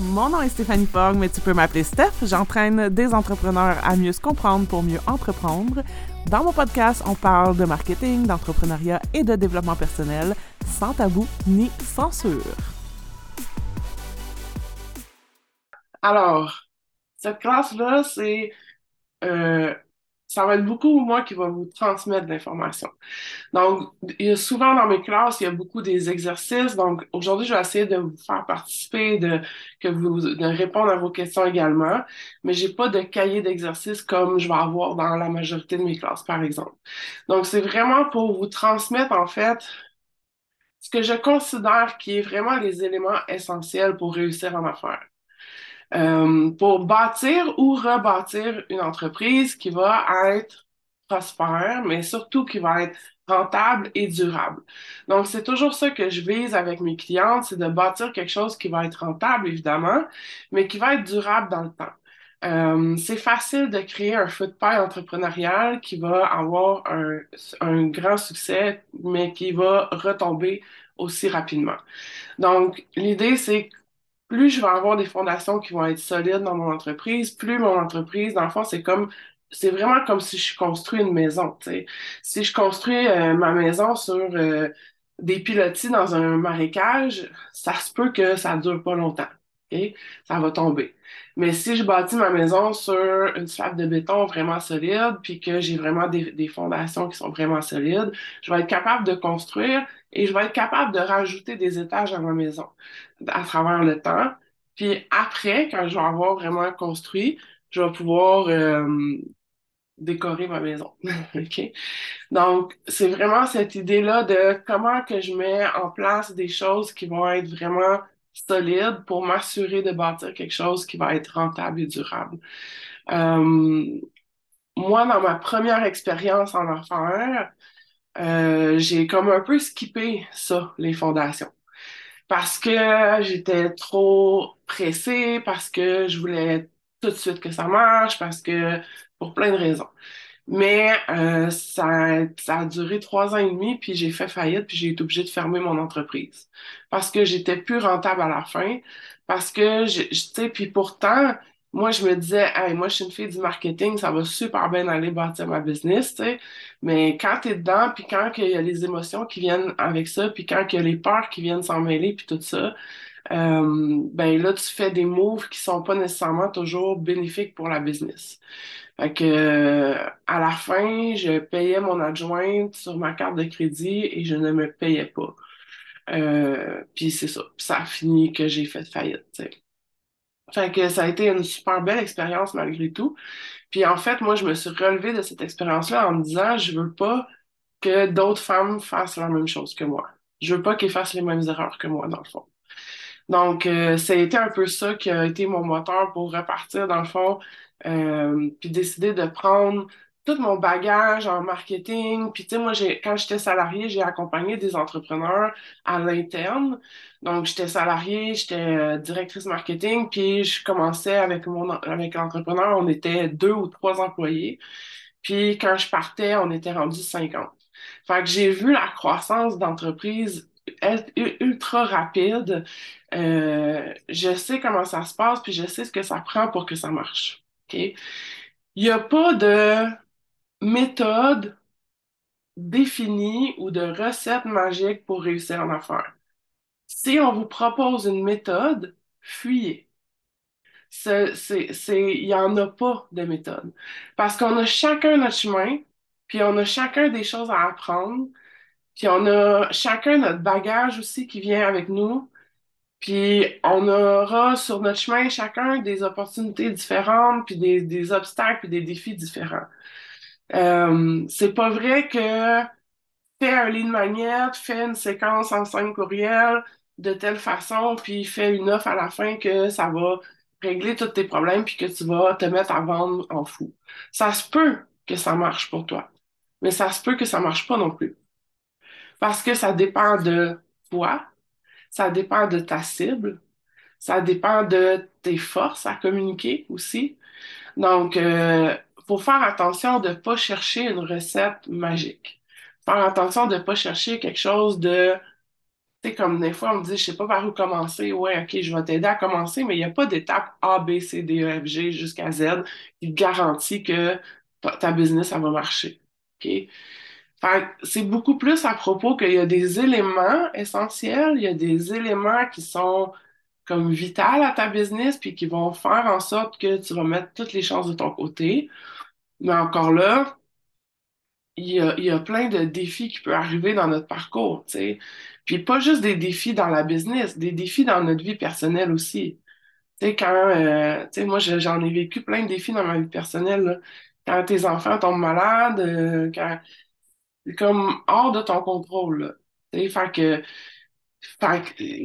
mon nom est Stéphanie Fogg, mais tu peux m'appeler Steph. J'entraîne des entrepreneurs à mieux se comprendre pour mieux entreprendre. Dans mon podcast, on parle de marketing, d'entrepreneuriat et de développement personnel, sans tabou ni censure. Alors, cette classe-là, c'est euh, ça va être beaucoup moi qui va vous transmettre l'information. Donc, il y a souvent dans mes classes, il y a beaucoup des exercices. Donc, aujourd'hui, je vais essayer de vous faire participer, de que vous de répondre à vos questions également. Mais j'ai pas de cahier d'exercices comme je vais avoir dans la majorité de mes classes, par exemple. Donc, c'est vraiment pour vous transmettre en fait ce que je considère qui est vraiment les éléments essentiels pour réussir en affaires. Euh, pour bâtir ou rebâtir une entreprise qui va être prospère, mais surtout qui va être rentable et durable. Donc, c'est toujours ça que je vise avec mes clientes, c'est de bâtir quelque chose qui va être rentable, évidemment, mais qui va être durable dans le temps. Euh, c'est facile de créer un paille entrepreneurial qui va avoir un, un grand succès, mais qui va retomber aussi rapidement. Donc, l'idée, c'est plus je vais avoir des fondations qui vont être solides dans mon entreprise, plus mon entreprise, dans le fond, c'est comme c'est vraiment comme si je construis une maison. sais. Si je construis euh, ma maison sur euh, des pilotis dans un marécage, ça se peut que ça dure pas longtemps. Okay? Ça va tomber. Mais si je bâtis ma maison sur une slab de béton vraiment solide, puis que j'ai vraiment des, fondations qui sont vraiment solides, je vais être capable de construire et je vais être capable de rajouter des étages à ma maison à travers le temps. Puis après, quand je vais avoir vraiment construit, je vais pouvoir euh, décorer ma maison. OK? Donc, c'est vraiment cette idée-là de comment que je mets en place des choses qui vont être vraiment solides pour m'assurer de bâtir quelque chose qui va être rentable et durable. Euh, moi, dans ma première expérience en affaires, euh, j'ai comme un peu skippé ça, les fondations. Parce que j'étais trop pressée, parce que je voulais tout de suite que ça marche, parce que pour plein de raisons. Mais euh, ça, ça a duré trois ans et demi, puis j'ai fait faillite, puis j'ai été obligée de fermer mon entreprise. Parce que j'étais plus rentable à la fin, parce que, tu sais, puis pourtant, moi, je me disais, hey, moi, je suis une fille du marketing, ça va super bien aller bâtir ma business, tu sais. Mais quand tu es dedans, puis quand il y a les émotions qui viennent avec ça, puis quand il y a les peurs qui viennent s'en mêler, puis tout ça, euh, ben là, tu fais des moves qui sont pas nécessairement toujours bénéfiques pour la business. Fait que, euh, à la fin, je payais mon adjointe sur ma carte de crédit et je ne me payais pas. Euh, puis c'est ça. Ça a fini que j'ai fait faillite. Fait que ça a été une super belle expérience malgré tout. Puis en fait, moi, je me suis relevée de cette expérience-là en me disant, je veux pas que d'autres femmes fassent la même chose que moi. Je veux pas qu'elles fassent les mêmes erreurs que moi, dans le fond. Donc, euh, ça a été un peu ça qui a été mon moteur pour repartir, dans le fond, euh, puis décider de prendre tout mon bagage en marketing. Puis, tu sais, moi, j'ai, quand j'étais salariée, j'ai accompagné des entrepreneurs à l'interne. Donc, j'étais salariée, j'étais euh, directrice marketing, puis je commençais avec mon avec l'entrepreneur, on était deux ou trois employés. Puis, quand je partais, on était rendu 50. Fait que j'ai vu la croissance d'entreprise ultra rapide. Euh, je sais comment ça se passe, puis je sais ce que ça prend pour que ça marche. OK? Il n'y a pas de méthode définie ou de recette magique pour réussir en affaires. Si on vous propose une méthode, fuyez. Il n'y en a pas de méthode. Parce qu'on a chacun notre chemin, puis on a chacun des choses à apprendre, puis on a chacun notre bagage aussi qui vient avec nous, puis on aura sur notre chemin chacun des opportunités différentes, puis des, des obstacles, puis des défis différents. Euh, c'est pas vrai que fais un lead magnet, fais une séquence en cinq courriels de telle façon, puis fais une offre à la fin que ça va régler tous tes problèmes, puis que tu vas te mettre à vendre en fou. Ça se peut que ça marche pour toi, mais ça se peut que ça marche pas non plus. Parce que ça dépend de toi, ça dépend de ta cible, ça dépend de tes forces à communiquer aussi. Donc, euh, faut faire attention de pas chercher une recette magique. Faire attention de pas chercher quelque chose de Tu sais, comme des fois, on me dit, je sais pas par où commencer. Ouais, OK, je vais t'aider à commencer, mais il n'y a pas d'étape A, B, C, D, E, F, G jusqu'à Z qui garantit que ta business, ça va marcher. OK? C'est beaucoup plus à propos qu'il y a des éléments essentiels, il y a des éléments qui sont comme vitaux à ta business, puis qui vont faire en sorte que tu vas mettre toutes les chances de ton côté. Mais encore là, il y a, il y a plein de défis qui peuvent arriver dans notre parcours, tu sais. Puis pas juste des défis dans la business, des défis dans notre vie personnelle aussi. Tu sais, quand, euh, tu sais, moi, je- j'en ai vécu plein de défis dans ma vie personnelle, là. Quand tes enfants tombent malades, euh, quand c'est comme hors de ton contrôle, là. Tu sais, fait que, fait que-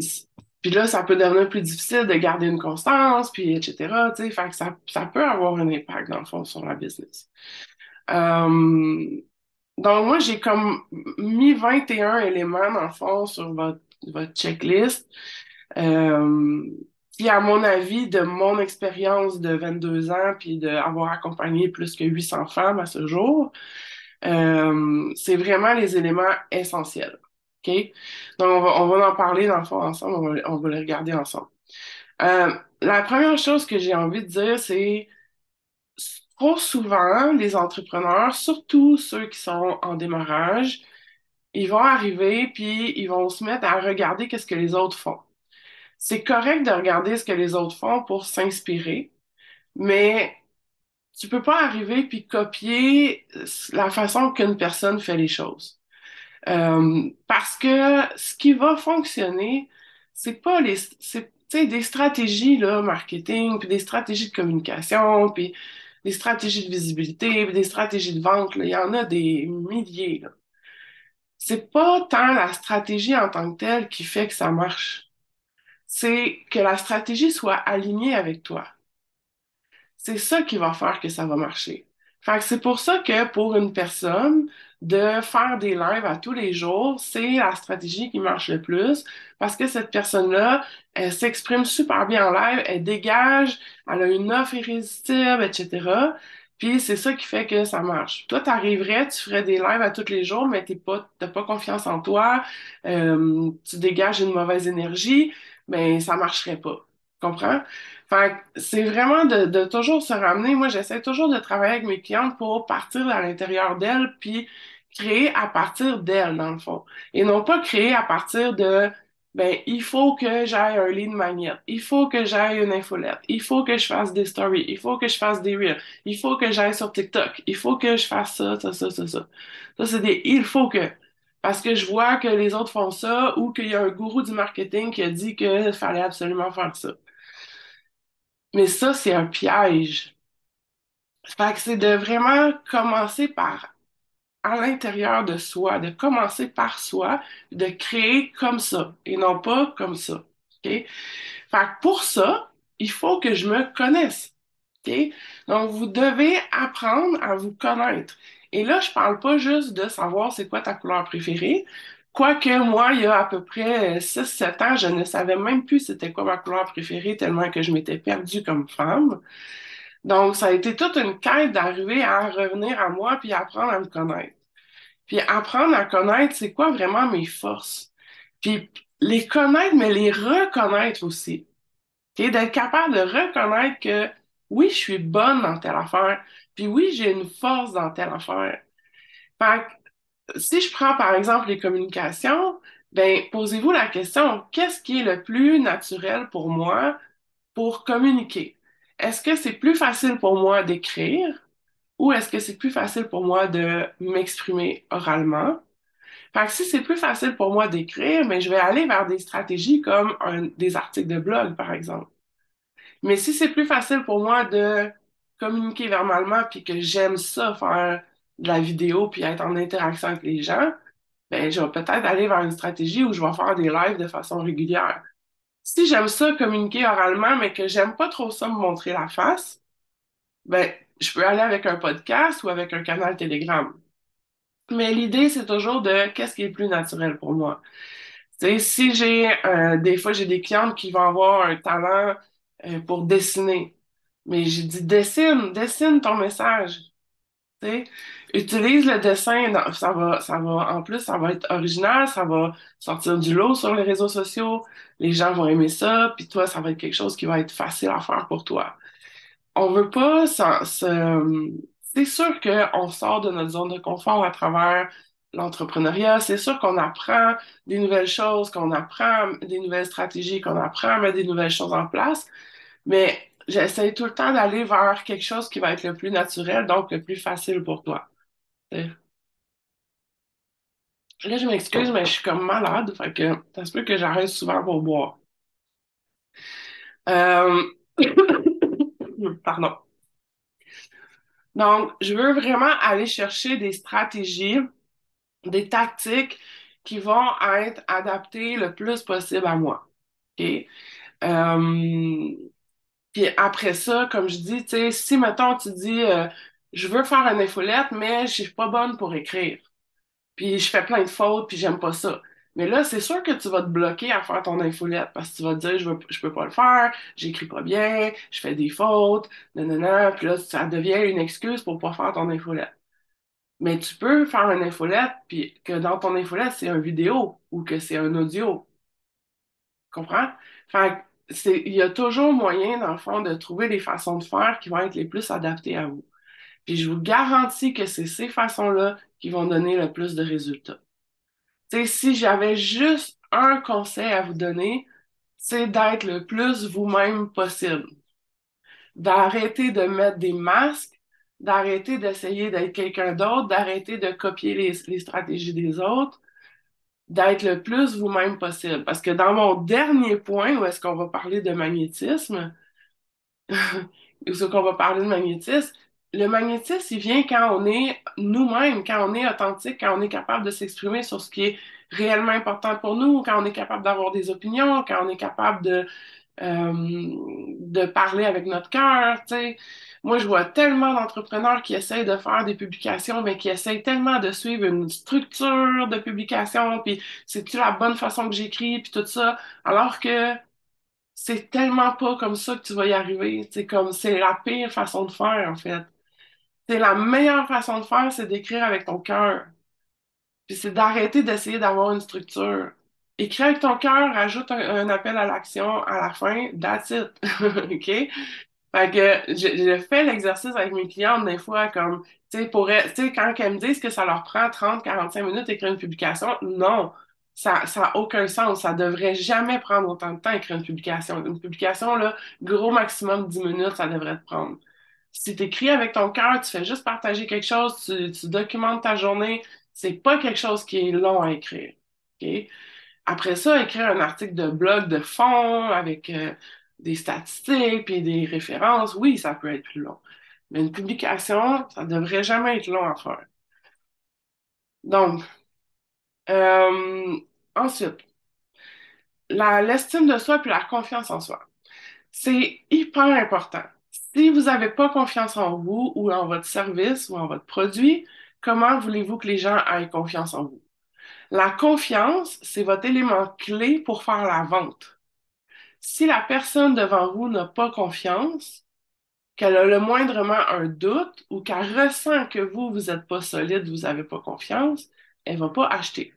puis là, ça peut devenir plus difficile de garder une constance, puis etc. Fait que ça, ça peut avoir un impact, dans le fond, sur la business. Euh, donc, moi, j'ai comme mis 21 éléments, dans le fond, sur votre, votre checklist. Qui, à mon avis, de mon expérience de 22 ans, puis d'avoir accompagné plus que 800 femmes à ce jour, euh, c'est vraiment les éléments essentiels. Donc, on va, on va en parler, dans le fond, ensemble. On va, on va les regarder ensemble. Euh, la première chose que j'ai envie de dire, c'est trop souvent, les entrepreneurs, surtout ceux qui sont en démarrage, ils vont arriver puis ils vont se mettre à regarder qu'est-ce que les autres font. C'est correct de regarder ce que les autres font pour s'inspirer, mais tu peux pas arriver puis copier la façon qu'une personne fait les choses. Euh, parce que ce qui va fonctionner, c'est pas les, c'est, des stratégies, là, marketing, puis des stratégies de communication, puis des stratégies de visibilité, des stratégies de vente, là. Il y en a des milliers, là. C'est pas tant la stratégie en tant que telle qui fait que ça marche. C'est que la stratégie soit alignée avec toi. C'est ça qui va faire que ça va marcher. Fait que c'est pour ça que pour une personne, de faire des lives à tous les jours, c'est la stratégie qui marche le plus parce que cette personne-là, elle s'exprime super bien en live, elle dégage, elle a une offre irrésistible, etc. Puis c'est ça qui fait que ça marche. Toi, t'arriverais, tu ferais des lives à tous les jours, mais t'es pas, t'as pas confiance en toi, euh, tu dégages une mauvaise énergie, ben ça marcherait pas. Comprends? Fait c'est vraiment de, de toujours se ramener. Moi, j'essaie toujours de travailler avec mes clientes pour partir à l'intérieur d'elles, puis créer à partir d'elles, dans le fond. Et non pas créer à partir de, ben, il faut que j'aille un lead magnet, il faut que j'aille une infolette, il faut que je fasse des stories, il faut que je fasse des reels, il faut que j'aille sur TikTok, il faut que je fasse ça, ça, ça, ça, ça. Ça, c'est des il faut que. Parce que je vois que les autres font ça ou qu'il y a un gourou du marketing qui a dit qu'il fallait absolument faire ça. Mais ça, c'est un piège. Fait que c'est de vraiment commencer par à l'intérieur de soi, de commencer par soi, de créer comme ça et non pas comme ça. Fait que pour ça, il faut que je me connaisse. Donc, vous devez apprendre à vous connaître. Et là, je parle pas juste de savoir c'est quoi ta couleur préférée. Quoique moi, il y a à peu près 6-7 ans, je ne savais même plus c'était quoi ma couleur préférée tellement que je m'étais perdue comme femme. Donc, ça a été toute une quête d'arriver à revenir à moi puis apprendre à me connaître. Puis apprendre à connaître c'est quoi vraiment mes forces? Puis les connaître, mais les reconnaître aussi. OK? D'être capable de reconnaître que oui, je suis bonne dans telle affaire, puis oui, j'ai une force dans telle affaire. Fait si je prends par exemple les communications, ben posez-vous la question, qu'est-ce qui est le plus naturel pour moi pour communiquer? Est-ce que c'est plus facile pour moi d'écrire ou est-ce que c'est plus facile pour moi de m'exprimer oralement? Fait que si c'est plus facile pour moi d'écrire, mais je vais aller vers des stratégies comme des articles de blog, par exemple. Mais si c'est plus facile pour moi de communiquer verbalement puis que j'aime ça, faire de la vidéo puis être en interaction avec les gens, ben, je vais peut-être aller vers une stratégie où je vais faire des lives de façon régulière. Si j'aime ça communiquer oralement, mais que j'aime pas trop ça me montrer la face, ben, je peux aller avec un podcast ou avec un canal Telegram. Mais l'idée, c'est toujours de qu'est-ce qui est plus naturel pour moi. Si j'ai euh, des fois j'ai des clientes qui vont avoir un talent euh, pour dessiner, mais j'ai dit dessine, dessine ton message. Utilise le dessin, ça va, ça va, en plus, ça va être original, ça va sortir du lot sur les réseaux sociaux, les gens vont aimer ça, puis toi, ça va être quelque chose qui va être facile à faire pour toi. On veut pas. C'est sûr qu'on sort de notre zone de confort à travers l'entrepreneuriat. C'est sûr qu'on apprend des nouvelles choses, qu'on apprend des nouvelles stratégies, qu'on apprend à mettre des nouvelles choses en place, mais j'essaie tout le temps d'aller vers quelque chose qui va être le plus naturel, donc le plus facile pour toi. Là, je m'excuse, mais je suis comme malade, fait que ça se peut que j'arrête souvent pour boire. Euh, pardon. Donc, je veux vraiment aller chercher des stratégies, des tactiques qui vont être adaptées le plus possible à moi. OK? Euh, puis après ça, comme je dis, tu sais, si mettons tu dis euh, je veux faire une infolette, mais je suis pas bonne pour écrire. Puis je fais plein de fautes, puis j'aime pas ça. Mais là, c'est sûr que tu vas te bloquer à faire ton infolette parce que tu vas te dire je veux, je peux pas le faire, j'écris pas bien, je fais des fautes, nanana, puis là, ça devient une excuse pour pas faire ton infolette. Mais tu peux faire une infolette, puis que dans ton infolette, c'est une vidéo ou que c'est un audio. Comprends? Fait il y a toujours moyen, dans le fond, de trouver des façons de faire qui vont être les plus adaptées à vous. Puis je vous garantis que c'est ces façons-là qui vont donner le plus de résultats. si j'avais juste un conseil à vous donner, c'est d'être le plus vous-même possible. D'arrêter de mettre des masques, d'arrêter d'essayer d'être quelqu'un d'autre, d'arrêter de copier les, les stratégies des autres, d'être le plus vous-même possible. Parce que dans mon dernier point, où est-ce qu'on va parler de magnétisme, où est-ce qu'on va parler de magnétisme, le magnétisme, il vient quand on est nous-mêmes, quand on est authentique, quand on est capable de s'exprimer sur ce qui est réellement important pour nous, quand on est capable d'avoir des opinions, quand on est capable de, euh, de parler avec notre cœur. Moi, je vois tellement d'entrepreneurs qui essayent de faire des publications, mais qui essayent tellement de suivre une structure de publication, puis c'est-tu la bonne façon que j'écris, puis tout ça, alors que c'est tellement pas comme ça que tu vas y arriver. C'est comme, c'est la pire façon de faire, en fait. C'est la meilleure façon de faire, c'est d'écrire avec ton cœur. Puis c'est d'arrêter d'essayer d'avoir une structure. Écrire avec ton cœur, rajoute un, appel à l'action à la fin, that's it. OK? Fait que je, fais l'exercice avec mes clientes des fois comme, tu sais, quand elles me disent que ça leur prend 30, 45 minutes d'écrire une publication, non, ça n'a aucun sens. Ça devrait jamais prendre autant de temps d'écrire une publication. Une publication, là, gros maximum 10 minutes, ça devrait te prendre. Si tu écris avec ton cœur, tu fais juste partager quelque chose, tu, documentes ta journée, c'est pas quelque chose qui est long à écrire. Après ça, écrire un article de blog de fond avec euh, des statistiques et des références, oui, ça peut être plus long. Mais une publication, ça devrait jamais être long à faire. Donc, euh, ensuite, l'estime de soi puis la confiance en soi. C'est hyper important. Si vous n'avez pas confiance en vous ou en votre service ou en votre produit, comment voulez-vous que les gens aient confiance en vous? La confiance, c'est votre élément clé pour faire la vente si la personne devant vous n'a pas confiance, qu'elle a le moindrement un doute ou qu'elle ressent que vous, vous n'êtes pas solide, vous n'avez pas confiance, elle va pas acheter.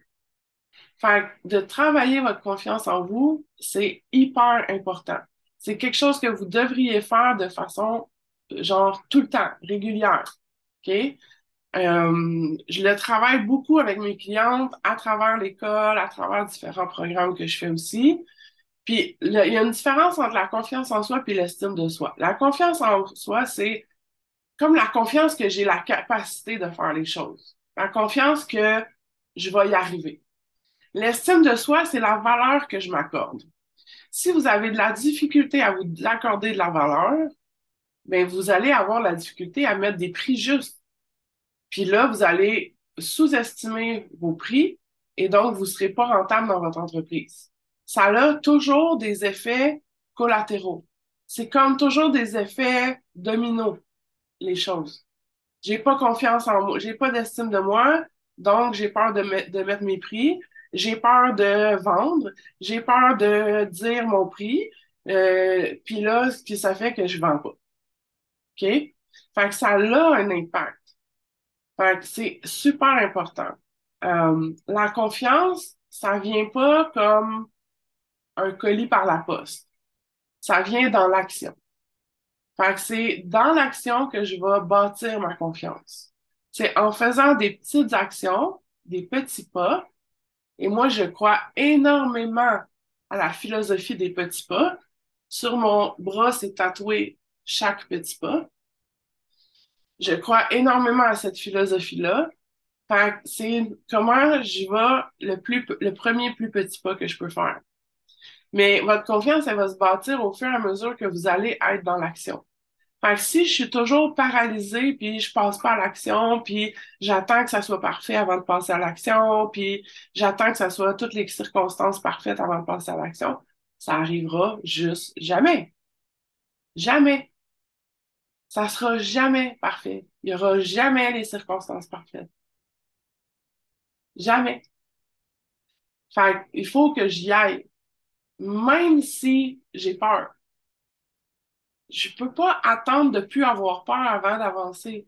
Fait de travailler votre confiance en vous, c'est hyper important. C'est quelque chose que vous devriez faire de façon, genre, tout le temps, régulière. OK? Euh, je le travaille beaucoup avec mes clientes à travers l'école, à travers différents programmes que je fais aussi. Puis il y a une différence entre la confiance en soi et l'estime de soi. La confiance en soi, c'est comme la confiance que j'ai la capacité de faire les choses. La confiance que je vais y arriver. L'estime de soi, c'est la valeur que je m'accorde. Si vous avez de la difficulté à vous accorder de la valeur, ben vous allez avoir la difficulté à mettre des prix justes. Puis là, vous allez sous-estimer vos prix et donc vous ne serez pas rentable dans votre entreprise ça a toujours des effets collatéraux. C'est comme toujours des effets dominos, les choses. J'ai pas confiance en moi, j'ai pas d'estime de moi, donc j'ai peur de mettre mes prix, j'ai peur de vendre, j'ai peur de dire mon prix, euh, puis là, qui ça fait que je vends pas. OK? Fait que ça a un impact. Fait que c'est super important. Euh, la confiance, ça vient pas comme un colis par la poste. Ça vient dans l'action. Fait que c'est dans l'action que je vais bâtir ma confiance. C'est en faisant des petites actions, des petits pas. Et moi, je crois énormément à la philosophie des petits pas. Sur mon bras, c'est tatoué chaque petit pas. Je crois énormément à cette philosophie-là. C'est comment je vais le plus, le premier plus petit pas que je peux faire. Mais votre confiance, elle va se bâtir au fur et à mesure que vous allez être dans l'action. Fait que si je suis toujours paralysée, puis je passe pas à l'action, puis j'attends que ça soit parfait avant de passer à l'action, puis j'attends que ça soit toutes les circonstances parfaites avant de passer à l'action, ça arrivera juste jamais. Jamais. Ça sera jamais parfait. Il y aura jamais les circonstances parfaites. Jamais. Fait il faut que j'y aille. Même si j'ai peur. Je peux pas attendre de plus avoir peur avant d'avancer.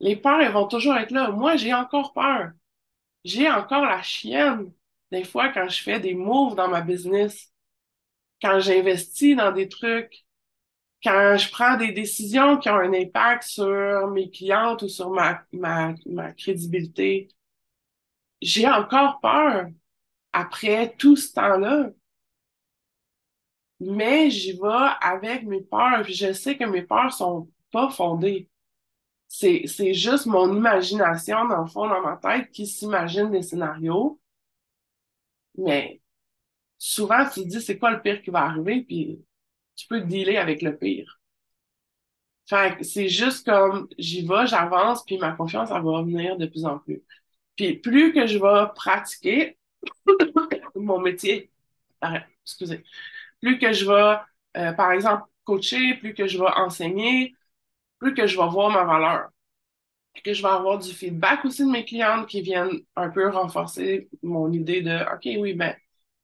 Les peurs, elles vont toujours être là. Moi, j'ai encore peur. J'ai encore la chienne. Des fois, quand je fais des moves dans ma business, quand j'investis dans des trucs, quand je prends des décisions qui ont un impact sur mes clientes ou sur ma, ma, ma crédibilité, j'ai encore peur après tout ce temps-là. Mais j'y vais avec mes peurs, puis je sais que mes peurs sont pas fondées. C'est, c'est juste mon imagination, dans le fond, dans ma tête, qui s'imagine des scénarios. Mais souvent, tu te dis, c'est quoi le pire qui va arriver, puis tu peux dealer avec le pire. Fait c'est juste comme, j'y vais, j'avance, puis ma confiance, elle va venir de plus en plus. Puis plus que je vais pratiquer mon métier, excusez, plus que je vais, euh, par exemple, coacher, plus que je vais enseigner, plus que je vais voir ma valeur. Que je vais avoir du feedback aussi de mes clientes qui viennent un peu renforcer mon idée de OK, oui, ben,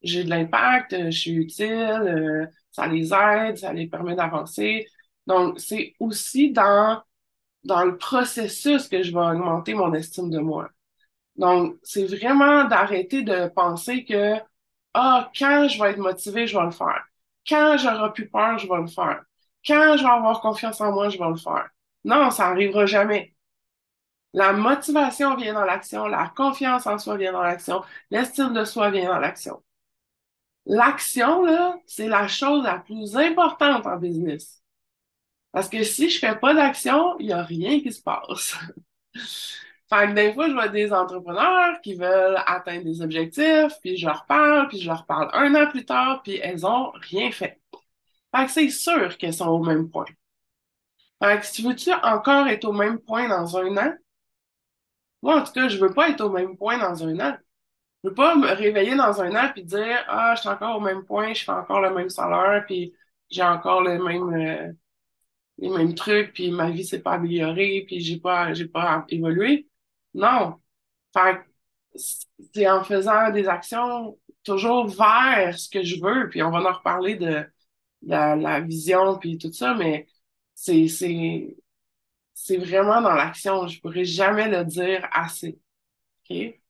j'ai de l'impact, je suis utile, euh, ça les aide, ça les permet d'avancer. Donc, c'est aussi dans, dans le processus que je vais augmenter mon estime de moi. Donc, c'est vraiment d'arrêter de penser que, ah, quand je vais être motivé, je vais le faire. Quand j'aurai plus peur, je vais le faire. Quand je vais avoir confiance en moi, je vais le faire. Non, ça arrivera jamais. La motivation vient dans l'action, la confiance en soi vient dans l'action, l'estime de soi vient dans l'action. L'action, là, c'est la chose la plus importante en business. Parce que si je fais pas d'action, il y a rien qui se passe. Fait que des fois, je vois des entrepreneurs qui veulent atteindre des objectifs, puis je leur parle, puis je leur parle un an plus tard, puis elles ont rien fait. Fait que c'est sûr qu'elles sont au même point. Fait que si tu veux-tu encore être au même point dans un an? Moi, en tout cas, je veux pas être au même point dans un an. Je veux pas me réveiller dans un an puis dire, ah, je suis encore au même point, je fais encore le même salaire, puis j'ai encore euh, les mêmes trucs, puis ma vie s'est pas améliorée, puis j'ai pas, pas évolué. Non. C'est en faisant des actions toujours vers ce que je veux, puis on va en reparler de, la, vision puis tout ça, mais c'est, c'est, c'est vraiment dans l'action. Je pourrais jamais le dire assez. OK?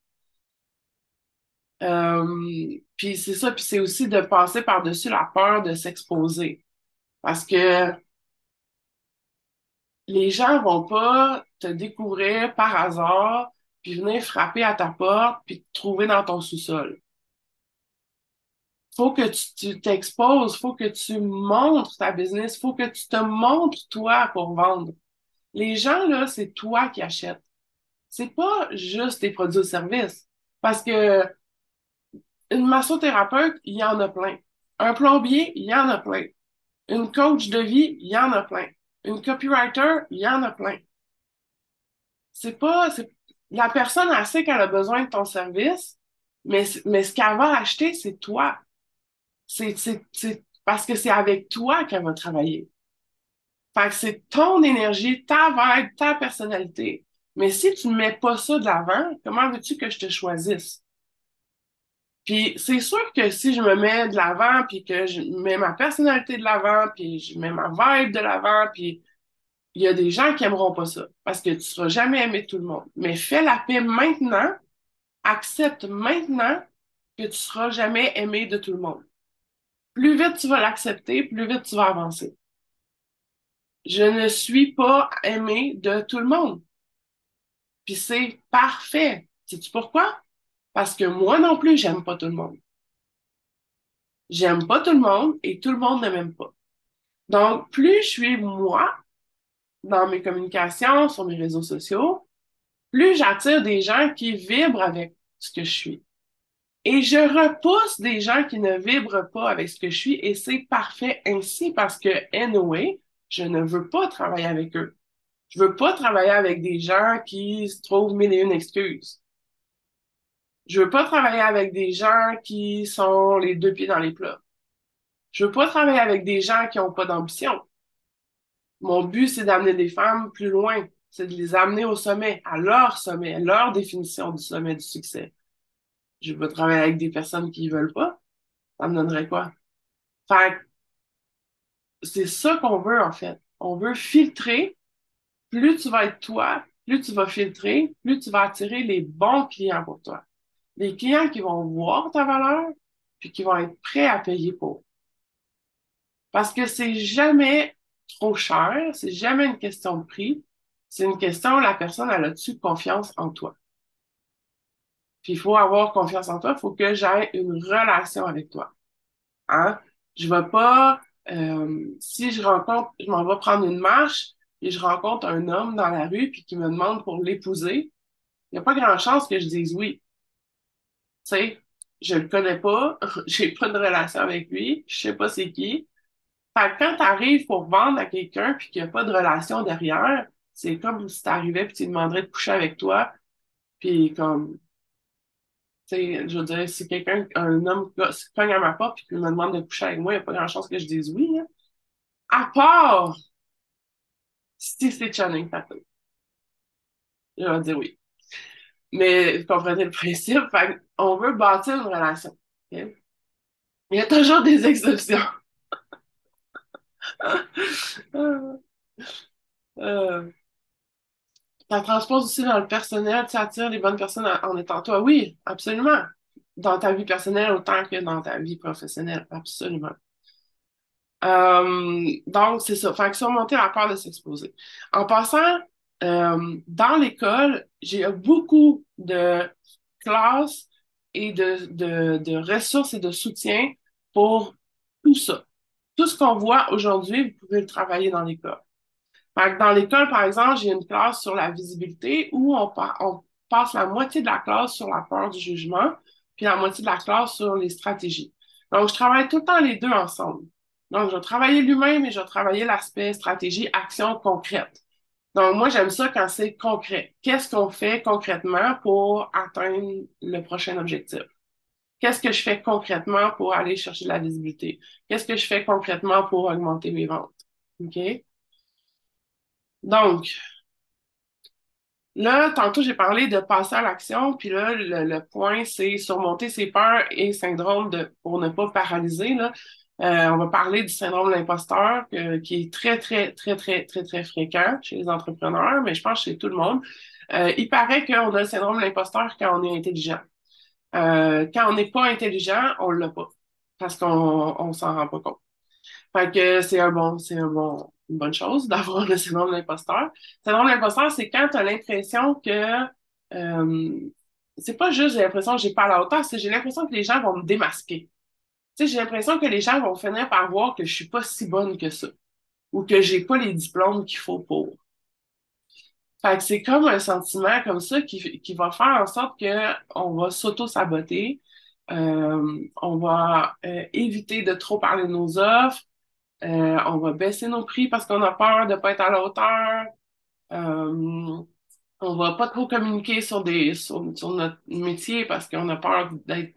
Euh, puis c'est ça, puis c'est aussi de passer par-dessus la peur de s'exposer. Parce que les gens vont pas te découvrir par hasard, puis venir frapper à ta porte, puis te trouver dans ton sous-sol. Faut que tu t'exposes, faut que tu montres ta business, faut que tu te montres toi pour vendre. Les gens, là, c'est toi qui achètes. C'est pas juste tes produits ou services. Parce que une massothérapeute, il y en a plein. Un plombier, il y en a plein. Une coach de vie, il y en a plein. Une copywriter, il y en a plein. C'est pas, la personne, elle sait qu'elle a besoin de ton service, mais, ce qu'elle va acheter, c'est toi. C'est, c'est, parce que c'est avec toi qu'elle va travailler. Fait que c'est ton énergie, ta vibe, ta personnalité. Mais si tu ne mets pas ça de l'avant, comment veux-tu que je te choisisse? Puis c'est sûr que si je me mets de l'avant, puis que je mets ma personnalité de l'avant, puis je mets ma vibe de l'avant, puis il y a des gens qui aimeront pas ça parce que tu seras jamais aimé de tout le monde. Mais fais la paix maintenant, accepte maintenant que tu seras jamais aimé de tout le monde. Plus vite tu vas l'accepter, plus vite tu vas avancer. Je ne suis pas aimé de tout le monde. Puis c'est parfait. Sais-tu pourquoi? Parce que moi non plus, j'aime pas tout le monde. J'aime pas tout le monde et tout le monde ne m'aime pas. Donc, plus je suis moi dans mes communications, sur mes réseaux sociaux, plus j'attire des gens qui vibrent avec ce que je suis. Et je repousse des gens qui ne vibrent pas avec ce que je suis et c'est parfait ainsi parce que, anyway, je ne veux pas travailler avec eux. Je veux pas travailler avec des gens qui se trouvent mille et une excuses. Je veux pas travailler avec des gens qui sont les deux pieds dans les plats. Je veux pas travailler avec des gens qui ont pas d'ambition. Mon but, c'est d'amener des femmes plus loin. C'est de les amener au sommet, à leur sommet, à leur définition du sommet du succès. Je veux travailler avec des personnes qui veulent pas. Ça me donnerait quoi? Fait c'est ça qu'on veut, en fait. On veut filtrer. Plus tu vas être toi, plus tu vas filtrer, plus tu vas attirer les bons clients pour toi. Les clients qui vont voir ta valeur, puis qui vont être prêts à payer pour. Parce que c'est jamais trop cher, c'est jamais une question de prix, c'est une question, la personne, elle a-tu confiance en toi? Puis il faut avoir confiance en toi, il faut que j'aie une relation avec toi. Hein? Je vais pas, euh, si je rencontre, je m'en vais prendre une marche et je rencontre un homme dans la rue puis qui me demande pour l'épouser, il n'y a pas grand chance que je dise oui. Tu sais, je le connais pas, j'ai pas de relation avec lui, je sais pas c'est qui. Fait que quand t'arrives pour vendre à quelqu'un puis qu'il n'y a pas de relation derrière, c'est comme si t'arrivais puis tu demanderais de coucher avec toi, puis comme, tu sais, je veux dire, si quelqu'un, un homme cogne à ma porte puis qu'il me demande de coucher avec moi, il n'y a pas grand chance que je dise oui. Hein. À part si c'est Channing Tatum. Je vais dire oui. Mais vous comprenez le principe, fait on veut bâtir une relation. Il y a toujours des exceptions. Euh, ça transpose aussi dans le personnel, tu attires les bonnes personnes en, étant toi. Oui, absolument. Dans ta vie personnelle autant que dans ta vie professionnelle, absolument. Euh, donc, c'est ça. Fait que surmonter la peur de s'exposer. En passant, euh, dans l'école, j'ai beaucoup de classes et de, de, de ressources et de soutien pour tout ça. Tout ce qu'on voit aujourd'hui, vous pouvez le travailler dans l'école. Dans l'école, par exemple, j'ai une classe sur la visibilité où on, passe la moitié de la classe sur la peur du jugement, puis la moitié de la classe sur les stratégies. Donc, je travaille tout le temps les deux ensemble. Donc, je vais travailler l'humain, mais je vais travailler l'aspect stratégie, action concrète. Donc, moi, j'aime ça quand c'est concret. Qu'est-ce qu'on fait concrètement pour atteindre le prochain objectif? Qu'est-ce que je fais concrètement pour aller chercher de la visibilité? Qu'est-ce que je fais concrètement pour augmenter mes ventes? OK? Donc, là, tantôt, j'ai parlé de passer à l'action, puis là, le, point, c'est surmonter ses peurs et syndrome de, pour ne pas paralyser, là. Euh, on va parler du syndrome de l'imposteur, qui est très, très, très, très, très, très fréquent chez les entrepreneurs, mais je pense chez tout le monde. Euh, il paraît qu'on a le syndrome de l'imposteur quand on est intelligent. Euh, quand on n'est pas intelligent, on l'a pas, parce qu'on on, s'en rend pas compte. Fait que c'est un bon, c'est un bon, une bonne chose d'avoir le syndrome de l'imposteur. Le syndrome de l'imposteur, c'est quand tu as l'impression que euh, c'est pas juste j'ai l'impression que j'ai pas la hauteur, c'est j'ai l'impression que les gens vont me démasquer. J'ai l'impression que les gens vont finir par voir que je suis pas si bonne que ça ou que j'ai pas les diplômes qu'il faut pour. Fait que c'est comme un sentiment comme ça qui, qui va faire en sorte que on va s'auto-saboter, euh, on va euh, éviter de trop parler de nos offres, euh, on va baisser nos prix parce qu'on a peur de pas être à la hauteur. Euh, on va pas trop communiquer sur des sur, notre métier parce qu'on a peur d'être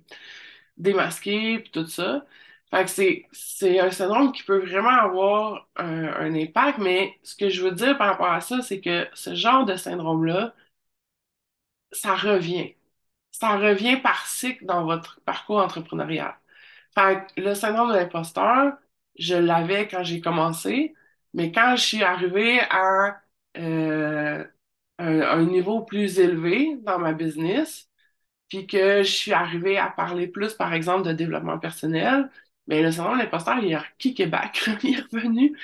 démasqué et tout ça. Fait que c'est, un syndrome qui peut vraiment avoir un, un, impact, mais ce que je veux dire par rapport à ça, c'est que ce genre de syndrome-là, ça revient. Ça revient par cycle dans votre parcours entrepreneurial. Fait que le syndrome de l'imposteur, je l'avais quand j'ai commencé. Mais quand je suis arrivée à euh, un, un niveau plus élevé dans ma business, puis que je suis arrivée à parler plus, par exemple, de développement personnel, mais le syndrome de l'imposteur, il a kické back, il est revenu.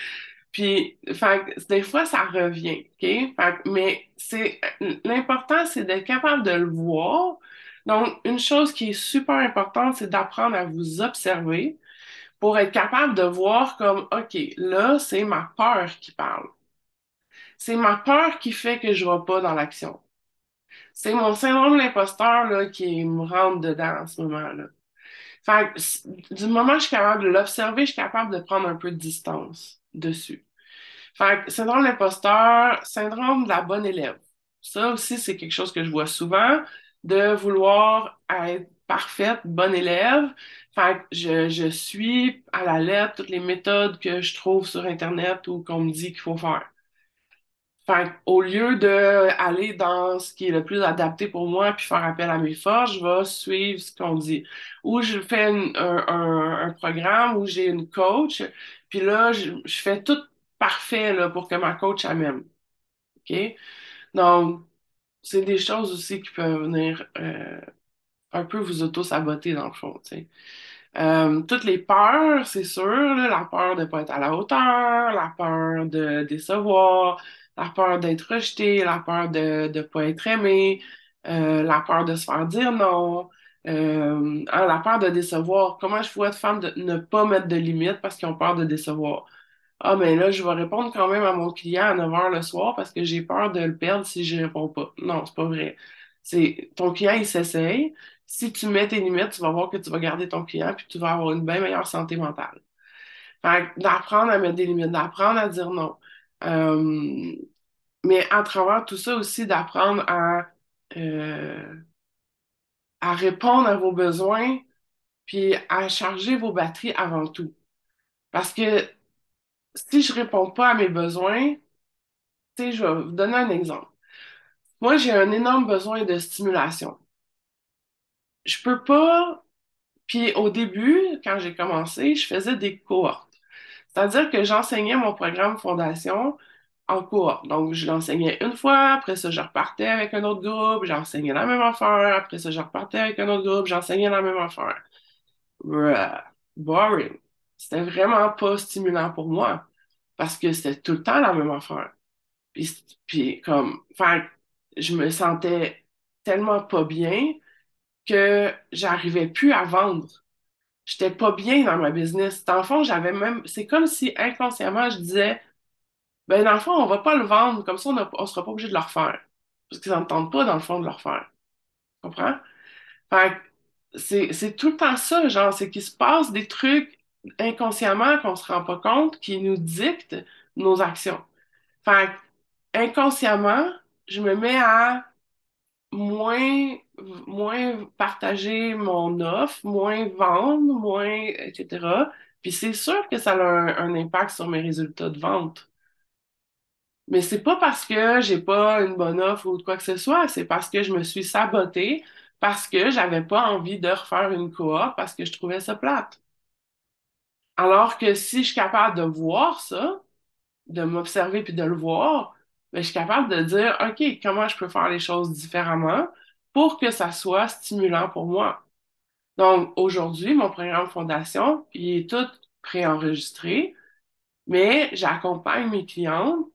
Puis, fait, des fois, ça revient, OK? Fait, mais c'est l'important, c'est d'être capable de le voir. Donc, une chose qui est super importante, c'est d'apprendre à vous observer pour être capable de voir comme, OK, là, c'est ma peur qui parle. C'est ma peur qui fait que je ne vais pas dans l'action. C'est mon syndrome de l'imposteur là, qui me rentre dedans en ce moment-là. Fait que, du moment où je suis capable de l'observer, je suis capable de prendre un peu de distance dessus. Fait que syndrome de l'imposteur, syndrome de la bonne élève. Ça aussi, c'est quelque chose que je vois souvent, de vouloir être parfaite, bonne élève. Fait que je, je suis à la lettre toutes les méthodes que je trouve sur Internet ou qu'on me dit qu'il faut faire. Fait au lieu de aller dans ce qui est le plus adapté pour moi puis faire appel à mes forces, je vais suivre ce qu'on dit. Ou je fais un, un- programme où j'ai une coach, puis là, je, je fais tout parfait là, pour que ma coach elle m'aime. OK? Donc, c'est des choses aussi qui peuvent venir euh, un peu vous auto-saboter dans le fond, sais. Euh, toutes les peurs, c'est sûr, la peur de ne pas être à la hauteur, la peur de décevoir, la peur d'être rejeté, la peur de ne pas être aimé, euh, la peur de se faire dire non, euh, hein, la peur de décevoir. Comment je vois de femmes de ne pas mettre de limites parce qu'ils ont peur de décevoir? Ah, mais là, je vais répondre quand même à mon client à 9 heures le soir parce que j'ai peur de le perdre si je réponds pas. Non, c'est pas vrai. C'est ton client, il s'essaye. Si tu mets tes limites, tu vas voir que tu vas garder ton client puis tu vas avoir une bien meilleure santé mentale. Fait d'apprendre à mettre des limites, d'apprendre à dire non. Euh, mais à travers tout ça aussi, d'apprendre à, euh, à répondre à vos besoins puis à charger vos batteries avant tout. Parce que si je réponds pas à mes besoins, tu sais, je vais vous donner un exemple. Moi, j'ai un énorme besoin de stimulation. Je peux pas, puis au début, quand j'ai commencé, je faisais des cohortes. C'est-à-dire que j'enseignais mon programme Fondation en cohorte. Donc, je l'enseignais une fois, après ça, je repartais avec un autre groupe, j'enseignais la même affaire, après ça, je repartais avec un autre groupe, j'enseignais la même affaire. Boring. C'était vraiment pas stimulant pour moi, parce que c'était tout le temps la même affaire. Puis, puis comme, fait, je me sentais tellement pas bien que j'arrivais plus à vendre. J'étais pas bien dans ma business. Dans le fond, j'avais même, c'est comme si inconsciemment je disais, ben dans le fond, on va pas le vendre, comme ça on, on sera pas obligé de le refaire. Parce qu'ils n'entendent pas dans le fond de le refaire. Tu comprends? Fait c'est, tout le temps ça, genre, c'est qu'il se passe des trucs inconsciemment qu'on se rend pas compte qui nous dictent nos actions. Fait inconsciemment, je me mets à moins, moins partager mon offre, moins vendre, moins, etc. Puis c'est sûr que ça a un, impact sur mes résultats de vente. Mais c'est pas parce que j'ai pas une bonne offre ou quoi que ce soit, c'est parce que je me suis sabotée, parce que j'avais pas envie de refaire une coop, parce que je trouvais ça plate. Alors que si je suis capable de voir ça, de m'observer puis de le voir, ben, je suis capable de dire, OK, comment je peux faire les choses différemment? Pour que ça soit stimulant pour moi. Donc, aujourd'hui, mon programme Fondation, il est tout préenregistré, mais j'accompagne mes clientes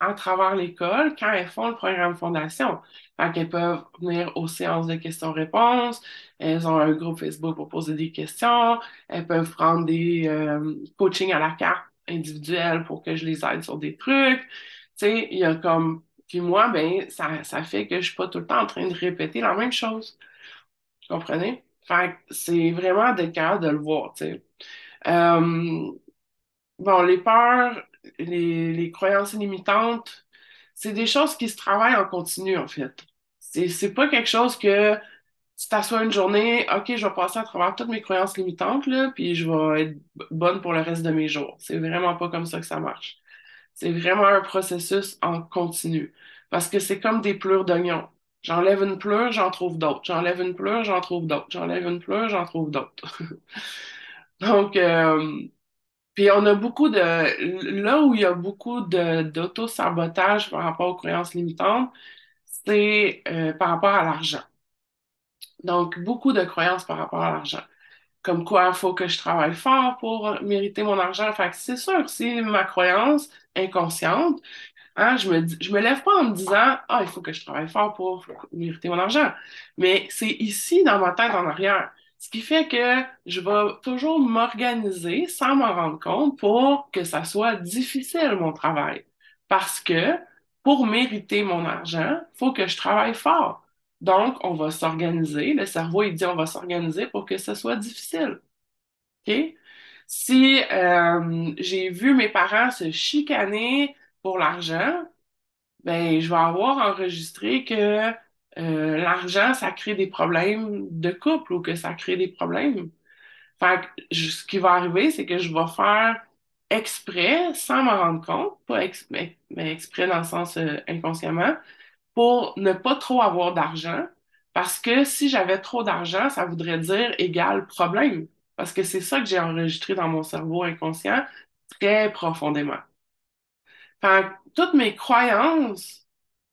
à travers l'école quand elles font le programme Fondation. Fait qu'elles peuvent venir aux séances de questions-réponses, elles ont un groupe Facebook pour poser des questions, elles peuvent prendre des euh, coachings à la carte individuels pour que je les aide sur des trucs. Tu sais, il y a comme... Puis moi, ben, ça, ça fait que je suis pas tout le temps en train de répéter la même chose. Vous comprenez? Fait que c'est vraiment d'être capable de le voir. Euh, Bon, les peurs, les, les croyances limitantes, c'est des choses qui se travaillent en continu, en fait. C'est, c'est pas quelque chose que tu t'assois une journée, OK, je vais passer à travers toutes mes croyances limitantes, là, puis je vais être bonne pour le reste de mes jours. C'est vraiment pas comme ça que ça marche. C'est vraiment un processus en continu. Parce que c'est comme des pleurs d'oignon. J'enlève une pleure, j'en trouve d'autres. J'enlève une pleure, j'en trouve d'autres. J'enlève une pleure, j'en trouve d'autres. Donc, euh, Puis on a beaucoup de... Là où il y a beaucoup d'auto-sabotage par rapport aux croyances limitantes, c'est euh, par rapport à l'argent. Donc, beaucoup de croyances par rapport à l'argent. Comme quoi, il faut que je travaille fort pour mériter mon argent. Fait c'est sûr, c'est ma croyance inconsciente. Hein, je me, je me lève pas en me disant, ah, il faut que je travaille fort pour mériter mon argent. Mais c'est ici, dans ma tête en arrière. Ce qui fait que je vais toujours m'organiser sans m'en rendre compte pour que ça soit difficile, mon travail. Parce que pour mériter mon argent, il faut que je travaille fort. Donc, on va s'organiser. Le cerveau, il dit, on va s'organiser pour que ce soit difficile. OK? Si euh, j'ai vu mes parents se chicaner pour l'argent, ben, je vais avoir enregistré que euh, l'argent, ça crée des problèmes de couple ou que ça crée des problèmes. Fait que ce qui va arriver, c'est que je vais faire exprès, sans m'en rendre compte, pas mais, exprès dans le sens euh, inconsciemment, pour ne pas trop avoir d'argent. Parce que si j'avais trop d'argent, ça voudrait dire égal problème. Parce que c'est ça que j'ai enregistré dans mon cerveau inconscient très profondément. Fait toutes mes croyances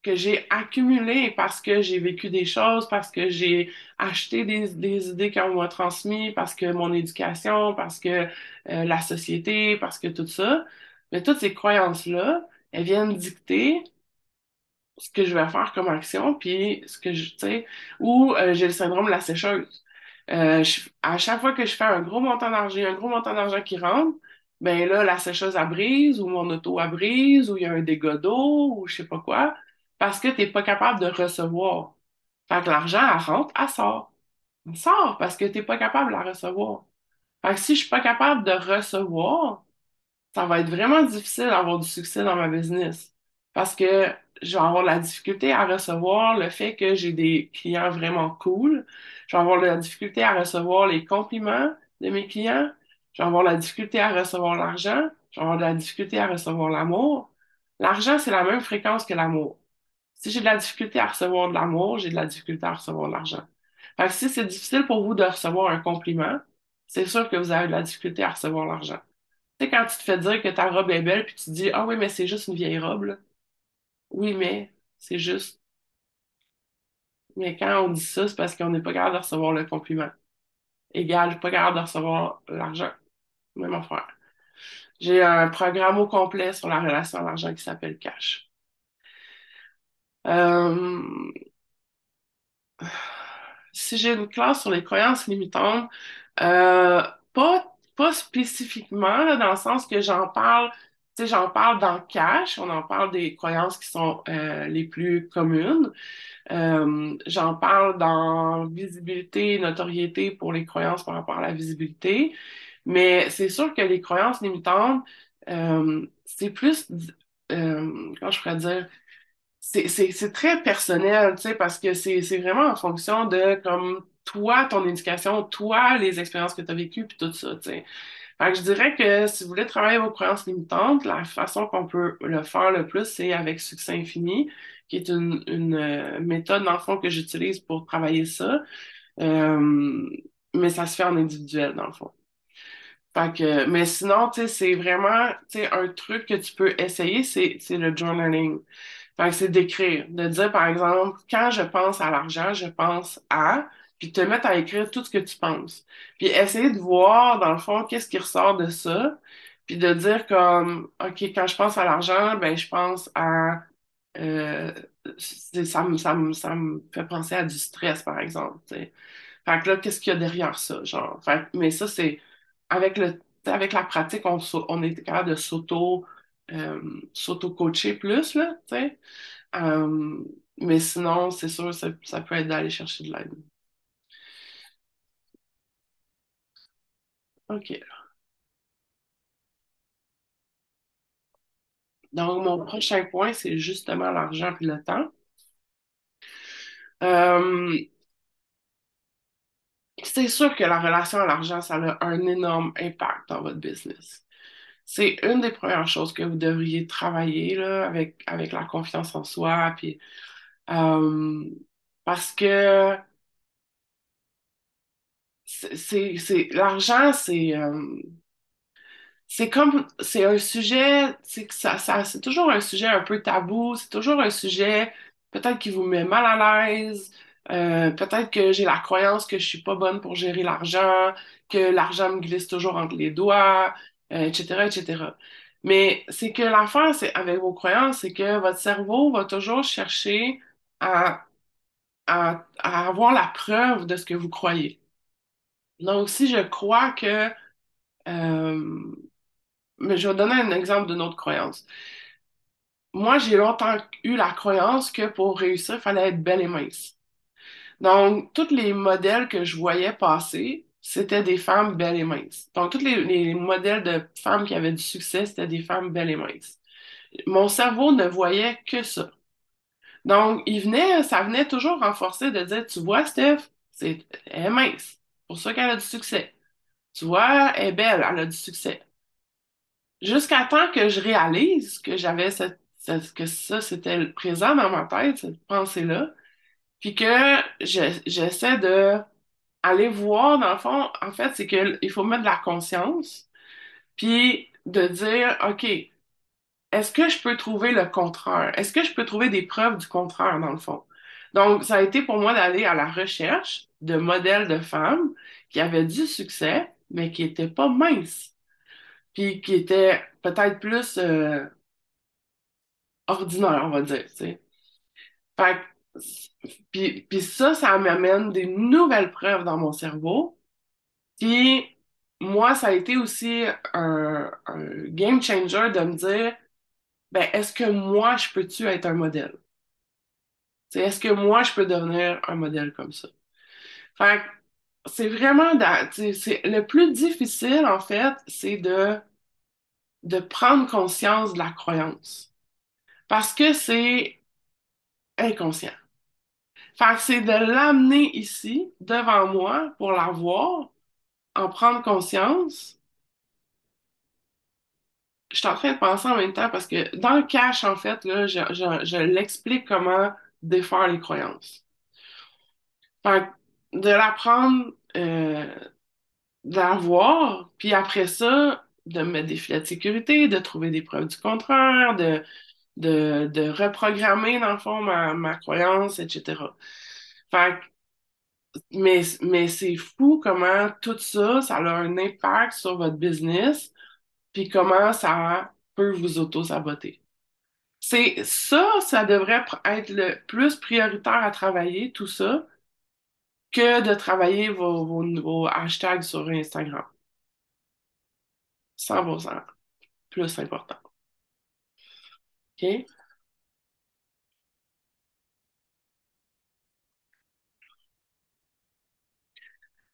que j'ai accumulées parce que j'ai vécu des choses, parce que j'ai acheté des, idées qu'on m'a transmises, parce que mon éducation, parce que euh, la société, parce que tout ça, mais toutes ces croyances-là, elles viennent dicter ce que je vais faire comme action, puis ce que je, tu sais, ou euh, j'ai le syndrome de la sécheuse. Euh, à chaque fois que je fais un gros montant d'argent, un gros montant d'argent qui rentre, ben là, la sécheuse a brise, ou mon auto a brise, ou il y a un dégât d'eau, ou je sais pas quoi, parce que tu n'es pas capable de recevoir. Fait que l'argent, elle rentre, elle sort. Elle sort parce que tu n'es pas capable de la recevoir. Fait que si je suis pas capable de recevoir, ça va être vraiment difficile d'avoir du succès dans ma business. Parce que je vais avoir la difficulté à recevoir le fait que j'ai des clients vraiment cool. Je vais avoir la difficulté à recevoir les compliments de mes clients. Je vais avoir la difficulté à recevoir l'argent. Je vais avoir la difficulté à recevoir l'amour. L'argent, c'est la même fréquence que l'amour. Si j'ai de la difficulté à recevoir de l'amour, j'ai de la difficulté à recevoir de l'argent. Fait que si c'est difficile pour vous de recevoir un compliment, c'est sûr que vous avez de la difficulté à recevoir l'argent. Tu sais, quand tu te fais dire que ta robe est belle, puis tu te dis, ah oui, mais c'est juste une vieille robe, là. Oui, mais c'est juste. Mais quand on dit ça, c'est parce qu'on n'est pas capable de recevoir le compliment. Égal, je pas capable de recevoir l'argent. Même affaire. J'ai un programme au complet sur la relation à l'argent qui s'appelle Cash. Euh, si j'ai une classe sur les croyances limitantes, euh, pas, spécifiquement, dans le sens que j'en parle, j'en parle dans Cash, on en parle des croyances qui sont euh, les plus communes. j'en parle dans visibilité notoriété pour les croyances par rapport à la visibilité. Mais c'est sûr que les croyances limitantes, c'est plus, comment je pourrais dire, c'est très personnel, tu sais, parce que c'est vraiment en fonction de comme toi, ton éducation, toi, les expériences que tu as vécues, puis tout ça, tu sais. Fait que je dirais que si vous voulez travailler vos croyances limitantes, la façon qu'on peut le faire le plus, c'est avec Succès Infini, qui est une, une euh, méthode, dans le fond, que j'utilise pour travailler ça. Euh, mais ça se fait en individuel, dans le fond. Fait que, mais sinon, c'est vraiment, un truc que tu peux essayer, c'est le journaling. C'est d'écrire, de dire, par exemple, quand je pense à l'argent, je pense à, puis te mettre à écrire tout ce que tu penses. Puis essayer de voir, dans le fond, qu'est-ce qui ressort de ça, puis de dire comme, OK, quand je pense à l'argent, ben je pense à... Euh, ça me, ça me, ça me fait penser à du stress, par exemple. T'sais. Fait que là, qu'est-ce qu'il y a derrière ça? Genre, fait, mais ça, c'est avec le avec la pratique, on, est capable de s'auto euh, s'auto-coacher plus, là, tu sais. Euh, mais sinon, c'est sûr, ça, ça peut être d'aller chercher de l'aide. OK. Donc, mon prochain point, c'est justement l'argent et le temps. Euh, c'est sûr que la relation à l'argent, ça a un énorme impact dans votre business c'est une des premières choses que vous devriez travailler avec, la confiance en soi. Euh, parce que c'est, l'argent, c'est, euh, c'est comme, c'est un sujet, c'est ça, ça, c'est toujours un sujet un peu tabou, c'est toujours un sujet peut-être qui vous met mal à l'aise, euh, peut-être que j'ai la croyance que je suis pas bonne pour gérer l'argent, que l'argent me glisse toujours entre les doigts, euh, etc., etc. Mais c'est que l'affaire, c'est avec vos croyances, c'est que votre cerveau va toujours chercher à, à avoir la preuve de ce que vous croyez. Donc, si je crois que euh, mais je vais donner un exemple d'une autre croyance. Moi, j'ai longtemps eu la croyance que pour réussir, il fallait être belle et mince. Donc, tous les modèles que je voyais passer, c'était des femmes belles et minces. Donc, tous les, les modèles de femmes qui avaient du succès, c'était des femmes belles et minces. Mon cerveau ne voyait que ça. Donc, il venait, ça venait toujours renforcer de dire, tu vois, Steph, c'est, elle est mince. Pour ça qu'elle a du succès. Tu vois, elle est belle, elle a du succès. Jusqu'à temps que je réalise que j'avais cette, que ça, c'était présent dans ma tête, cette pensée-là, puis que je- j'essaie de aller voir, dans le fond, en fait, c'est qu'il faut mettre de la conscience, puis de dire, OK, est-ce que je peux trouver le contraire? Est-ce que je peux trouver des preuves du contraire, dans le fond? Donc, ça a été pour moi d'aller à la recherche de modèles de femmes qui avaient du succès, mais qui n'étaient pas minces, puis qui étaient peut-être plus euh, ordinaire, on va dire. Fait puis, puis ça, ça m'amène des nouvelles preuves dans mon cerveau. Puis moi, ça a été aussi un, un game changer de me dire, ben, est-ce que moi, je peux-tu être un modèle? Sais, est-ce que moi, je peux devenir un modèle comme ça? Fait c'est vraiment, d'a- tu sais, c'est le plus difficile, en fait, c'est de, de prendre conscience de la croyance. Parce que c'est inconscient. Fait que c'est de l'amener ici, devant moi, pour la voir, en prendre conscience. Je suis en train de penser en même temps parce que dans le cash, en fait, là, je, je, je l'explique comment défaire les croyances. Fait que de l'apprendre, euh, de la voir, puis après ça, de mettre des filets de sécurité, de trouver des preuves du contraire, de, de, de reprogrammer, dans le fond, ma, ma croyance, etc. Fait Mais, mais c'est fou comment tout ça, ça a un impact sur votre business, puis comment ça peut vous auto-saboter. C'est ça, ça devrait être le plus prioritaire à travailler, tout ça, que de travailler vos, vos, vos hashtags sur Instagram. 100% plus important. OK?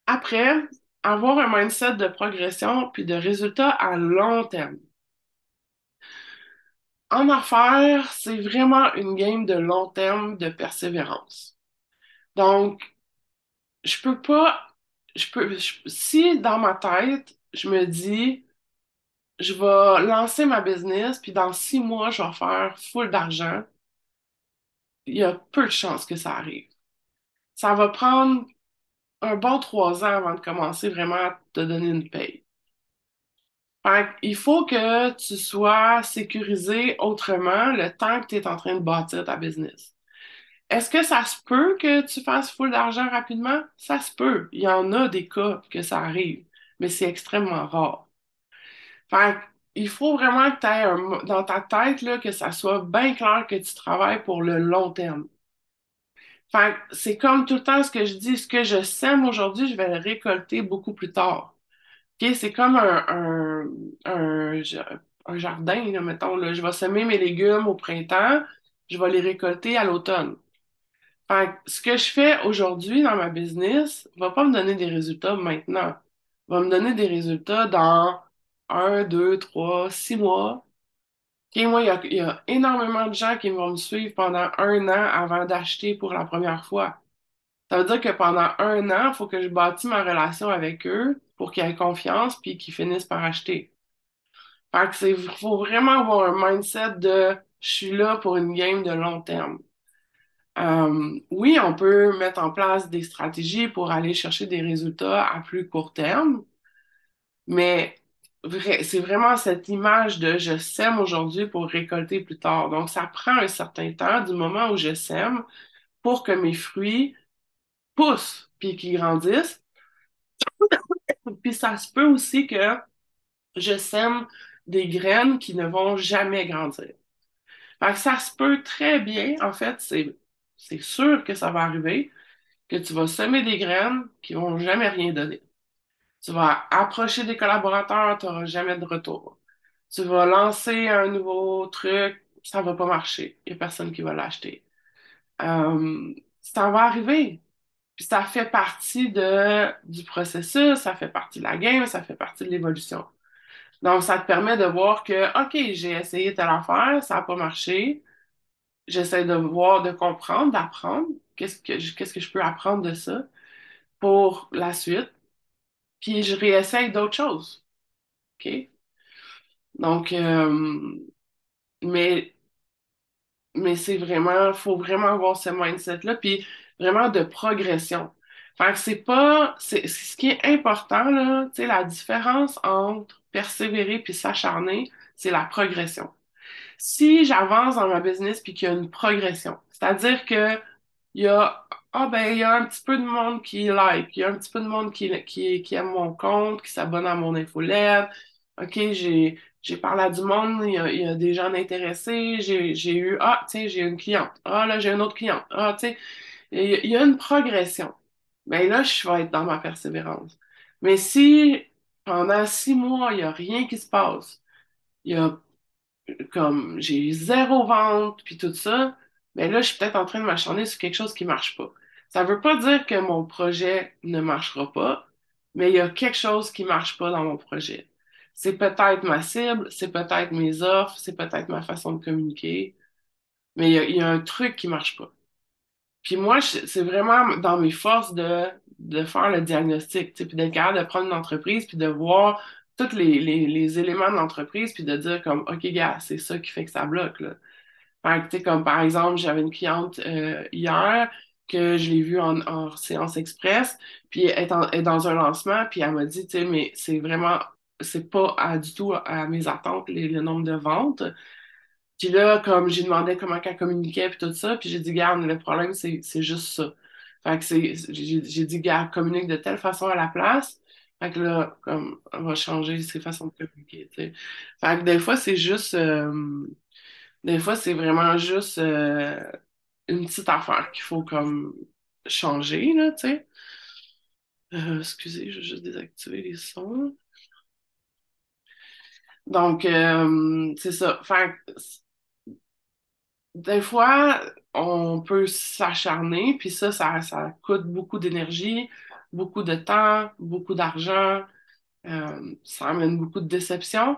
Après, avoir un mindset de progression puis de résultats à long terme. En affaires, c'est vraiment une game de long terme de persévérance. Donc, je peux pas, je peux, si dans ma tête, je me dis, je vais lancer ma business, puis dans six mois, je vais faire full d'argent, il y a peu de chances que ça arrive. Ça va prendre un bon trois ans avant de commencer vraiment à te donner une paye. Il faut que tu sois sécurisé autrement le temps que tu es en train de bâtir ta business. Est-ce que ça se peut que tu fasses full d'argent rapidement? Ça se peut. Il y en a des cas que ça arrive, mais c'est extrêmement rare. Fait il faut vraiment que tu aies dans ta tête là, que ça soit bien clair que tu travailles pour le long terme. Fait c'est comme tout le temps ce que je dis, ce que je sème aujourd'hui, je vais le récolter beaucoup plus tard. OK? C'est comme un, un, un, un jardin, là, mettons, là. Je vais semer mes légumes au printemps, je vais les récolter à l'automne. Ce que je fais aujourd'hui dans ma business va pas me donner des résultats maintenant. Va me donner des résultats dans un, deux, trois, six mois. OK, moi, il y y a énormément de gens qui vont me suivre pendant un an avant d'acheter pour la première fois. Ça veut dire que pendant un an, il faut que je bâtisse ma relation avec eux pour qu'ils aient confiance puis qu'ils finissent par acheter. Fait que c'est, faut vraiment avoir un mindset de je suis là pour une game de long terme. Euh, oui, on peut mettre en place des stratégies pour aller chercher des résultats à plus court terme, mais c'est vraiment cette image de je sème aujourd'hui pour récolter plus tard. Donc, ça prend un certain temps du moment où je sème pour que mes fruits poussent puis qu'ils grandissent. Puis ça se peut aussi que je sème des graines qui ne vont jamais grandir. Ça se peut très bien, en fait, c'est, sûr que ça va arriver, que tu vas semer des graines qui vont jamais rien donner. Tu vas approcher des collaborateurs, tu n'auras jamais de retour. Tu vas lancer un nouveau truc, ça va pas marcher. Il n'y a personne qui va l'acheter. Euh, ça va arriver. Puis ça fait partie de, du processus, ça fait partie de la game, ça fait partie de l'évolution. Donc, ça te permet de voir que, OK, j'ai essayé telle affaire, ça n'a pas marché. J'essaie de voir, de comprendre, d'apprendre. Qu'est-ce que, qu'est-ce que je peux apprendre de ça pour la suite? Puis je réessaye d'autres choses. OK? Donc, euh, mais, mais c'est vraiment, faut vraiment avoir ce mindset-là, puis vraiment de progression. Fait que c'est pas, c'est, ce qui est important, là, tu sais, la différence entre persévérer puis s'acharner, c'est la progression. Si j'avance dans ma business puis qu'il y a une progression, c'est-à-dire que il y a ah ben il y a un petit peu de monde qui like, il y a un petit peu de monde qui qui, qui aime mon compte, qui s'abonne à mon infolette. OK, j'ai j'ai parlé à du monde, il y a, il y a des gens intéressés, j'ai j'ai eu ah tiens, j'ai une cliente. Ah là, j'ai une autre cliente. Ah tu sais, il y, a une progression. Ben là, je vais être dans ma persévérance. Mais si pendant six mois, il y a rien qui se passe, il y a comme j'ai eu zéro vente puis tout ça, mais là, je suis peut-être en train de m'acharner sur quelque chose qui marche pas. Ça veut pas dire que mon projet ne marchera pas, mais il y a quelque chose qui marche pas dans mon projet. C'est peut-être ma cible, c'est peut-être mes offres, c'est peut-être ma façon de communiquer, mais il y a, il y a un truc qui marche pas. Puis moi, c'est vraiment dans mes forces de, de faire le diagnostic, puis d'être capable de prendre une entreprise, puis de voir tous les, les, les éléments de l'entreprise, puis de dire comme, OK, gars, c'est ça qui fait que ça bloque, là. Fait que, comme par exemple, j'avais une cliente euh, hier que je l'ai vue en, en séance express, puis elle est, elle est dans un lancement, puis elle m'a dit, tu sais, mais c'est vraiment, c'est pas à- du tout à mes attentes, les- le nombre de ventes. Puis là, comme j'ai demandé comment elle communiquait puis tout ça, puis j'ai dit, garde, le problème, c'est, juste ça. Fait que c'est, j'ai, dit, garde, communique de telle façon à la place. Fait que là, comme, on va changer ses façons de communiquer, tu sais. Fait que des fois, c'est juste, euh, des fois, c'est vraiment juste euh, une petite affaire qu'il faut comme changer, là, tu sais. Euh, excusez, je vais juste désactiver les sons. Donc, c'est ça. Fait Des fois, on peut s'acharner, puis ça, ça, ça coûte beaucoup d'énergie, beaucoup de temps, beaucoup d'argent, euh, ça amène beaucoup de déception?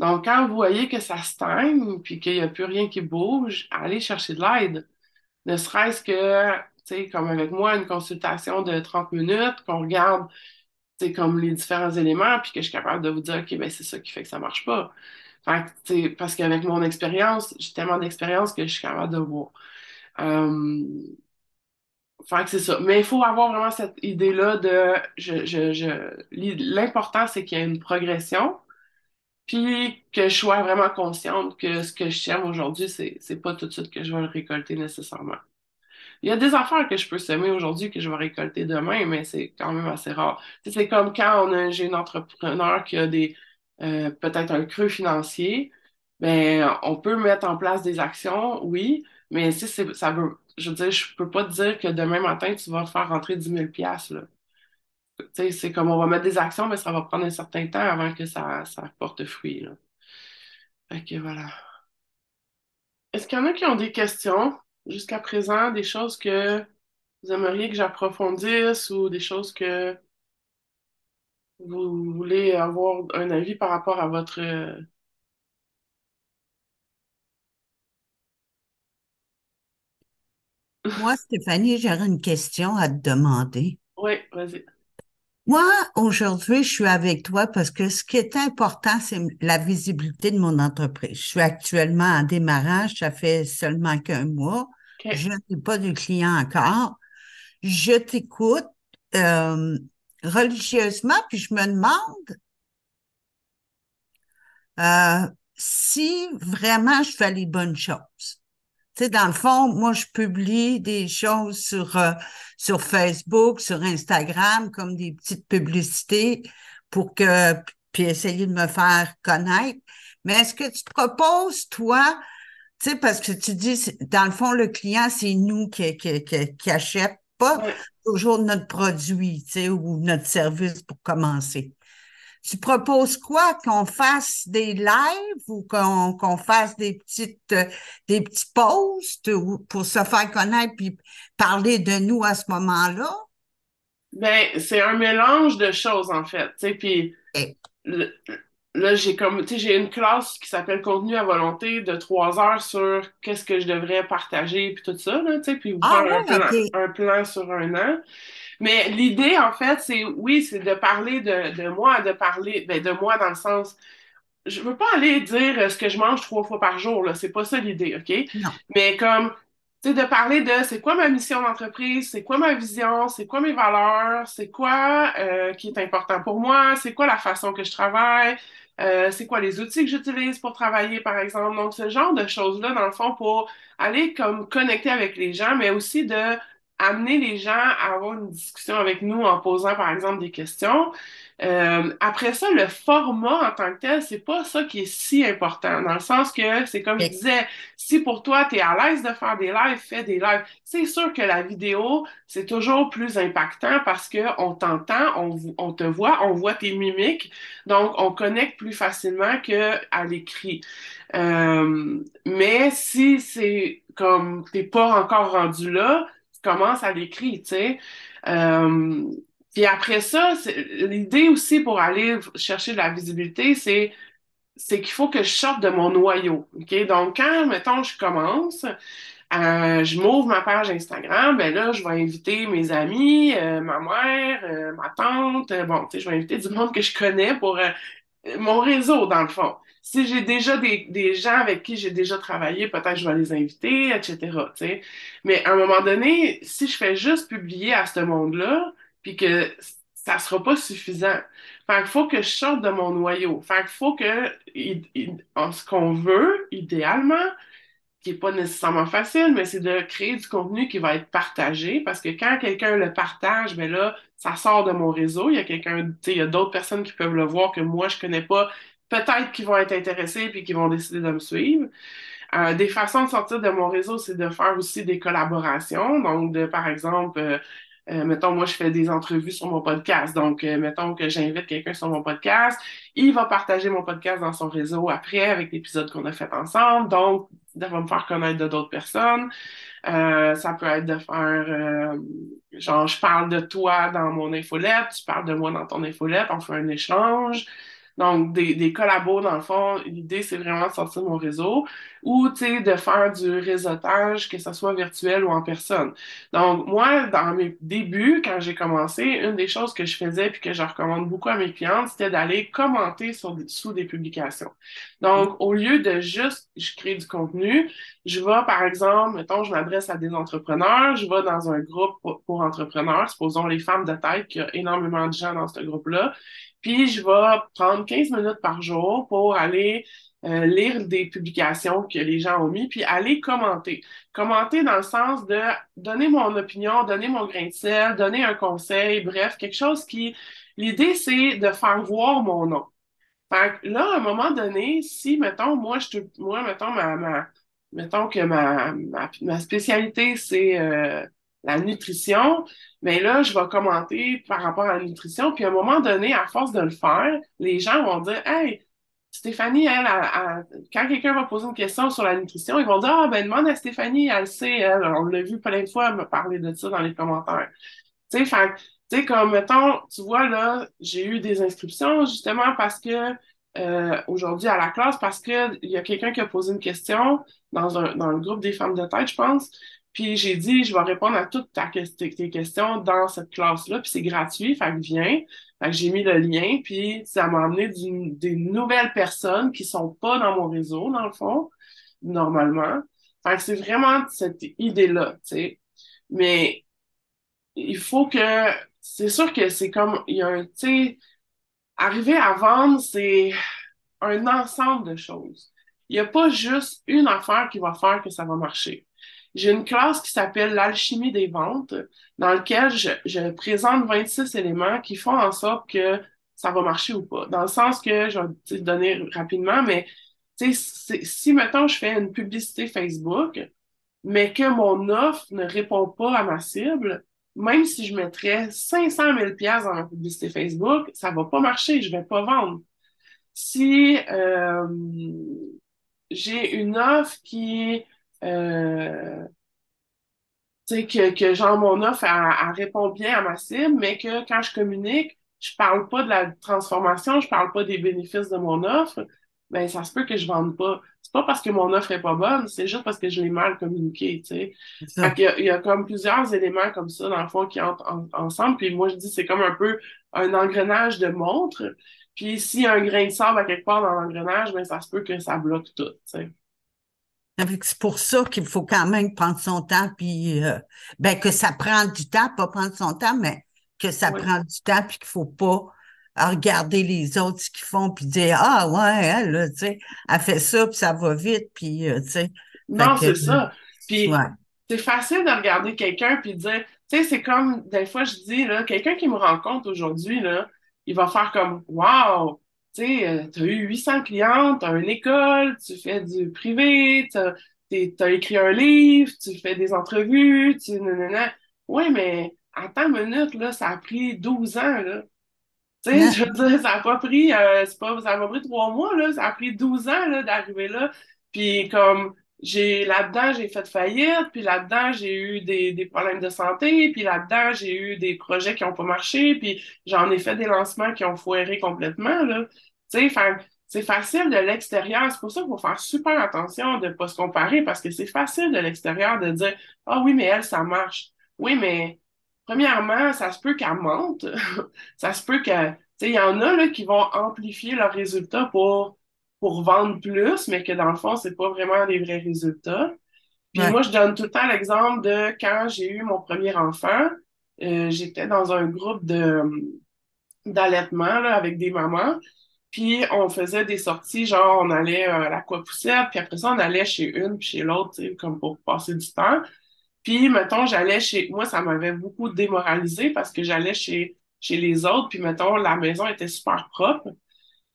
Donc, quand vous voyez que ça stagne, puis qu'il n'y a plus rien qui bouge, allez chercher de l'aide. Ne serait-ce que, comme avec moi, une consultation de 30 minutes, qu'on regarde, comme les différents éléments, puis que je suis capable de vous dire, OK, ben c'est ça qui fait que ça marche pas. Fait parce qu'avec mon expérience, j'ai tellement d'expérience que je suis capable de voir. Euh, fait que c'est ça. Mais il faut avoir vraiment cette idée-là de je, l'important, c'est qu'il y ait une progression, puis que je sois vraiment consciente que ce que je sème aujourd'hui, c'est, c'est pas tout de suite que je vais le récolter nécessairement. Il y a des affaires que je peux semer aujourd'hui que je vais récolter demain, mais c'est quand même assez rare. C'est comme quand on j'ai une entrepreneur qui a des euh, peut-être un creux financier, ben on peut mettre en place des actions, oui, mais si c'est ça veut je veux dire, je peux pas te dire que demain matin, tu vas faire rentrer dix mille piastres, là. Tu sais, c'est comme on va mettre des actions, mais ça va prendre un certain temps avant que ça, ça porte fruit, là. Fait que voilà. Est-ce qu'il y en a qui ont des questions? Jusqu'à présent, des choses que vous aimeriez que j'approfondisse ou des choses que vous voulez avoir un avis par rapport à votre... euh, Moi, Stéphanie, j'aurais une question à te demander. Oui, vas-y. Moi, aujourd'hui, je suis avec toi parce que ce qui est important, c'est la visibilité de mon entreprise. Je suis actuellement en démarrage, ça fait seulement qu'un mois. Je n'ai pas de client encore. Je t'écoute euh, religieusement, puis je me demande, euh, si vraiment je fais les bonnes choses. Tu sais, dans le fond, moi, je publie des choses sur, euh, sur Facebook, sur Instagram, comme des petites publicités pour que, puis essayer de me faire connaître. Mais est-ce que tu te proposes, toi, tu sais, parce que tu dis, dans le fond, le client, c'est nous qui, qui, qui, qui achète, pas toujours notre produit, ou notre service pour commencer. Tu proposes quoi? Qu'on fasse des lives ou qu'on fasse des petites euh, des petits posts pour se faire connaître puis parler de nous à ce moment-là? Ben, c'est un mélange de choses, en fait. Là, j'ai comme, tu sais, j'ai une classe qui s'appelle Contenu à volonté de trois heures sur qu'est-ce que je devrais partager, puis tout ça, là, tu sais, puis Ah faire plan, un plan sur un an. Mais l'idée, en fait, c'est, oui, c'est de parler de, de moi, de parler, ben, de moi dans le sens, je veux pas aller dire euh, ce que je mange trois fois par jour, là, c'est pas ça l'idée, OK? Non. Mais comme, tu sais, de parler de c'est quoi ma mission d'entreprise, c'est quoi ma vision, c'est quoi mes valeurs, c'est quoi euh, qui est important pour moi, c'est quoi la façon que je travaille, euh, c'est quoi les outils que j'utilise pour travailler, par exemple? Donc, ce genre de choses-là, dans le fond, pour aller comme connecter avec les gens, mais aussi de amener les gens à avoir une discussion avec nous en posant, par exemple, des questions. Euh, après ça, le format en tant que tel, c'est pas ça qui est si important, dans le sens que c'est comme je disais, si pour toi, tu es à l'aise de faire des lives, fais des lives. C'est sûr que la vidéo, c'est toujours plus impactant parce que on t'entend, on, on te voit, on voit tes mimiques, donc on connecte plus facilement que à l'écrit. Euh, mais si c'est comme t'es pas encore rendu là, commences à l'écrit, tu sais. Euh, puis après ça, l'idée aussi pour aller chercher de la visibilité, c'est c'est qu'il faut que je sorte de mon noyau. OK? Donc, quand, mettons, je commence, euh, je m'ouvre ma page Instagram, ben là, je vais inviter mes amis, euh, ma mère, ma tante, bon, tu sais, je vais inviter du monde que je connais pour mon réseau, dans le fond. Si j'ai déjà des, des gens avec qui j'ai déjà travaillé, peut-être je vais les inviter, etc., tu sais. Mais à un moment donné, si je fais juste publier à ce monde-là, puis que ça sera pas suffisant. Fait qu'il faut que je sorte de mon noyau. Fait qu'il faut que, ce qu'on veut, idéalement, qui est pas nécessairement facile, mais c'est de créer du contenu qui va être partagé parce que quand quelqu'un le partage, ben là, ça sort de mon réseau. Il y a quelqu'un, il y a d'autres personnes qui peuvent le voir que moi, je connais pas, peut-être qui vont être intéressés puis qui vont décider de me suivre. Euh, des façons de sortir de mon réseau, c'est de faire aussi des collaborations. Donc, de, par exemple, euh, euh, mettons, moi, je fais des entrevues sur mon podcast. Donc, euh, mettons que j'invite quelqu'un sur mon podcast. Il va partager mon podcast dans son réseau après avec l'épisode qu'on a fait ensemble. Donc, ça va me faire connaître d'autres personnes. Euh, ça peut être de faire, euh, genre, je parle de toi dans mon infolette, tu parles de moi dans ton infolette, on fait un échange. Donc, des, des collabos, dans le fond, l'idée, c'est vraiment de sortir mon réseau ou, tu sais, de faire du réseautage, que ce soit virtuel ou en personne. Donc, moi, dans mes débuts, quand j'ai commencé, une des choses que je faisais puis que je recommande beaucoup à mes clientes, c'était d'aller commenter sur, sous des publications. Donc, au lieu de juste, je crée du contenu, je vais, par exemple, mettons, je m'adresse à des entrepreneurs, je vais dans un groupe pour, pour entrepreneurs, supposons les femmes de tête, qu'il y a énormément de gens dans ce groupe-là, puis je vais prendre 15 minutes par jour pour aller euh, lire des publications que les gens ont mis, puis aller commenter. Commenter dans le sens de donner mon opinion, donner mon grain de sel, donner un conseil, bref, quelque chose qui... L'idée, c'est de faire voir mon nom. Fait que là, à un moment donné, si, mettons, moi, je te, moi, mettons, ma, ma, mettons que ma, ma, ma spécialité, c'est euh, la nutrition, mais là, je vais commenter par rapport à la nutrition, puis à un moment donné, à force de le faire, les gens vont dire, Hey, Stéphanie, elle, quand quelqu'un va poser une question sur la nutrition, ils vont dire, Ah, ben, demande à Stéphanie, elle sait, elle, on l'a vu plein de fois me parler de ça dans les commentaires. Tu sais, comme, mettons, tu vois, là, j'ai eu des inscriptions justement parce que, euh, aujourd'hui à la classe, parce que il y a quelqu'un qui a posé une question dans un, dans le groupe des femmes de tête, je pense. Puis j'ai dit, je vais répondre à toutes tes, questions dans cette classe-là, puis c'est gratuit, fait que viens. Fait que j'ai mis le lien, puis ça m'a amené des nouvelles personnes qui sont pas dans mon réseau, dans le fond, normalement. Fait que c'est vraiment cette idée-là, tu sais. Mais il faut que, c'est sûr que c'est comme, il y a un, tu sais, arriver à vendre, c'est, un ensemble de choses. Il n'y a pas juste une affaire qui va faire que ça va marcher. J'ai une classe qui s'appelle l'alchimie des ventes, dans laquelle je, je, présente 26 éléments qui font en sorte que ça va marcher ou pas. Dans le sens que, je vais te donner rapidement, mais si, mettons, je fais une publicité Facebook, mais que mon offre ne répond pas à ma cible, même si je mettrais 500 000 dans ma publicité Facebook, ça va pas marcher, je vais pas vendre. Si euh, j'ai une offre qui euh, que, que genre mon offre elle, répond bien à ma cible, mais que quand je communique, je parle pas de la transformation, je parle pas des bénéfices de mon offre, ben ça se peut que je vende pas. C'est pas parce que mon offre est pas bonne, c'est juste parce que je l'ai mal communiqué, tu sais. il, y a, il y a comme plusieurs éléments comme ça, dans le fond, qui entrent ensemble. Puis moi, je dis c'est comme un peu un engrenage de montre. Puis s'il y a un grain de sable à quelque part dans l'engrenage, ben ça se peut que ça bloque tout, tu sais. C'est pour ça qu'il faut quand même prendre son temps, puis euh, ben que ça prend du temps, pas prendre son temps, mais que ça prend du temps, puis qu'il faut pas regarder les autres ce qu'ils font, puis dire ah ouais, elle, tu sais, elle fait ça, puis ça va vite, puis euh, tu sais. Non, c'est ça. Puis c'est facile de regarder quelqu'un puis dire, tu sais, c'est comme des fois je dis là, quelqu'un qui me rencontre aujourd'hui là, il va faire comme wow, tu sais, euh, tu as eu 800 clientes, tu as une école, tu fais du privé, tu as, écrit un livre, tu fais des entrevues, tu... Nanana. Oui, mais attends une minute, là, ça a pris 12 ans, là. Tu sais, je veux dire, ça a pas pris, euh, pas, ça a pas pris trois mois, là, ça a pris 12 ans, là, d'arriver là. Puis comme, j'ai là-dedans, j'ai fait faillite, puis là-dedans, j'ai eu des, des problèmes de santé, puis là-dedans, j'ai eu des projets qui ont pas marché, puis j'en ai fait des lancements qui ont foiré complètement, là. Tu sais, c'est facile de l'extérieur. C'est pour ça qu'il faut faire super attention de pas se comparer, parce que c'est facile de l'extérieur de dire, ah oui, mais elle, ça marche. Oui, mais premièrement, ça se peut qu'elle monte. ça se peut que, tu sais, il y en a, là, qui vont amplifier leurs résultats pour pour vendre plus, mais que dans le fond, c'est pas vraiment des vrais résultats. Puis moi, je donne tout le temps l'exemple de quand j'ai eu mon premier enfant, euh, j'étais dans un groupe de d'allaitement avec des mamans. Puis on faisait des sorties, genre on allait à l'aquapoussette, puis après ça, on allait chez une, puis chez l'autre, comme pour passer du temps. Puis, mettons, j'allais chez... Moi, ça m'avait beaucoup démoralisé parce que j'allais chez, chez les autres, puis mettons, la maison était super propre.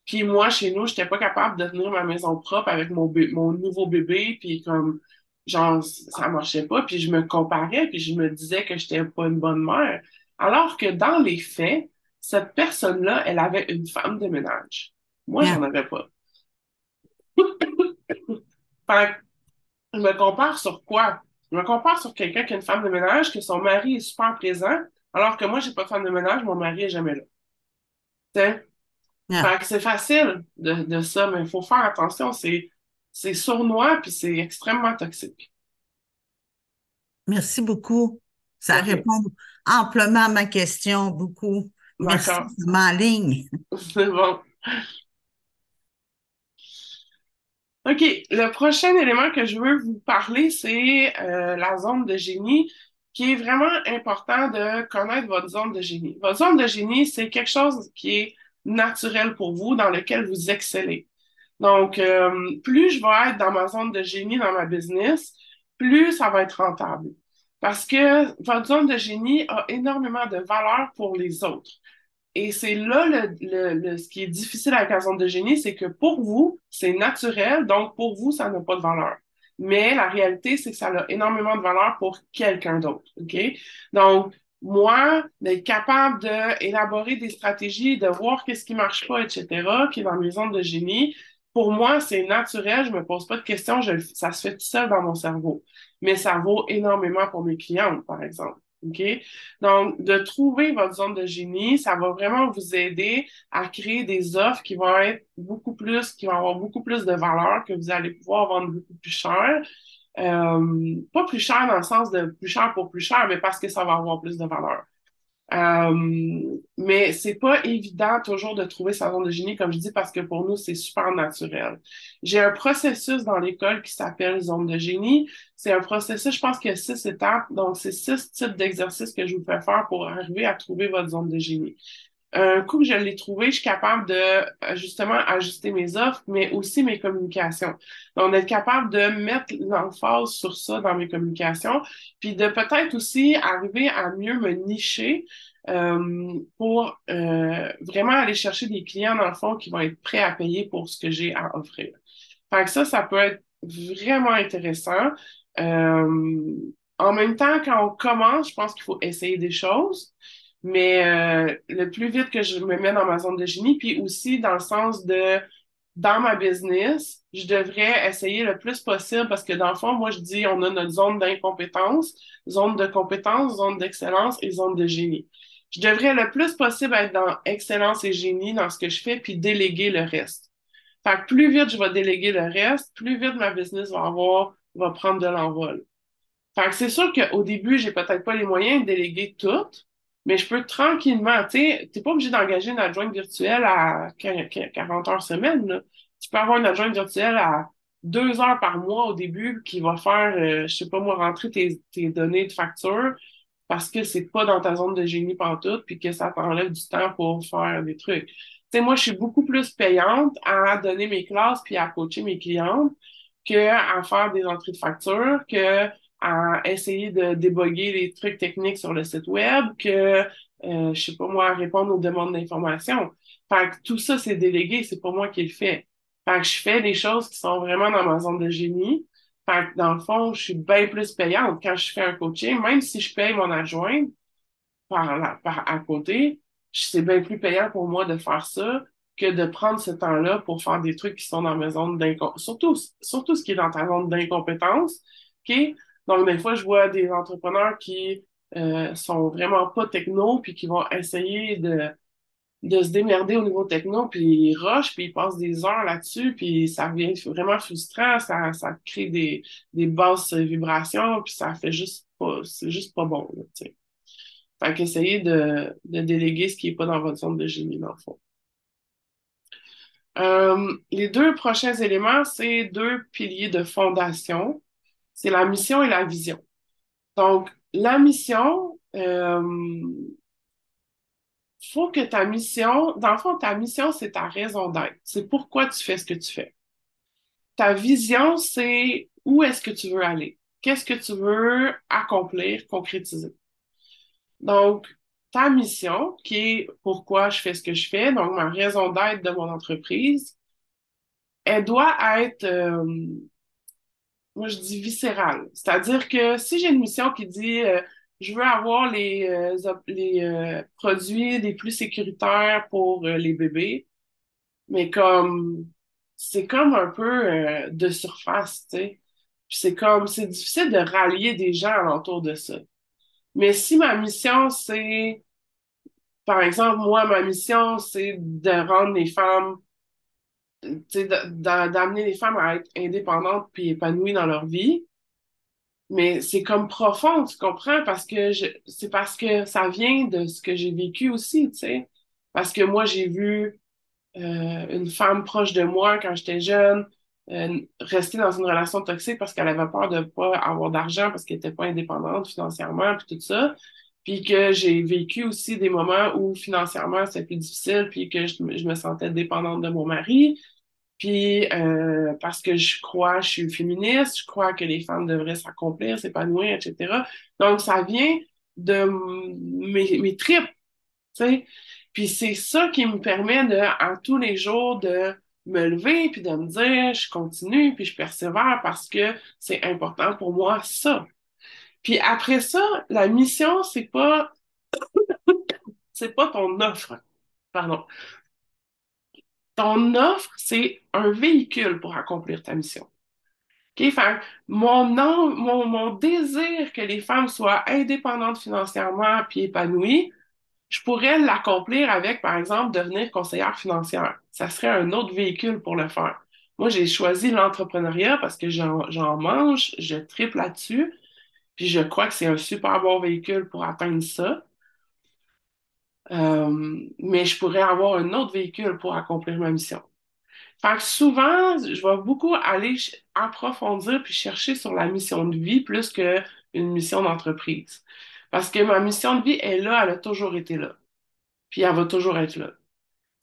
Puis moi, chez nous, j'étais pas capable de tenir ma maison propre avec mon, mon nouveau bébé, puis comme, genre, ça marchait pas, puis je me comparais, puis je me disais que j'étais pas une bonne mère. Alors que dans les faits, cette personne-là, elle avait une femme de ménage. Moi, j'en avais pas. fait je me compare sur quoi? Je me compare sur quelqu'un qui a une femme de ménage, que son mari est super présent, alors que moi, j'ai pas de femme de ménage, mon mari est jamais là. T'sais? C'est facile de, ça, mais il faut faire attention. C'est, c'est sournois puis c'est extrêmement toxique. Merci beaucoup. Ça répond amplement à ma question, beaucoup. Merci, ma ligne. C'est bon. OK. Le prochain élément que je veux vous parler, c'est euh, la zone de génie, qui est vraiment important de connaître votre zone de génie. Votre zone de génie, c'est quelque chose qui est naturel pour vous, dans lequel vous excellez. Donc, euh, plus je vais être dans ma zone de génie dans ma business, plus ça va être rentable. Parce que votre zone de génie a énormément de valeur pour les autres. Et c'est là le, le, ce qui est difficile avec la zone de génie, c'est que pour vous, c'est naturel, donc pour vous, ça n'a pas de valeur. Mais la réalité, c'est que ça a énormément de valeur pour quelqu'un d'autre. OK? Donc, moi, d'être capable d'élaborer des stratégies, de voir qu'est-ce qui marche pas, etc., qui est dans mes zones de génie, pour moi, c'est naturel, je me pose pas de questions, ça se fait tout seul dans mon cerveau. Mais ça vaut énormément pour mes clientes, par exemple. OK? Donc, de trouver votre zone de génie, ça va vraiment vous aider à créer des offres qui vont être beaucoup plus, qui vont avoir beaucoup plus de valeur, que vous allez pouvoir vendre beaucoup plus cher, euh, pas plus cher dans le sens de plus cher pour plus cher, mais parce que ça va avoir plus de valeur. Euh, mais c'est pas évident toujours de trouver sa zone de génie, comme je dis, parce que pour nous, c'est super naturel. J'ai un processus dans l'école qui s'appelle zone de génie. C'est un processus, je pense qu'il y a six étapes, donc c'est six types d'exercices que je vous fais faire pour arriver à trouver votre zone de génie. Un coup que je l'ai trouvé, je suis capable de euh, justement ajuster mes offres, mais aussi mes communications. Donc, d'être capable de mettre l'emphase sur ça dans mes communications, puis de peut-être aussi arriver à mieux me nicher euh, pour euh, vraiment aller chercher des clients, dans le fond, qui vont être prêts à payer pour ce que j'ai à offrir. Fait que ça, ça peut être vraiment intéressant. Euh, en même temps, quand on commence, je pense qu'il faut essayer des choses, mais euh, le plus vite que je me mets dans ma zone de génie, puis aussi dans le sens de dans ma business, je devrais essayer le plus possible parce que dans le fond, moi, je dis on a notre zone d'incompétence, zone de compétence, zone d'excellence et zone de génie. Je devrais le plus possible être dans excellence et génie dans ce que je fais, puis déléguer le reste. Fait que plus vite je vais déléguer le reste, plus vite ma business va avoir, va prendre de l'envol. Fait que c'est sûr qu'au début, j'ai peut-être pas les moyens de déléguer tout, mais je peux tranquillement, tu sais, t'es pas obligé d'engager une adjointe virtuelle à 40 heures semaine, là. Tu peux avoir une adjointe virtuelle à deux heures par mois au début qui va faire, euh, je sais pas moi, rentrer tes, tes données de facture parce que c'est pas dans ta zone de génie pantoute puis que ça t'enlève du temps pour faire des trucs. Tu sais, moi, je suis beaucoup plus payante à donner mes classes puis à coacher mes clientes que à faire des entrées de facture, que à essayer de déboguer les trucs techniques sur le site web, que, euh, je sais pas moi, à répondre aux demandes d'information. Fait que tout ça, c'est délégué, c'est pas moi qui le fais. Fait que je fais des choses qui sont vraiment dans ma zone de génie. Fait que dans le fond, je suis bien plus payante quand je fais un coaching, même si je paye mon adjoint par, par à côté, c'est bien plus payant pour moi de faire ça que de prendre ce temps-là pour faire des trucs qui sont dans ma zone d'incompétence. Surtout, surtout ce qui est dans ta zone d'incompétence. OK? Donc, des fois, je vois des entrepreneurs qui euh, sont vraiment pas techno, puis qui vont essayer de, de se démerder au niveau techno, puis ils rushent, puis ils passent des heures là-dessus, puis ça devient vraiment frustrant, ça, ça crée des, des basses vibrations, puis ça fait juste pas, c'est juste pas bon, tu sais. Fait qu'essayer de, de déléguer ce qui est pas dans votre zone de génie, dans le fond. Euh, les deux prochains éléments, c'est deux piliers de fondation c'est la mission et la vision. Donc, la mission, euh, faut que ta mission, dans le fond, ta mission, c'est ta raison d'être. C'est pourquoi tu fais ce que tu fais. Ta vision, c'est où est-ce que tu veux aller? Qu'est-ce que tu veux accomplir, concrétiser? Donc, ta mission, qui est pourquoi je fais ce que je fais, donc ma raison d'être de mon entreprise, elle doit être euh, moi je dis viscéral. C'est-à-dire que si j'ai une mission qui dit euh, je veux avoir les, euh, les euh, produits les plus sécuritaires pour les bébés, mais comme c'est comme un peu de surface, tu sais. c'est comme c'est difficile de rallier des gens alentour de ça. Mais si ma mission c'est par exemple, moi, ma mission, c'est de rendre les femmes d'amener les femmes à être indépendantes puis épanouies dans leur vie. Mais c'est comme profond, tu comprends? Parce que c'est parce que ça vient de ce que j'ai vécu aussi, tu sais. Parce que moi, j'ai vu euh, une femme proche de moi quand j'étais jeune euh, rester dans une relation toxique parce qu'elle avait peur de pas avoir d'argent parce qu'elle était pas indépendante financièrement puis tout ça. Puis que j'ai vécu aussi des moments où financièrement c'était plus difficile puis que je me sentais dépendante de mon mari. Puis euh, parce que je crois, je suis féministe, je crois que les femmes devraient s'accomplir, s'épanouir, etc. Donc, ça vient de mes, tripes, tu sais. Puis c'est ça qui me permet de, en tous les jours, de me lever, puis de me dire, je continue, puis je persévère parce que c'est important pour moi, ça. Puis après ça, la mission, c'est pas, c'est pas ton offre. Pardon. Ton offre, c'est un véhicule pour accomplir ta mission. OK? Fait, mon, mon, mon désir que les femmes soient indépendantes financièrement puis épanouies, je pourrais l'accomplir avec, par exemple, devenir conseillère financière. Ça serait un autre véhicule pour le faire. Moi, j'ai choisi l'entrepreneuriat parce que j'en mange, je triple là-dessus, puis je crois que c'est un super bon véhicule pour atteindre ça. Euh, mais je pourrais avoir un autre véhicule pour accomplir ma mission. Fait que souvent, je vais beaucoup aller approfondir puis chercher sur la mission de vie plus qu'une mission d'entreprise. Parce que ma mission de vie est là, elle a toujours été là. puis elle va toujours être là.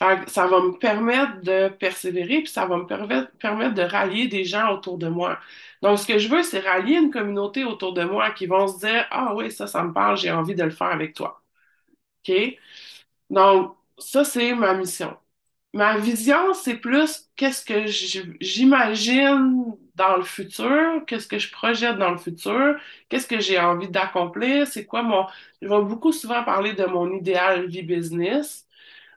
Fait que ça va me permettre de persévérer, puis ça va me permettre, permettre de rallier des gens autour de moi. Donc, ce que je veux, c'est rallier une communauté autour de moi qui vont se dire, ah oui, ça, ça me parle, j'ai envie de le faire avec toi. OK? Donc, ça, c'est ma mission. Ma vision, c'est plus qu'est-ce que j'imagine dans le futur, qu'est-ce que je projette dans le futur, qu'est-ce que j'ai envie d'accomplir, c'est quoi mon... Je vais beaucoup souvent parler de mon idéal vie business.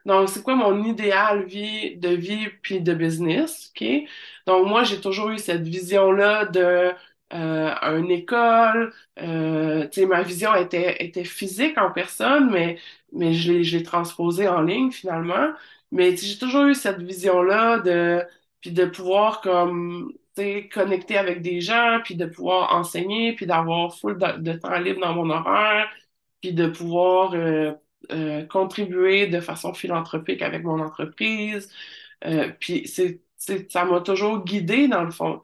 Donc, c'est quoi mon idéal vie de vie puis de business, OK? Donc, moi, j'ai toujours eu cette vision-là de euh, une école. Euh, ma vision était, était physique en personne, mais, mais je l'ai, je l'ai transposée en ligne finalement. Mais j'ai toujours eu cette vision-là de, puis de pouvoir comme, connecter avec des gens, puis de pouvoir enseigner, puis d'avoir full de, temps libre dans mon horaire, puis de pouvoir euh, euh, contribuer de façon philanthropique avec mon entreprise. Euh, puis c'est, ça m'a toujours guidé dans le fond.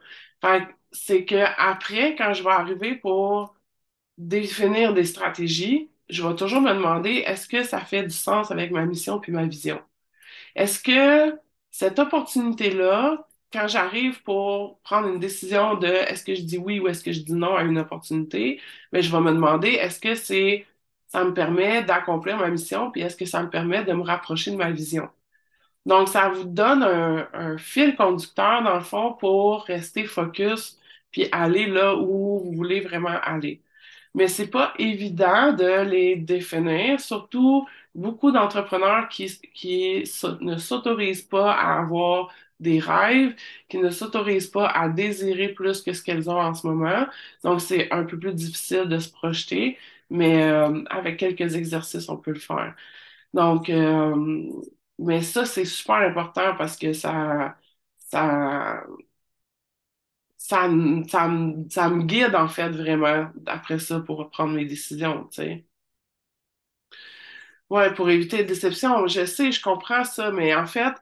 C'est que après, quand je vais arriver pour définir des stratégies, je vais toujours me demander est-ce que ça fait du sens avec ma mission puis ma vision? Est-ce que cette opportunité-là, quand j'arrive pour prendre une décision de est-ce que je dis oui ou est-ce que je dis non à une opportunité, mais ben, je vais me demander est-ce que c'est ça me permet d'accomplir ma mission, puis est-ce que ça me permet de me rapprocher de ma vision? Donc, ça vous donne un, fil conducteur, dans le fond, pour rester focus, puis aller là où vous voulez vraiment aller. Mais c'est pas évident de les définir, surtout beaucoup d'entrepreneurs qui, qui ne s'autorisent pas à avoir des rêves, qui ne s'autorisent pas à désirer plus que ce qu'elles ont en ce moment. Donc, c'est un peu plus difficile de se projeter mais euh, avec quelques exercices, on peut le faire. Donc, euh, mais ça, c'est super important parce que ça, ça, ça, ça, ça, me guide, en fait, vraiment, après ça, pour prendre mes décisions, tu sais. Ouais, pour éviter les déceptions. Je sais, je comprends ça, mais en fait,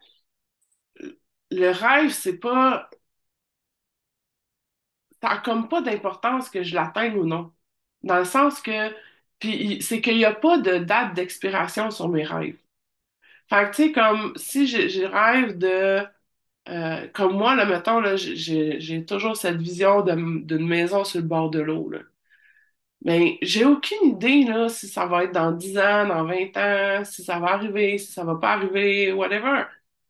le rêve, c'est pas. Ça n'a comme pas d'importance que je l'atteigne ou non. Dans le sens que, puis c'est qu'il n'y a pas de date d'expiration sur mes rêves. Fait que, tu sais, comme si je, rêve de. Euh, comme moi, là, mettons, là, j'ai toujours cette vision d'une maison sur le bord de l'eau. Mais j'ai aucune idée, là, si ça va être dans 10 ans, dans 20 ans, si ça va arriver, si ça va pas arriver, whatever.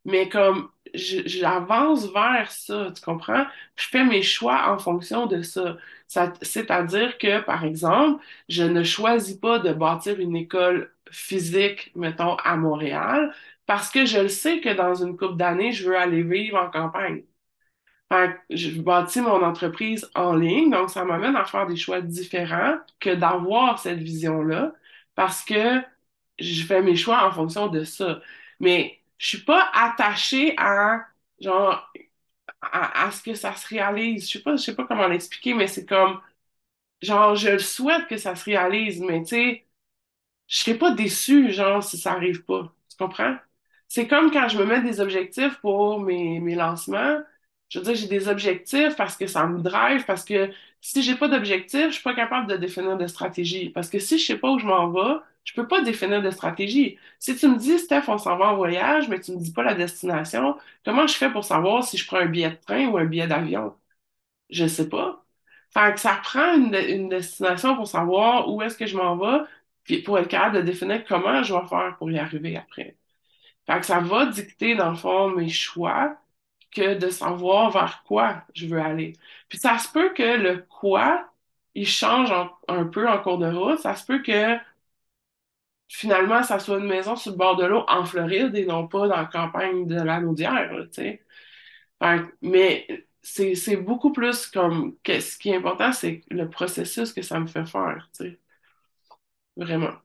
Mais comme, j'avance vers ça, tu comprends? Je fais mes choix en fonction de ça. ça C'est-à-dire que, par exemple, je ne choisis pas de bâtir une école physique, mettons, à Montréal, parce que je le sais que dans une couple d'années, je veux aller vivre en campagne. Je bâtis mon entreprise en ligne, donc ça m'amène à faire des choix différents que d'avoir cette vision-là, parce que je fais mes choix en fonction de ça. Mais je suis pas attachée à genre à, ce que ça se réalise. Je sais pas, je sais pas comment l'expliquer, mais c'est comme genre je le souhaite que ça se réalise, mais tu sais, je serais pas déçue, genre, si ça arrive pas. Tu comprends? C'est comme quand je me mets des objectifs pour mes, mes lancements. Je veux dire, j'ai des objectifs parce que ça me drive, parce que si j'ai pas d'objectif, je suis pas capable de définir de stratégie. Parce que si je sais pas où je m'en vais, je peux pas définir de stratégie. Si tu me dis, Steph, on s'en va en voyage, mais tu me dis pas la destination, comment je fais pour savoir si je prends un billet de train ou un billet d'avion? Je sais pas. Fait que ça prend une, destination pour savoir où est-ce que je m'en vais, puis pour être capable de définir comment je vais faire pour y arriver après. Ça va dicter, dans le fond, mes choix que de savoir vers quoi je veux aller. Puis ça se peut que le quoi, il change un peu en cours de route. Ça se peut que finalement, ça soit une maison sur le bord de l'eau en Floride et non pas dans la campagne de la Naudière, tu sais. Mais c'est beaucoup plus comme ce qui est important, c'est le processus que ça me fait faire, tu sais. Vraiment.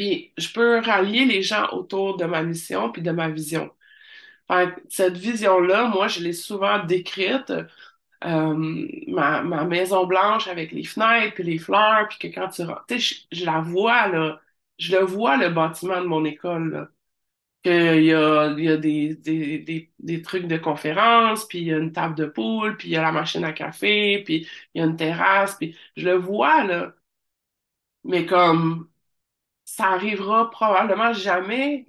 Puis je peux rallier les gens autour de ma mission puis de ma vision. cette vision-là, moi, je l'ai souvent décrite euh, ma, ma, maison blanche avec les fenêtres puis les fleurs, puis que quand tu rentres, je, je, la vois, là, je le vois, le bâtiment de mon école, là. qu'il y a, des, des trucs de conférence, puis il y a une table de poule, puis il y a la machine à café, puis il y a une terrasse, puis je le vois, là. Mais comme, ça arrivera probablement jamais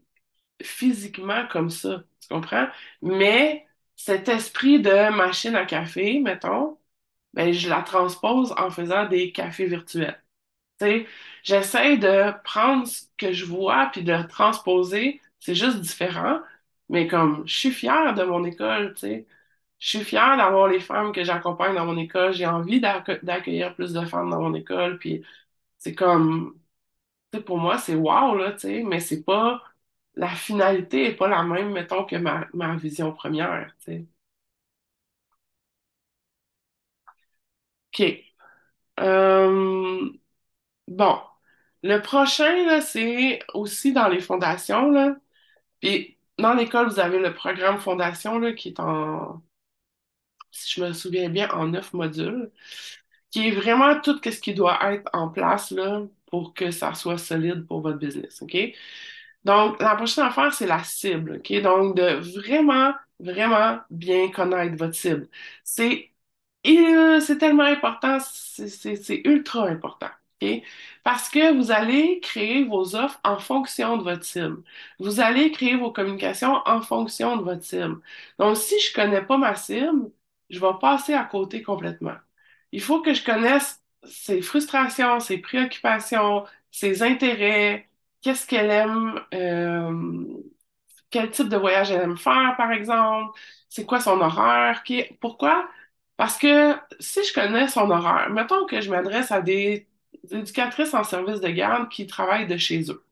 physiquement comme ça, tu comprends? Mais cet esprit de machine à café, mettons, ben, je la transpose en faisant des cafés virtuels. J'essaie de prendre ce que je vois puis de le transposer. C'est juste différent, mais comme je suis fière de mon école, tu sais. Je suis fière d'avoir les femmes que j'accompagne dans mon école. J'ai envie d'accueillir plus de femmes dans mon école. Puis c'est comme, pour moi, c'est wow, là, tu sais, mais c'est pas, la finalité est pas la même, mettons, que ma, ma vision première, tu sais. OK. Euh, bon. Le prochain, là, c'est aussi dans les fondations, là. Puis dans l'école, vous avez le programme Fondation, là, qui est en, si je me souviens bien, en neuf modules, qui est vraiment tout ce qui doit être en place, là, pour que ça soit solide pour votre business, OK? Donc, la prochaine affaire, c'est la cible, OK? Donc, de vraiment, vraiment bien connaître votre cible. C'est c'est tellement important, c'est ultra important. Parce que vous allez créer vos offres en fonction de votre cible. Vous allez créer vos communications en fonction de votre cible. Donc, si je ne connais pas ma cible, je vais passer à côté complètement. Il faut que je connaisse ses frustrations, ses préoccupations, ses intérêts, qu'est-ce qu'elle aime, euh, quel type de voyage elle aime faire, par exemple, c'est quoi son horaire, pourquoi? Parce que si je connais son horaire, mettons que je m'adresse à des éducatrices en service de garde qui travaillent de chez eux.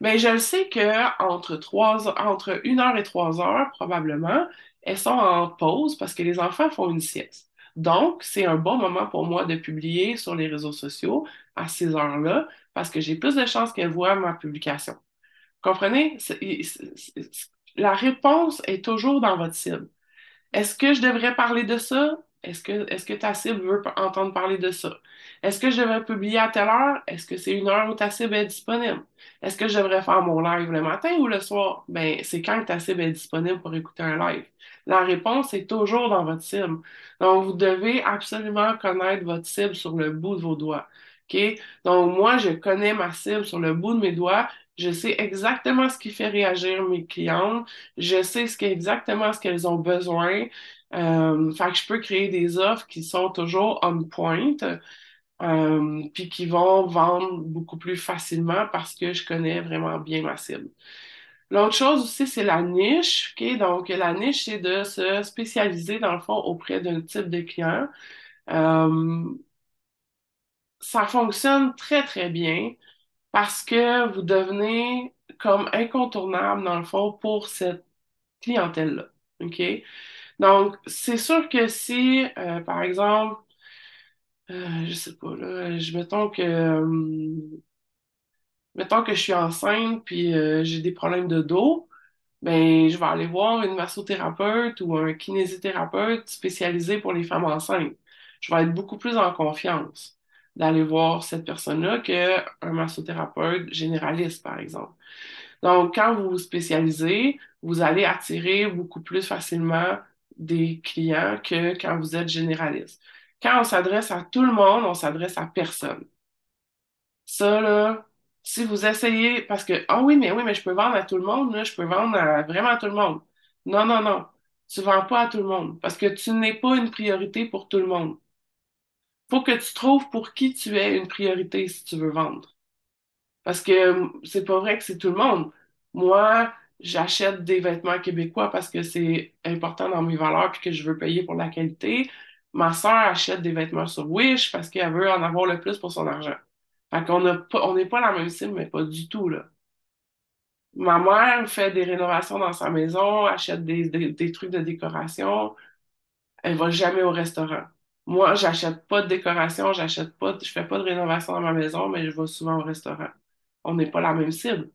Mais je le sais que entre trois, entre une heure et trois heures, probablement, elles sont en pause parce que les enfants font une sieste. Donc, c'est un bon moment pour moi de publier sur les réseaux sociaux à ces heures-là parce que j'ai plus de chances qu'elles voient ma publication. Comprenez? La réponse est toujours dans votre cible. Est-ce que je devrais parler de ça? Est-ce que, est-ce que ta cible veut entendre parler de ça? Est-ce que je devrais publier à telle heure? Est-ce que c'est une heure où ta cible est disponible? Est-ce que je devrais faire mon live le matin ou le soir? Ben, c'est quand ta cible est disponible pour écouter un live. La réponse est toujours dans votre cible. Donc, vous devez absolument connaître votre cible sur le bout de vos doigts. OK? Donc, moi, je connais ma cible sur le bout de mes doigts. Je sais exactement ce qui fait réagir mes clientes. Je sais exactement ce qu'elles ont besoin. Euh, fait que je peux créer des offres qui sont toujours on point, euh, puis qui vont vendre beaucoup plus facilement parce que je connais vraiment bien ma cible. L'autre chose aussi, c'est la niche. Donc, la niche, c'est de se spécialiser, dans le fond, auprès d'un type de client. Euh, ça fonctionne très, très bien parce que vous devenez comme incontournable, dans le fond, pour cette clientèle-là. OK? Donc, c'est sûr que si, euh, par exemple, euh, je sais pas, là, je mettons que, euh, mettons que je suis enceinte puis euh, j'ai des problèmes de dos, ben, je vais aller voir une massothérapeute ou un kinésithérapeute spécialisé pour les femmes enceintes. Je vais être beaucoup plus en confiance d'aller voir cette personne-là qu'un massothérapeute généraliste, par exemple. Donc, quand vous vous spécialisez, vous allez attirer beaucoup plus facilement des clients que quand vous êtes généraliste. Quand on s'adresse à tout le monde, on s'adresse à personne. Ça, là, si vous essayez, parce que, ah oui, mais oui, mais je peux vendre à tout le monde, là, je peux vendre à, vraiment à tout le monde. Non, non, non. Tu vends pas à tout le monde parce que tu n'es pas une priorité pour tout le monde. Faut que tu trouves pour qui tu es une priorité si tu veux vendre. Parce que c'est pas vrai que c'est tout le monde. Moi, j'achète des vêtements québécois parce que c'est important dans mes valeurs puis que je veux payer pour la qualité. Ma sœur achète des vêtements sur Wish parce qu'elle veut en avoir le plus pour son argent. Fait qu'on on n'est pas la même cible, mais pas du tout. Ma mère fait des rénovations dans sa maison, achète des, trucs de décoration. Elle va jamais au restaurant. Moi, j'achète pas de décoration, j'achète pas, je fais pas de rénovation dans ma maison, mais je vais souvent au restaurant. On n'est pas la même cible.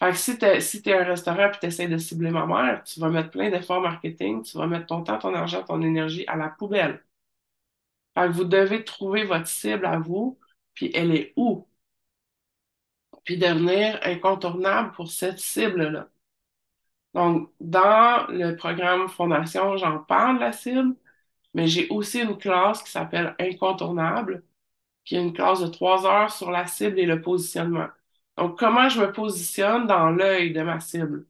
Fait que si tu si es un restaurant et tu essaies de cibler ma mère, tu vas mettre plein d'efforts marketing, tu vas mettre ton temps, ton argent, ton énergie à la poubelle. Fait que vous devez trouver votre cible à vous, puis elle est où? Puis devenir incontournable pour cette cible-là. Donc, dans le programme Fondation, j'en parle de la cible, mais j'ai aussi une classe qui s'appelle Incontournable, qui est une classe de trois heures sur la cible et le positionnement. Donc, comment je me positionne dans l'œil de ma cible?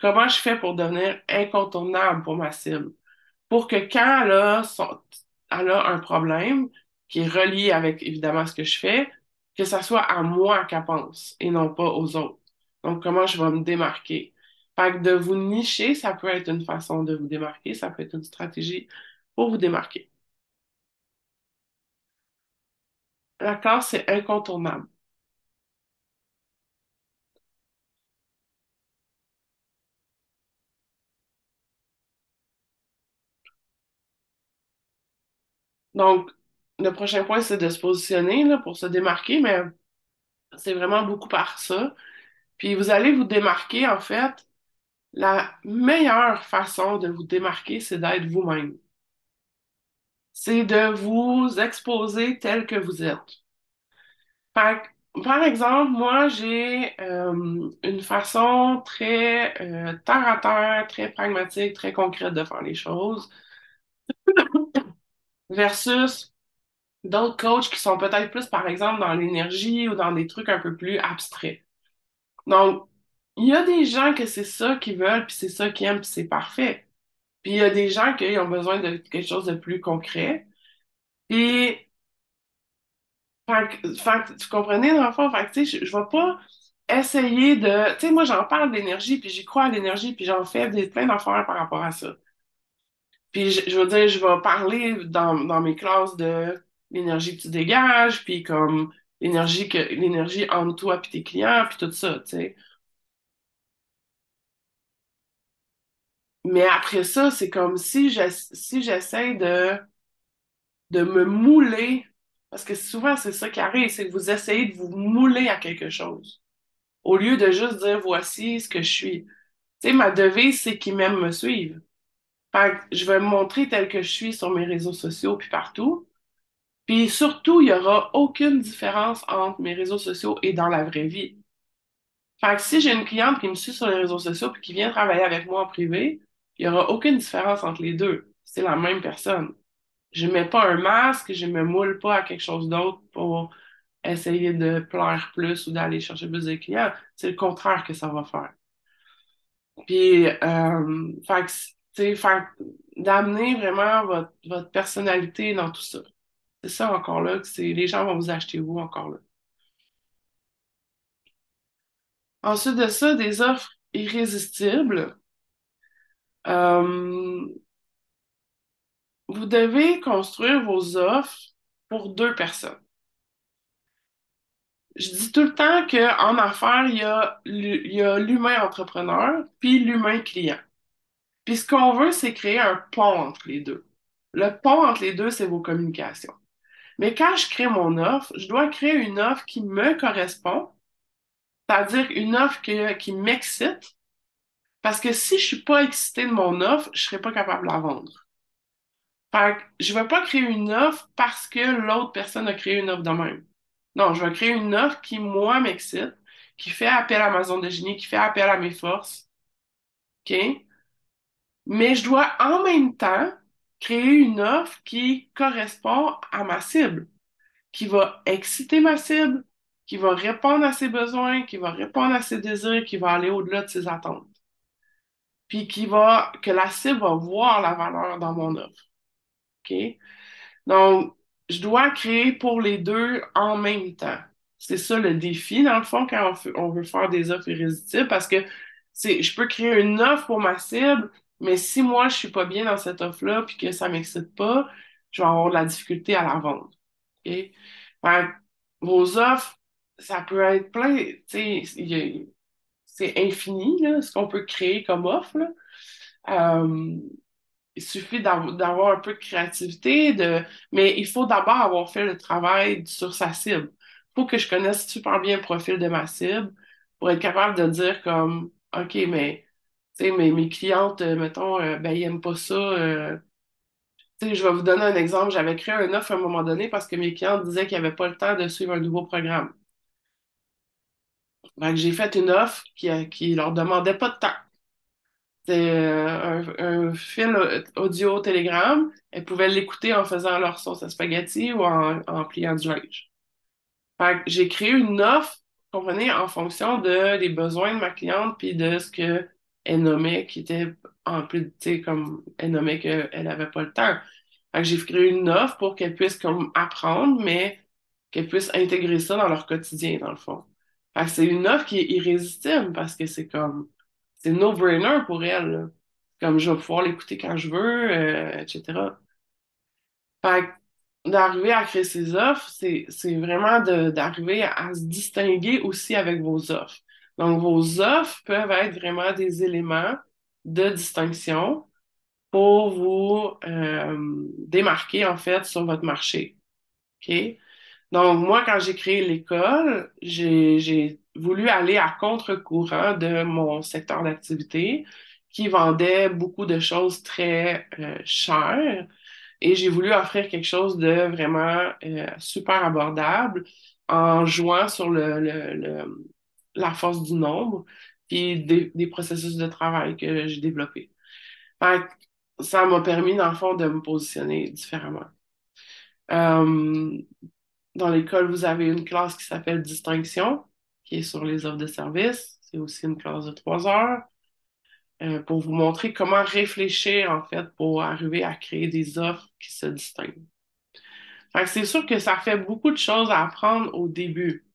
Comment je fais pour devenir incontournable pour ma cible? Pour que quand elle a, un problème qui est relié avec évidemment ce que je fais, que ça soit à moi qu'elle pense et non pas aux autres. Donc, comment je vais me démarquer? Fait que de vous nicher, ça peut être une façon de vous démarquer, ça peut être une stratégie pour vous démarquer. La classe, c'est incontournable. Donc, le prochain point, c'est de se positionner là, pour se démarquer, mais c'est vraiment beaucoup par ça. Puis vous allez vous démarquer, en fait, la meilleure façon de vous démarquer, c'est d'être vous-même. C'est de vous exposer tel que vous êtes. par exemple, moi, j'ai euh, une façon très euh, terre à terre, très pragmatique, très concrète de faire les choses, versus d'autres coachs qui sont peut-être plus, par exemple, dans l'énergie ou dans des trucs un peu plus abstraits. Donc, il y a des gens que c'est ça qu'ils veulent, puis c'est ça qu'ils aiment, puis c'est parfait. Puis il y a des gens qui ont besoin de quelque chose de plus concret. Puis, tu comprenais, dans le fond? Je, je vais pas essayer de... Tu sais, moi, j'en parle d'énergie, puis j'y crois à l'énergie, puis j'en fais des, plein d'affaires par rapport à ça. Puis, je, veux dire, je vais parler dans, dans mes classes de l'énergie que tu dégages, puis comme l'énergie que l'énergie entre toi puis tes clients, puis tout ça, tu sais. Mais après ça, c'est comme si si j'essaie de, de me mouler, parce que souvent c'est ça qui arrive, c'est que vous essayez de vous mouler à quelque chose, au lieu de juste dire voici ce que je suis. Tu sais, ma devise, c'est qu'ils m'aiment me suivre. Que je vais me montrer tel que je suis sur mes réseaux sociaux puis partout. Puis surtout, il n'y aura aucune différence entre mes réseaux sociaux et dans la vraie vie. Fait que si j'ai une cliente qui me suit sur les réseaux sociaux puis qui vient travailler avec moi en privé, il n'y aura aucune différence entre les deux. C'est la même personne. Je ne mets pas un masque, je ne me moule pas à quelque chose d'autre pour essayer de plaire plus ou d'aller chercher plus de clients. C'est le contraire que ça va faire. Puis, euh, fait, fait d'amener vraiment votre, votre personnalité dans tout ça. C'est ça encore là, que c'est les gens vont vous acheter vous encore là? Ensuite de ça, des offres irrésistibles. Euh, vous devez construire vos offres pour deux personnes. Je dis tout le temps qu'en affaires, il y a l'humain entrepreneur puis l'humain client. Puis ce qu'on veut, c'est créer un pont entre les deux. Le pont entre les deux, c'est vos communications. Mais quand je crée mon offre, je dois créer une offre qui me correspond, c'est-à-dire une offre qui m'excite, parce que si je suis pas excitée de mon offre, je serai pas capable de la vendre. Fait que je vais pas créer une offre parce que l'autre personne a créé une offre de même. Non, je vais créer une offre qui, moi, m'excite, qui fait appel à ma zone de génie, qui fait appel à mes forces. OK? Mais je dois en même temps créer une offre qui correspond à ma cible, qui va exciter ma cible, qui va répondre à ses besoins, qui va répondre à ses désirs, qui va aller au-delà de ses attentes. Puis qui va, que la cible va voir la valeur dans mon offre. OK? Donc, je dois créer pour les deux en même temps. C'est ça le défi, dans le fond, quand on, veut faire des offres irrésistibles, parce que je peux créer une offre pour ma cible, mais si moi, je suis pas bien dans cette offre-là puis que ça m'excite pas, je vais avoir de la difficulté à la vendre. Vos offres, ça peut être plein, c'est infini, là, ce qu'on peut créer comme offre. Euh, il suffit d'avoir un peu de créativité, de... mais il faut d'abord avoir fait le travail sur sa cible. Il faut que je connaisse super bien le profil de ma cible pour être capable de dire comme, OK, mais sais, mes, mes clientes, euh, mettons, euh, ben, ils n'aiment pas ça. Euh, je vais vous donner un exemple. J'avais créé un offre à un moment donné parce que mes clientes disaient qu'ils n'avaient pas le temps de suivre un nouveau programme. Donc, j'ai fait une offre qui, qui leur demandait pas de temps. c'est un, un, fil audio télégramme. Elles pouvaient l'écouter en faisant leur sauce à spaghetti ou en, en pliant du linge. J'ai créé une offre, comprenez, en fonction de, des besoins de ma cliente puis de ce que elle nommait qui était en plus, tu sais, comme elle nommait qu'elle n'avait pas le temps. J'ai créé une offre pour qu'elle puisse comme apprendre, mais qu'elle puisse intégrer ça dans leur quotidien, dans le fond. C'est une offre qui est irrésistible parce que c'est comme, c'est no-brainer pour elle. Comme je vais pouvoir l'écouter quand je veux, euh, etc. D'arriver à créer ces offres, c'est vraiment d'arriver à se distinguer aussi avec vos offres. Donc, vos offres peuvent être vraiment des éléments de distinction pour vous euh, démarquer, en fait, sur votre marché. OK? Donc, moi, quand j'ai créé l'école, j'ai voulu aller à contre-courant de mon secteur d'activité qui vendait beaucoup de choses très euh, chères et j'ai voulu offrir quelque chose de vraiment euh, super abordable en jouant sur le, le la force du nombre, puis des, processus de travail que j'ai développés. ça m'a permis, dans le fond, de me positionner différemment. Euh, dans l'école, vous avez une classe qui s'appelle Distinction, qui est sur les offres de services. C'est aussi une classe de trois heures euh, pour vous montrer comment réfléchir, en fait, pour arriver à créer des offres qui se distinguent. c'est sûr que ça fait beaucoup de choses à apprendre au début,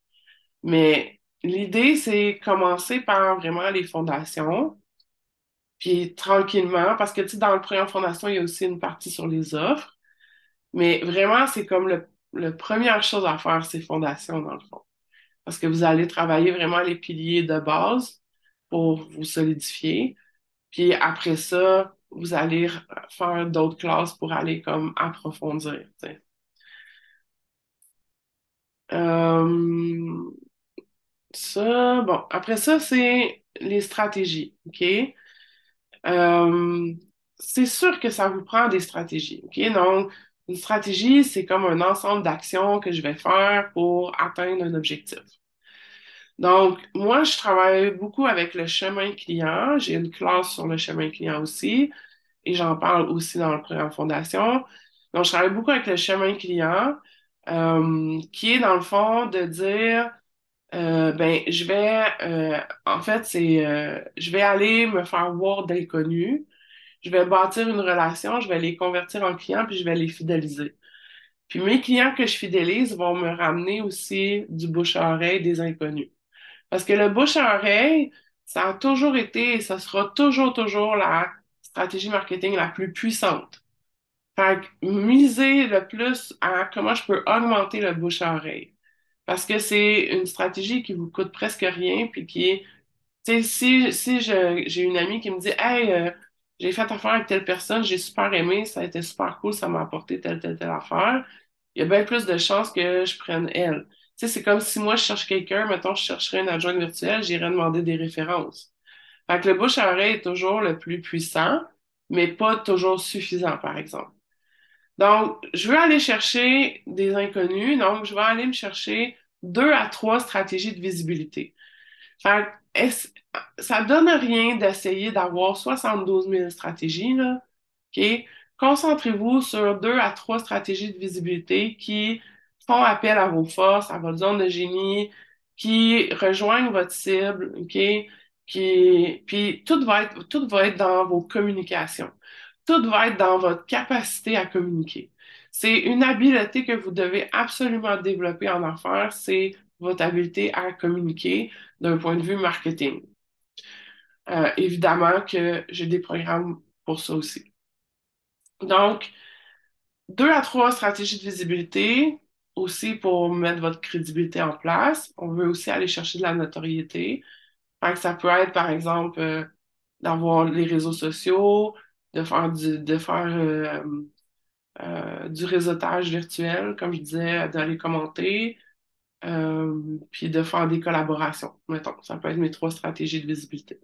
mais L'idée, c'est commencer par vraiment les fondations, puis tranquillement, parce que tu dans le programme fondation, il y a aussi une partie sur les offres, mais vraiment, c'est comme le, première chose à faire, c'est fondations dans le fond. Parce que vous allez travailler vraiment les piliers de base pour vous solidifier. Puis après ça, vous allez faire d'autres classes pour aller comme approfondir. Euh, ça, bon, après ça, c'est les stratégies, OK? Euh, c'est sûr que ça vous prend des stratégies, OK? Donc, une stratégie, c'est comme un ensemble d'actions que je vais faire pour atteindre un objectif. Donc, moi, je travaille beaucoup avec le chemin client. J'ai une classe sur le chemin client aussi, et j'en parle aussi dans le programme Fondation. Donc, je travaille beaucoup avec le chemin client, euh, qui est dans le fond de dire euh, ben, je vais, euh, en fait, c'est, euh, je vais aller me faire voir d'inconnus. Je vais bâtir une relation, je vais les convertir en clients, puis je vais les fidéliser. Puis mes clients que je fidélise vont me ramener aussi du bouche à oreille des inconnus. Parce que le bouche à oreille, ça a toujours été et ça sera toujours, toujours la stratégie marketing la plus puissante. Fait que miser le plus à comment je peux augmenter le bouche à oreille. Parce que c'est une stratégie qui vous coûte presque rien, puis qui est, si, si j'ai une amie qui me dit, hey, euh, j'ai fait affaire avec telle personne, j'ai super aimé, ça a été super cool, ça m'a apporté telle, telle, telle affaire, il y a bien plus de chances que je prenne elle. Tu sais, c'est comme si moi, je cherche quelqu'un, mettons, je chercherais une adjointe virtuelle, j'irais demander des références. Fait que le bouche à oreille est toujours le plus puissant, mais pas toujours suffisant, par exemple. Donc, je veux aller chercher des inconnus, donc je vais aller me chercher deux à trois stratégies de visibilité. Fait ça donne rien d'essayer d'avoir 72 000 stratégies, là. OK? Concentrez-vous sur deux à trois stratégies de visibilité qui font appel à vos forces, à votre zone de génie, qui rejoignent votre cible, OK? Qui, puis tout va être, tout va être dans vos communications tout va être dans votre capacité à communiquer. C'est une habileté que vous devez absolument développer en affaires, c'est votre habileté à communiquer d'un point de vue marketing. Euh, évidemment que j'ai des programmes pour ça aussi. Donc, deux à trois stratégies de visibilité aussi pour mettre votre crédibilité en place. On veut aussi aller chercher de la notoriété. ça peut être, par exemple, euh, d'avoir les réseaux sociaux, de faire euh, euh, du réseautage virtuel, comme je disais, d'aller commenter, euh, puis de faire des collaborations. Mettons, ça peut être mes trois stratégies de visibilité.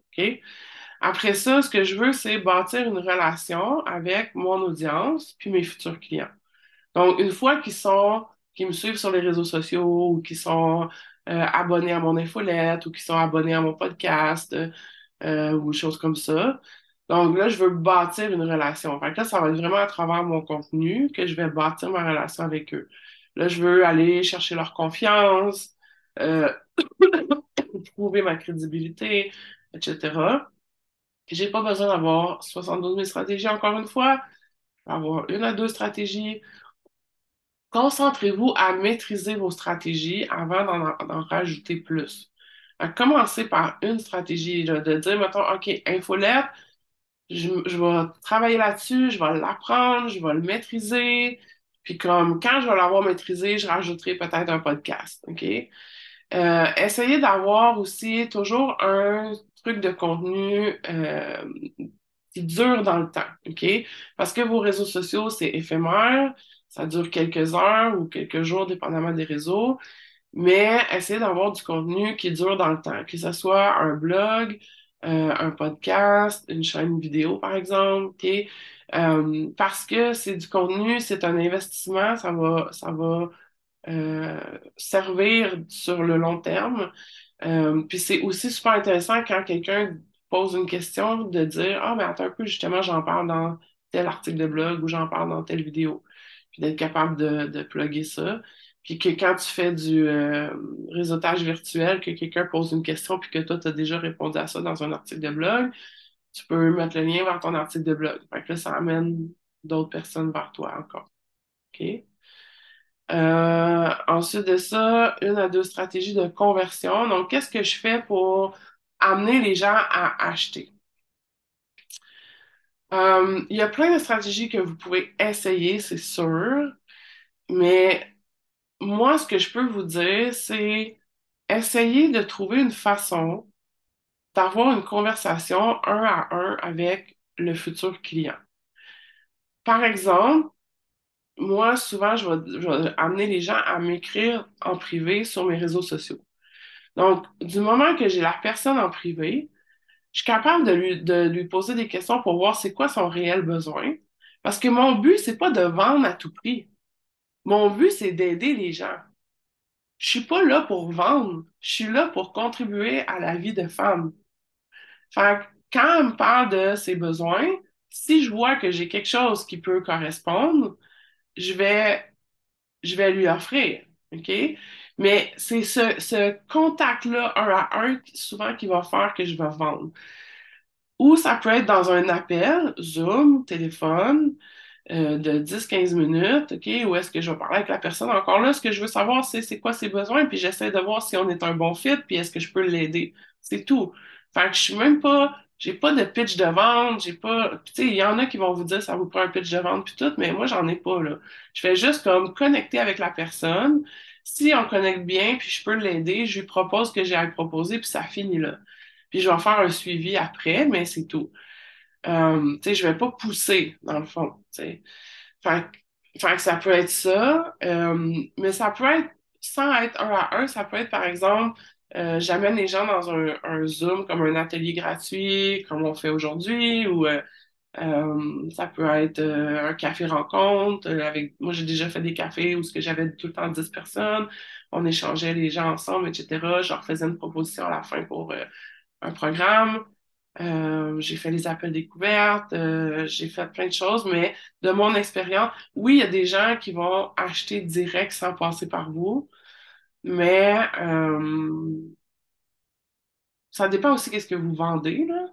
Après ça, ce que je veux, c'est bâtir une relation avec mon audience puis mes futurs clients. Donc, une fois qu'ils sont, me suivent sur les réseaux sociaux ou qu'ils sont abonnés à mon infolette ou qu'ils sont abonnés à mon podcast ou choses comme ça, Donc là, je veux bâtir une relation. Fait là, ça va être vraiment à travers mon contenu que je vais bâtir ma relation avec eux. Là, je veux aller chercher leur confiance, euh, prouver ma crédibilité, etc. J'ai pas besoin d'avoir 72 000 stratégies encore une fois. Je vais avoir une à deux stratégies. Concentrez-vous à maîtriser vos stratégies avant d'en rajouter plus. commencez par une stratégie, de dire, mettons, OK, infolette, je, vais travailler là-dessus, je vais l'apprendre, je vais le maîtriser. Puis comme quand je vais l'avoir maîtrisé, je rajouterai peut-être un podcast. OK? Euh, essayez d'avoir aussi toujours un truc de contenu euh, qui dure dans le temps, OK? Parce que vos réseaux sociaux, c'est éphémère, ça dure quelques heures ou quelques jours, dépendamment des réseaux, mais essayez d'avoir du contenu qui dure dans le temps, que ce soit un blog, euh, un podcast, une chaîne vidéo, par exemple? Euh, parce que c'est du contenu, c'est un investissement, ça va, ça va euh, servir sur le long terme. Puis c'est aussi super intéressant quand quelqu'un pose une question de dire Ah, mais attends un peu, justement, j'en parle dans tel article de blog ou j'en parle dans telle vidéo. Puis d'être capable de, de plugger ça. Puis que quand tu fais du euh, réseautage virtuel, que quelqu'un pose une question puis que toi, tu as déjà répondu à ça dans un article de blog, tu peux mettre le lien vers ton article de blog. Fait que là, ça amène d'autres personnes vers toi encore. OK? Euh, ensuite de ça, une à deux stratégies de conversion. Donc, qu'est-ce que je fais pour amener les gens à acheter? Euh, il y a plein de stratégies que vous pouvez essayer, c'est sûr, mais moi, ce que je peux vous dire, c'est essayer de trouver une façon d'avoir une conversation un à un avec le futur client. Par exemple, moi, souvent, je vais, amener les gens à m'écrire en privé sur mes réseaux sociaux. Donc, du moment que j'ai la personne en privé, je suis capable de lui, poser des questions pour voir c'est quoi son réel besoin. Parce que mon but, c'est pas de vendre à tout prix. Mon but, c'est d'aider les gens. Je suis pas là pour vendre, je suis là pour contribuer à la vie de femmes. Fait quand on me parle de ses besoins, si je vois que j'ai quelque chose qui peut correspondre, je vais, lui offrir. Mais c'est ce, ce contact-là, un à un, souvent qui va faire que je vais vendre. Ou ça peut être dans un appel, Zoom, téléphone, euh, de 10-15 minutes, OK? Où est-ce que je vais parler avec la personne? Encore là, ce que je veux savoir, c'est c'est quoi ses besoins, puis j'essaie de voir si on est un bon fit, puis est-ce que je peux l'aider? C'est tout. Fait que je suis même pas j'ai pas de pitch de vente, j'ai pas. Tu sais, il y en a qui vont vous dire ça vous prend un pitch de vente puis tout, mais moi, j'en ai pas, là. Je fais juste comme connecter avec la personne. Si on connecte bien, puis je peux l'aider, je lui propose ce que j'ai à lui proposer, puis ça finit là. Puis je vais faire un suivi après, mais c'est tout. Euh, tu sais, je vais pas pousser, dans le fond, tu sais. Fait, fait, que ça peut être ça, euh, mais ça peut être, sans être un à un, ça peut être, par exemple, euh, j'amène les gens dans un, un, Zoom comme un atelier gratuit, comme on fait aujourd'hui, ou euh, euh, ça peut être un café rencontre. avec Moi, j'ai déjà fait des cafés où j'avais tout le temps 10 personnes. On échangeait les gens ensemble, etc. Je leur faisais une proposition à la fin pour un programme. J'ai fait les appels découvertes, j'ai fait plein de choses, mais de mon expérience, oui, il y a des gens qui vont acheter direct sans passer par vous. Mais euh, ça dépend aussi qu'est-ce que vous vendez, là.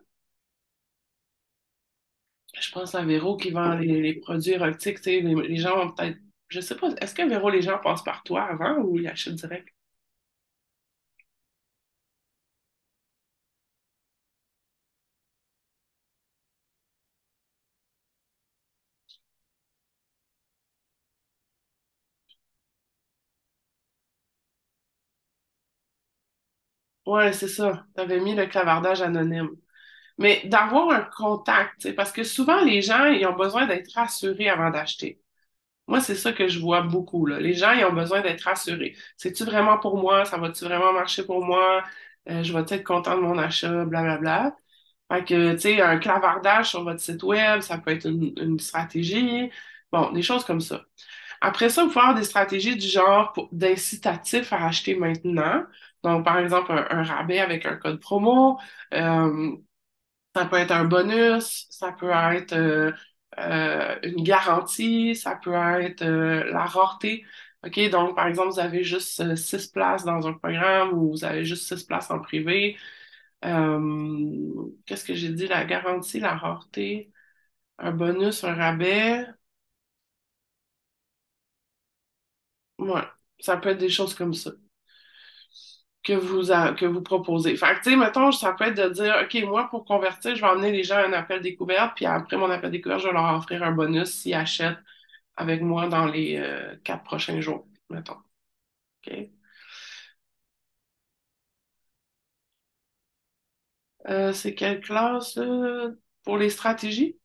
Je pense à Véro qui vend les, produits érotiques, sais, les, gens vont peut-être. Je sais pas, est-ce que Véro, les gens passent par toi avant ou ils achètent direct? Ouais, c'est ça. Tu avais mis le clavardage anonyme. Mais d'avoir un contact, parce que souvent, les gens, ils ont besoin d'être rassurés avant d'acheter. Moi, c'est ça que je vois beaucoup. Les gens, ils ont besoin d'être rassurés. C'est-tu vraiment pour moi? Ça va-tu vraiment marcher pour moi? Euh, je vais être content de mon achat? Blablabla. Fait que, tu sais, un clavardage sur votre site web, ça peut être une, une stratégie. Bon, des choses comme ça. Après ça, vous pouvez avoir des stratégies du genre d'incitatif à acheter maintenant. Donc, par exemple, un, rabais avec un code promo. Euh, Ça peut être un bonus, ça peut être euh, euh, une garantie, ça peut être la rareté. OK, donc par exemple, vous avez juste six places dans un programme ou vous avez juste six places en privé. Qu'est-ce que j'ai dit? La garantie, la rareté, un bonus, un rabais. Ouais, ça peut être des choses comme ça que vous, que vous proposez. Fait que, tu sais, mettons, ça peut être de dire, OK, moi, pour convertir, je vais emmener les gens à un appel découverte, puis après mon appel découverte, je vais leur offrir un bonus s'ils achètent avec moi dans les euh, quatre prochains jours, mettons. OK? Euh, c'est quelle classe euh, pour les stratégies,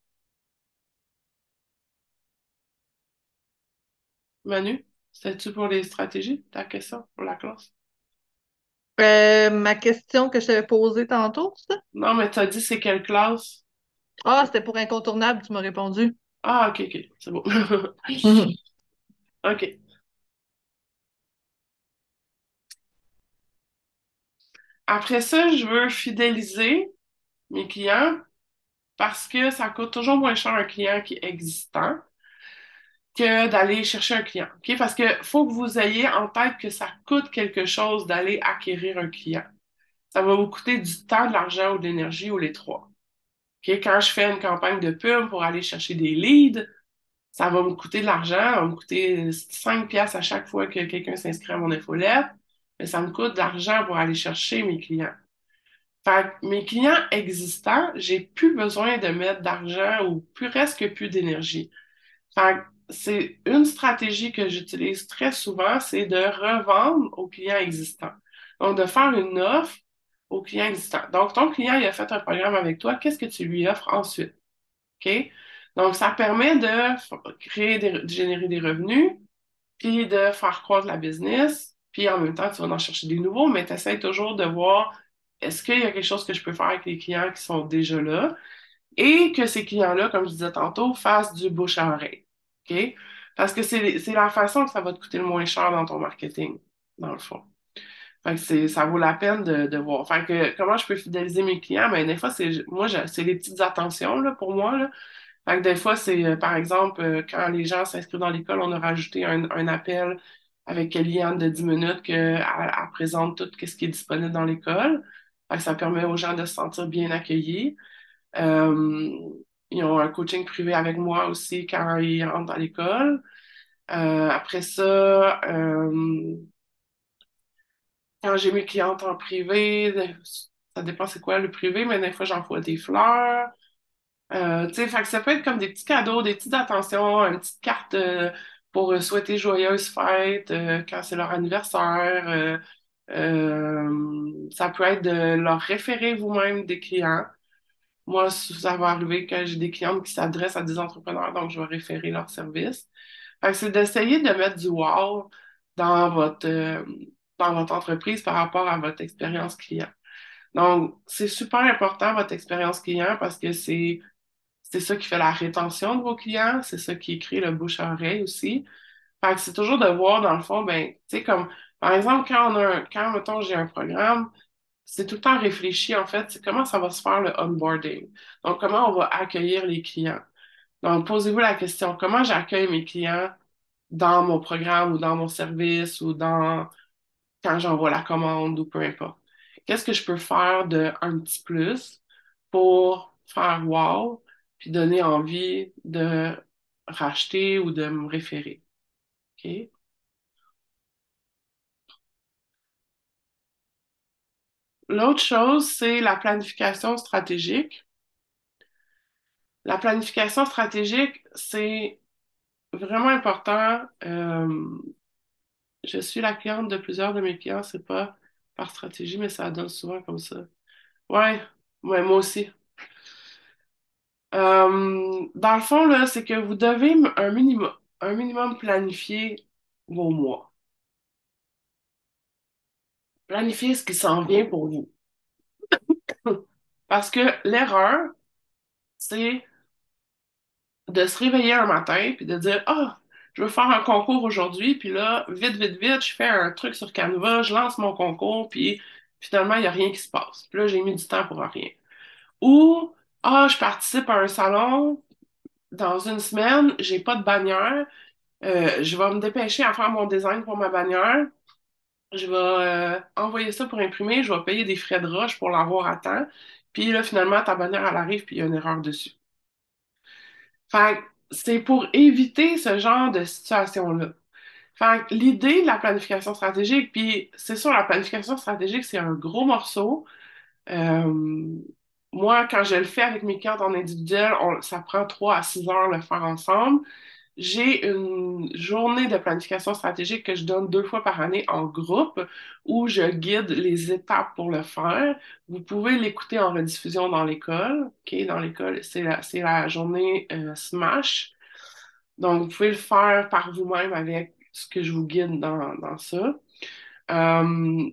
Manu? C'était-tu pour les stratégies, ta question pour la classe? Euh, ma question que je t'avais posée tantôt, ça? Non, mais t'as dit c'est quelle classe? Ah, c'était pour incontournable, tu m'as répondu. Ah, OK, OK, c'est bon. OK. Après ça, je veux fidéliser mes clients parce que ça coûte toujours moins cher un client qui est existant que d'aller chercher un client. OK? Parce que faut que vous ayez en tête que ça coûte quelque chose d'aller acquérir un client. Ça va vous coûter du temps, de l'argent ou de l'énergie ou les trois. OK? Quand je fais une campagne de pub pour aller chercher des leads, ça va me coûter de l'argent, ça va me coûter 5 piastres à chaque fois que quelqu'un s'inscrit à mon infolette, mais ça me coûte de l'argent pour aller chercher mes clients. Fait que mes clients existants, j'ai plus besoin de mettre d'argent ou plus presque plus d'énergie. C'est une stratégie que j'utilise très souvent, c'est de revendre aux clients existants. Donc, de faire une offre aux clients existants. Donc, ton client, il a fait un programme avec toi, qu'est-ce que tu lui offres ensuite? OK? Donc, ça permet de créer de générer des revenus, puis de faire croître la business, puis en même temps, tu vas en chercher des nouveaux, mais tu essaies toujours de voir est-ce qu'il y a quelque chose que je peux faire avec les clients qui sont déjà là et que ces clients-là, comme je disais tantôt, fassent du bouche à oreille. OK? Parce que c'est la façon que ça va te coûter le moins cher dans ton marketing, dans le fond. Fait que ça vaut la peine de, de voir. Fait que comment je peux fidéliser mes clients? Ben, des fois, c'est, moi, c'est les petites attentions, là, pour moi, là. Fait que des fois, c'est, euh, par exemple, euh, quand les gens s'inscrivent dans l'école, on a rajouté un, un appel avec Kellyanne de 10 minutes qu'elle elle présente tout ce qui est disponible dans l'école. Ça permet aux gens de se sentir bien accueillis. Euh, ils ont un coaching privé avec moi aussi quand ils rentrent dans l'école. Euh, après ça, euh, quand j'ai mes clientes en privé, ça dépend c'est quoi le privé, mais des fois j'envoie des fleurs. Euh, tu sais, ça peut être comme des petits cadeaux, des petites attentions, une petite carte pour souhaiter joyeuse fête euh, quand c'est leur anniversaire. Ça peut être de leur référer vous-même des clients. Moi, ça va arriver que j'ai des clientes qui s'adressent à des entrepreneurs, donc je vais référer. Fait que c'est d'essayer de mettre du wow dans votre, euh, dans votre entreprise par rapport à votre expérience client. Donc, c'est super important, votre expérience client, parce que c'est ça qui fait la rétention de vos clients, c'est ça qui crée le bouche à oreille aussi. C'est toujours de voir, dans le fond, ben, tu sais, comme, par exemple, quand on a un, quand, mettons, j'ai un programme, c'est tout le temps réfléchi, en fait, c'est comment ça va se faire le onboarding. Donc, comment on va accueillir les clients? Donc, posez-vous la question, comment j'accueille mes clients dans mon programme ou dans mon service ou dans, quand j'envoie la commande ou peu importe? Qu'est-ce que je peux faire de un petit plus pour faire wow, puis donner envie de racheter ou de me référer? OK? L'autre chose, c'est la planification stratégique. La planification stratégique, c'est vraiment important. Euh, je suis la cliente de plusieurs de mes clients, c'est pas par stratégie, mais ça donne souvent comme ça. Ouais, ouais, moi aussi. Euh, dans le fond, c'est que vous devez un minimum, un minimum planifier vos mois. Planifier ce qui s'en vient pour vous. Parce que l'erreur, c'est de se réveiller un matin puis de dire, ah, je veux faire un concours aujourd'hui, puis là, vite, vite, vite, je fais un truc sur Canva, je lance mon concours, puis finalement, il n'y a rien qui se passe. Puis là, j'ai mis du temps pour rien. Ou, ah, je participe à un salon dans une semaine, j'ai pas de bannière, euh, je vais me dépêcher à faire mon design pour ma bannière. Je vais euh, envoyer ça pour imprimer, je vais payer des frais de roche pour l'avoir à temps. Puis là, finalement, ta bannière, elle arrive, puis il y a une erreur dessus. Fait c'est pour éviter ce genre de situation-là. Fait l'idée de la planification stratégique, puis c'est sûr, la planification stratégique, c'est un gros morceau. Euh, moi, quand je le fais avec mes cartes en individuel, ça prend trois à six heures le faire ensemble. J'ai une journée de planification stratégique que je donne deux fois par année en groupe où je guide les étapes pour le faire. Vous pouvez l'écouter en rediffusion dans l'école. Dans l'école, c'est la, journée euh, Smash. Donc, vous pouvez le faire par vous-même avec ce que je vous guide dans, ça. Euh,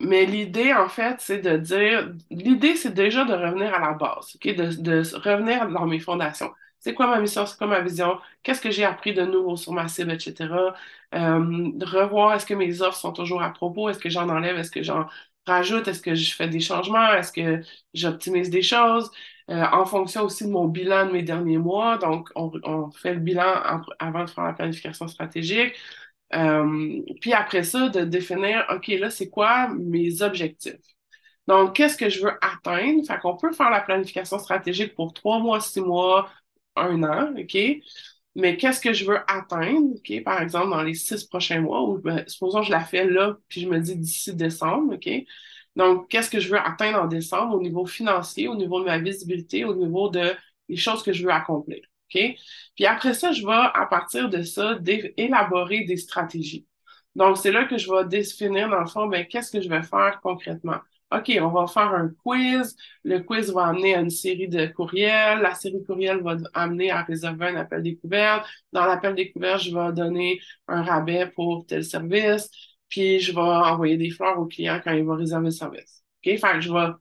mais l'idée, en fait, c'est de dire, l'idée, c'est déjà de revenir à la base, de revenir dans mes fondations. C'est quoi ma mission, c'est quoi ma vision, qu'est-ce que j'ai appris de nouveau sur ma cible, etc. Euh, revoir, est-ce que mes offres sont toujours à propos, est-ce que j'en enlève, est-ce que j'en rajoute, est-ce que je fais des changements, est-ce que j'optimise des choses, euh, en fonction aussi de mon bilan de mes derniers mois. Donc, on, fait le bilan avant de faire la planification stratégique. Euh, puis après ça, de définir, OK, là, c'est quoi mes objectifs? Donc, qu'est-ce que je veux atteindre? Fait qu'on peut faire la planification stratégique pour trois mois, six mois, un an, OK? Mais qu'est-ce que je veux atteindre, OK? Par exemple, dans les six prochains mois, ou ben, supposons que je la fais là, puis je me dis d'ici décembre, OK? Donc, qu'est-ce que je veux atteindre en décembre au niveau financier, au niveau de ma visibilité, au niveau de les choses que je veux accomplir, OK? Puis après ça, je vais, à partir de ça, élaborer des stratégies. Donc, c'est là que je vais définir, dans le fond, ben, qu'est-ce que je vais faire concrètement? OK, on va faire un quiz. Le quiz va amener à une série de courriels. La série courriels va amener à réserver un appel découverte. Dans l'appel découverte, je vais donner un rabais pour tel service. Puis, je vais envoyer des fleurs au client quand il va réserver le service. OK? Fait que je vais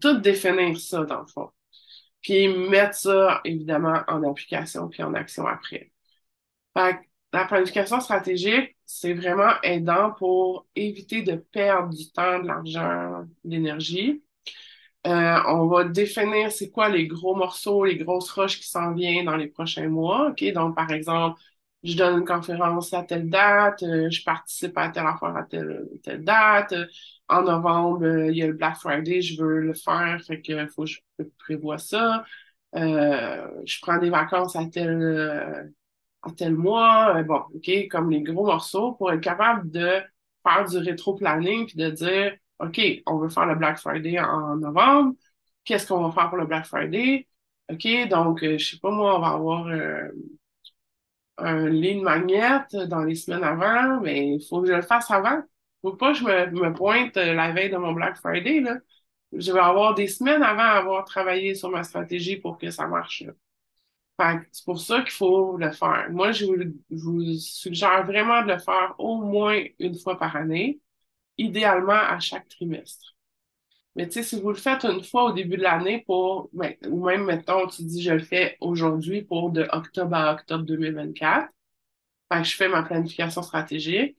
tout définir ça, dans le fond. Puis, mettre ça, évidemment, en application puis en action après. Fait que la planification stratégique, c'est vraiment aidant pour éviter de perdre du temps, de l'argent, de l'énergie. Euh, on va définir c'est quoi les gros morceaux, les grosses roches qui s'en viennent dans les prochains mois. OK? Donc, par exemple, je donne une conférence à telle date, euh, je participe à telle affaire à telle, telle date. En novembre, euh, il y a le Black Friday, je veux le faire, fait que faut que je prévoie ça. Euh, je prends des vacances à tel, à tel mois, euh, bon, OK, comme les gros morceaux, pour être capable de faire du rétro-planning puis de dire, OK, on veut faire le Black Friday en novembre, qu'est-ce qu'on va faire pour le Black Friday? OK, donc, euh, je sais pas, moi, on va avoir euh, un lead magnet dans les semaines avant, mais il faut que je le fasse avant. Faut pas que je me, pointe la veille de mon Black Friday, là. Je vais avoir des semaines avant avoir travaillé sur ma stratégie pour que ça marche, là. C'est pour ça qu'il faut le faire. Moi, je vous, je vous suggère vraiment de le faire au moins une fois par année, idéalement à chaque trimestre. Mais tu sais, si vous le faites une fois au début de l'année pour, ben, ou même, mettons, tu dis, je le fais aujourd'hui pour de octobre à octobre 2024. Fait que je fais ma planification stratégique.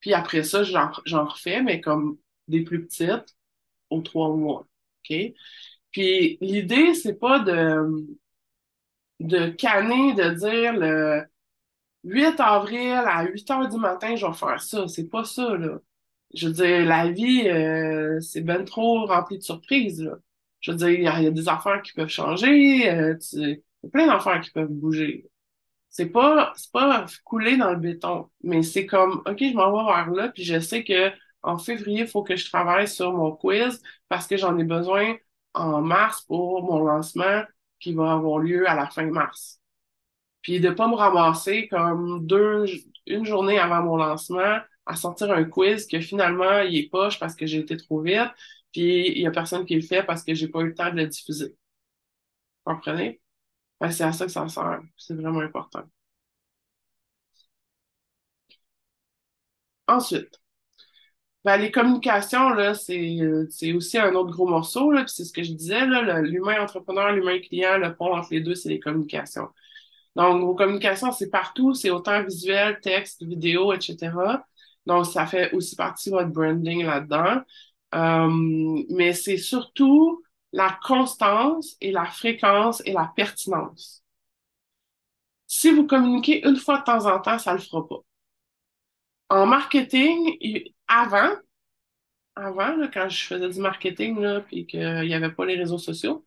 Puis après ça, j'en, j'en refais, mais comme des plus petites aux trois mois. OK? Puis l'idée, c'est pas de, de canner, de dire le 8 avril à 8 heures du matin, je vais faire ça. C'est pas ça, là. Je veux dire, la vie, euh, c'est ben trop rempli de surprises, là. Je veux dire, il y, a des affaires qui peuvent changer, euh, tu- il y a plein d'affaires qui peuvent bouger. C'est pas, c'est pas couler dans le béton, mais c'est comme, OK, je m'en vais vers là, puis je sais que en février, il faut que je travaille sur mon quiz parce que j'en ai besoin en mars pour mon lancement qui va avoir lieu à la fin mars. Puis de pas me ramasser comme deux, une journée avant mon lancement à sortir un quiz que finalement il est poche parce que j'ai été trop vite, puis il y a personne qui le fait parce que j'ai pas eu le temps de le diffuser. Vous comprenez? Que c'est à ça que ça sert. C'est vraiment important. Ensuite, ben, les communications, là, c'est, euh, c'est aussi un autre gros morceau, là, puis c'est ce que je disais, là, l'humain entrepreneur, l'humain client, le pont entre les deux, c'est les communications. Donc, vos communications, c'est partout, c'est autant visuel, texte, vidéo, etc. Donc, ça fait aussi partie de votre branding là-dedans. Euh, mais c'est surtout la constance et la fréquence et la pertinence. Si vous communiquez une fois de temps en temps, ça le fera pas. En marketing, avant, avant, quand je faisais du marketing, là, puis qu'il n'y avait pas les réseaux sociaux,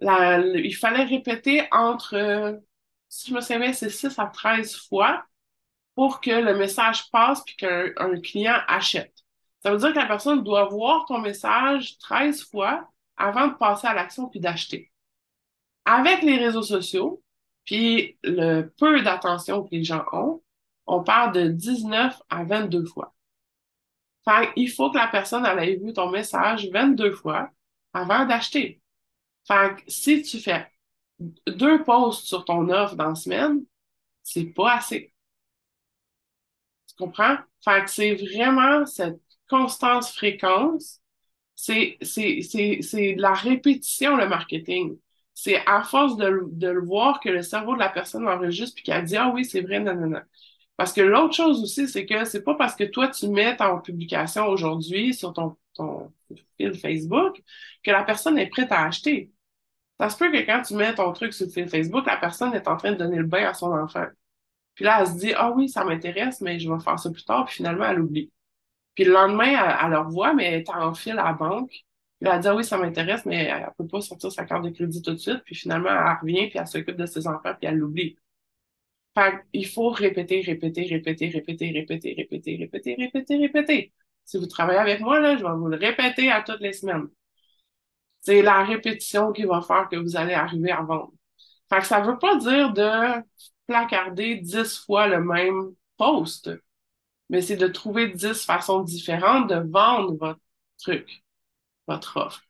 il fallait répéter entre, si je me souviens, c'est 6 à 13 fois pour que le message passe puis qu'un client achète. Ça veut dire que la personne doit voir ton message 13 fois avant de passer à l'action puis d'acheter. Avec les réseaux sociaux, puis le peu d'attention que les gens ont, on parle de 19 à 22 fois. Fait il faut que la personne ait vu ton message 22 fois avant d'acheter. Fait si tu fais deux posts sur ton offre dans la semaine, c'est pas assez. Tu comprends? Fait que c'est vraiment cette constance fréquence. C'est, c'est, c'est, c'est de la répétition, le marketing. C'est à force de, de le voir que le cerveau de la personne enregistre puis qu'elle dit Ah oui, c'est vrai, non. Parce que l'autre chose aussi, c'est que c'est pas parce que toi, tu mets en publication aujourd'hui sur ton, fil Facebook que la personne est prête à acheter. Ça se peut que quand tu mets ton truc sur le fil Facebook, la personne est en train de donner le bain à son enfant. Puis là, elle se dit, ah oui, ça m'intéresse, mais je vais faire ça plus tard. Puis finalement, elle oublie. Puis le lendemain, elle, elle le mais elle est en fil à la banque. Puis elle dit, ah oui, ça m'intéresse, mais elle peut pas sortir sa carte de crédit tout de suite. Puis finalement, elle revient, puis elle s'occupe de ses enfants, puis elle l'oublie. Il faut répéter, répéter, répéter, répéter, répéter, répéter, répéter, répéter, répéter. Si vous travaillez avec moi, là, je vais vous le répéter à toutes les semaines. C'est la répétition qui va faire que vous allez arriver à vendre. Fait que ça veut pas dire de placarder dix fois le même post, mais c'est de trouver dix façons différentes de vendre votre truc, votre offre.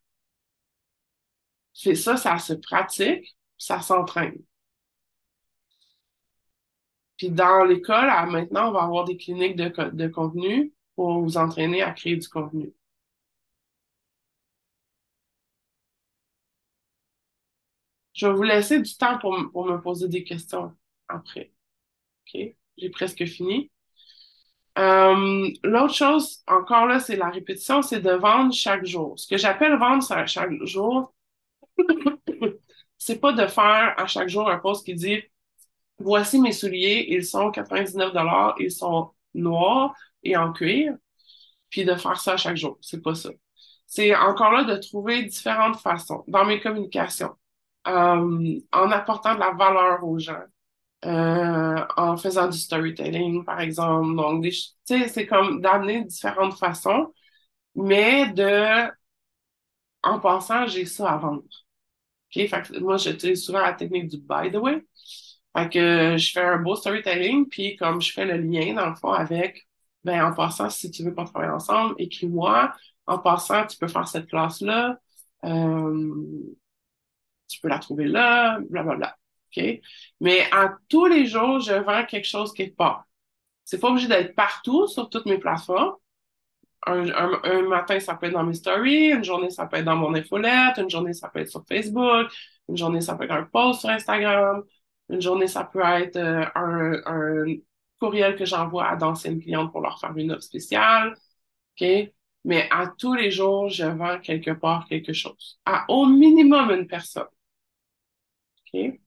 C'est ça, ça se pratique, ça s'entraîne. Puis dans l'école, maintenant, on va avoir des cliniques de, de contenu pour vous entraîner à créer du contenu. Je vais vous laisser du temps pour, pour me poser des questions après. OK? J'ai presque fini. Euh, l'autre chose, encore là, c'est la répétition, c'est de vendre chaque jour. Ce que j'appelle vendre chaque jour, c'est pas de faire à chaque jour un post qui dit voici mes souliers, ils sont 99 dollars, ils sont noirs et en cuir, puis de faire ça chaque jour. C'est pas ça. C'est encore là de trouver différentes façons dans mes communications, euh, en apportant de la valeur aux gens, euh, en faisant du storytelling, par exemple. Donc, tu c'est comme d'amener différentes façons, mais de, en pensant, j'ai ça à vendre. OK? Fait moi, j'utilise souvent la technique du by the way. Fait que je fais un beau storytelling, puis comme je fais le lien, dans le fond, avec, ben, en passant, si tu veux pas travailler ensemble, écris-moi. En passant, tu peux faire cette classe-là. Euh, tu peux la trouver là, blablabla. OK? Mais à tous les jours, je vends quelque chose quelque part. C'est pas obligé d'être partout sur toutes mes plateformes. Un, un, matin, ça peut être dans mes stories, une journée, ça peut être dans mon infolette, une journée, ça peut être sur Facebook, une journée, ça peut être un post sur Instagram, une journée, ça peut être euh, un, courriel que j'envoie à d'anciennes clientes pour leur faire une offre spéciale. OK? Mais à tous les jours, je vends quelque part quelque chose. À au minimum une personne. OK?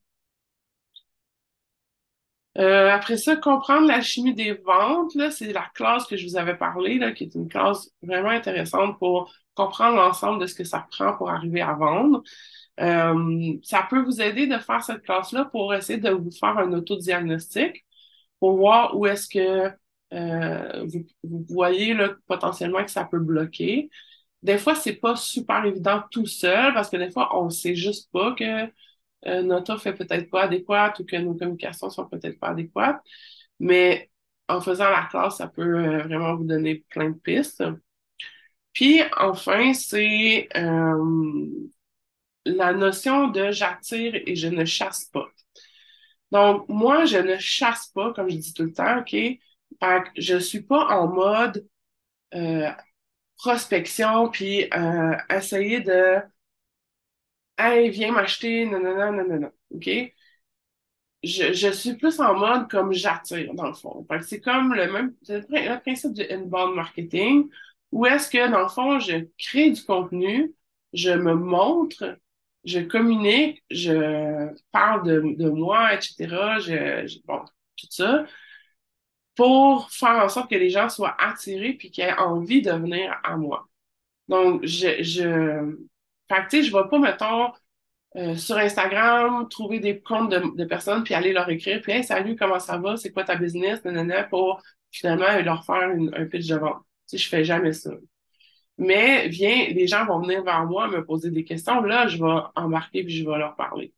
Euh, après ça, comprendre la chimie des ventes, c'est la classe que je vous avais parlé, là, qui est une classe vraiment intéressante pour comprendre l'ensemble de ce que ça prend pour arriver à vendre. Euh, ça peut vous aider de faire cette classe-là pour essayer de vous faire un autodiagnostic pour voir où est-ce que euh, vous, voyez là, potentiellement que ça peut bloquer. Des fois, c'est pas super évident tout seul parce que des fois, on sait juste pas que euh, notre offre est peut-être pas adéquate ou que nos communications sont peut-être pas adéquates. Mais en faisant la classe, ça peut euh, vraiment vous donner plein de pistes. Puis enfin, c'est euh, la notion de j'attire et je ne chasse pas. Donc, moi, je ne chasse pas, comme je dis tout le temps, OK? Je suis pas en mode euh, prospection, puis euh, essayer de Hey, viens m'acheter, non, non, non, non, non, OK? Je, je suis plus en mode comme j'attire, dans le fond. C'est comme le même, le principe du inbound marketing, où est-ce que, dans le fond, je crée du contenu, je me montre, je communique, je parle de, de moi, etc. Je, bon, tout ça, pour faire en sorte que les gens soient attirés puis qu'ils aient envie de venir à moi. Donc, je, je, fait que, je vais pas, mettons, euh, sur Instagram, trouver des comptes de, de personnes, puis aller leur écrire, puis hey, salut, comment ça va, c'est quoi ta business, nanana, pour finalement leur faire une- un pitch de vente. Tu sais, je fais jamais ça. Mais viens, les gens vont venir vers moi me poser des questions, là, je vais embarquer puis je vais leur parler.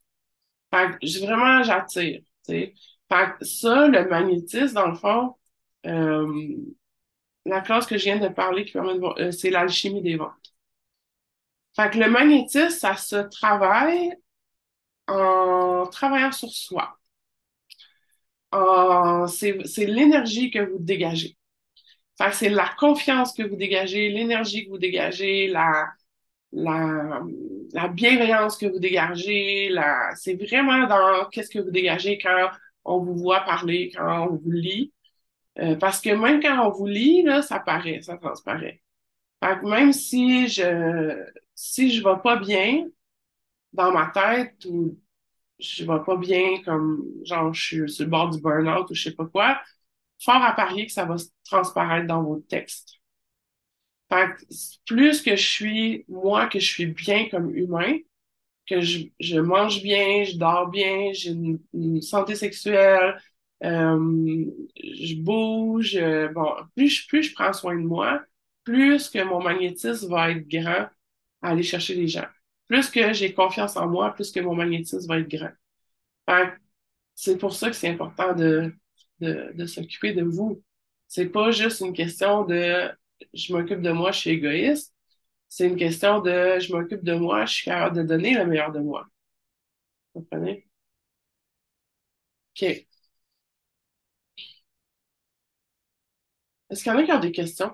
Fait que vraiment, j'attire. Fait que ça, le magnétisme, dans le fond, euh, la classe que je viens de parler qui permet de euh, c'est l'alchimie des ventes. Fait que le magnétisme, ça se travaille en travaillant sur soi. C'est, c'est l'énergie que vous dégagez. C'est la confiance que vous dégagez, l'énergie que vous dégagez, la, la, la bienveillance que vous dégagez, la, c'est vraiment dans qu'est-ce que vous dégagez quand on vous voit parler, quand on vous lit. Euh, parce que même quand on vous lit, là, ça paraît, ça transparaît. Fait que même si je, si je vais pas bien dans ma tête ou je vais pas bien comme, genre, je suis sur le bord du burn-out ou je sais pas quoi, fort à parier que ça va se transparaître dans vos textes. Fait que plus que je suis, moi, que je suis bien comme humain, que je, je mange bien, je dors bien, j'ai une, une santé sexuelle, euh, je bouge, euh, bon, plus je, plus je prends soin de moi, plus que mon magnétisme va être grand à aller chercher les gens. Plus que j'ai confiance en moi, plus que mon magnétisme va être grand. Fait que c'est pour ça que c'est important de, de, de s'occuper de vous. C'est pas juste une question de je m'occupe de moi, je suis égoïste. C'est une question de je m'occupe de moi, je suis capable de donner le meilleur de moi. Vous comprenez? OK. Est-ce qu'il y en a qui ont des questions?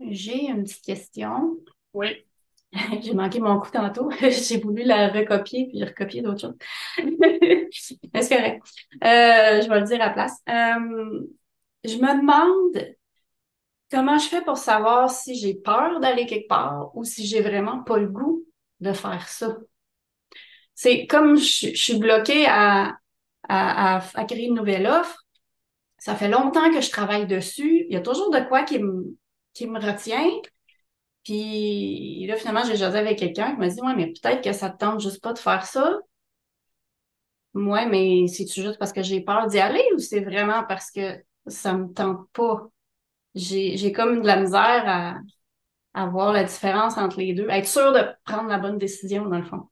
J'ai une petite question. Oui. J'ai manqué mon coup tantôt. J'ai voulu la recopier puis recopier d'autres choses. C'est correct. Euh, je vais le dire à la place. Euh, je me demande comment je fais pour savoir si j'ai peur d'aller quelque part ou si j'ai vraiment pas le goût de faire ça. C'est comme je, je suis bloquée à, à, à, à créer une nouvelle offre. Ça fait longtemps que je travaille dessus. Il y a toujours de quoi qui me, qui me retient. Puis là, finalement, j'ai jasé avec quelqu'un qui m'a dit Ouais, mais peut-être que ça te tente juste pas de faire ça. Ouais, mais c'est-tu juste parce que j'ai peur d'y aller ou c'est vraiment parce que ça me tente pas? J'ai, comme de la misère à, à voir la différence entre les deux, à être sûre de prendre la bonne décision, dans le fond.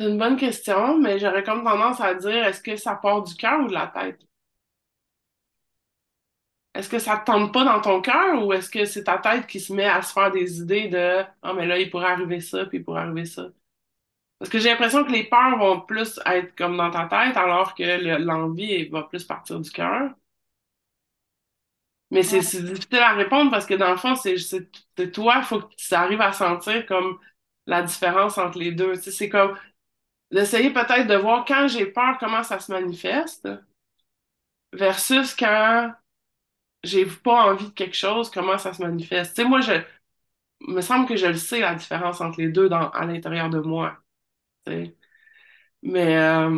C'est une bonne question, mais j'aurais comme tendance à dire est-ce que ça part du cœur ou de la tête? Est-ce que ça te tente pas dans ton cœur ou est-ce que c'est ta tête qui se met à se faire des idées de Ah, mais là, il pourrait arriver ça, puis il pourrait arriver ça? Parce que j'ai l'impression que les peurs vont plus être comme dans ta tête, alors que le- l'envie va plus partir du cœur. Mais c'est Ouais. difficile à répondre parce que dans le fond, c'est toi, il faut que tu arrives à sentir comme la différence entre les deux. C'est comme d'essayer peut-être de voir quand j'ai peur, comment ça se manifeste, versus quand j'ai pas envie de quelque chose, comment ça se manifeste? Tu sais, moi, je, me semble que je le sais, la différence entre les deux dans, à l'intérieur de moi. tu sais. Mais, euh,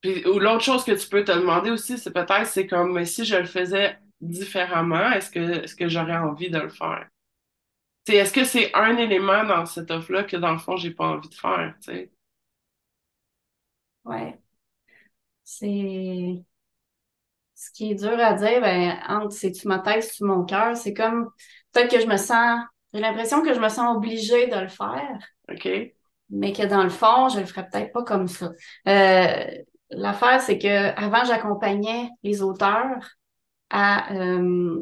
puis, l'autre chose que tu peux te demander aussi, c'est peut-être, c'est comme, mais si je le faisais différemment, est-ce que, est-ce que j'aurais envie de le faire? Est-ce que c'est un élément dans cette offre-là que, dans le fond, j'ai pas envie de faire, tu sais? Ouais. C'est ce qui est dur à dire, ben, entre c'est-tu ma tête, c'est-tu mon cœur, c'est comme peut-être que je me sens, j'ai l'impression que je me sens obligée de le faire, OK? mais que dans le fond, je le ferais peut-être pas comme ça. Euh, l'affaire, c'est que avant, j'accompagnais les auteurs à, euh,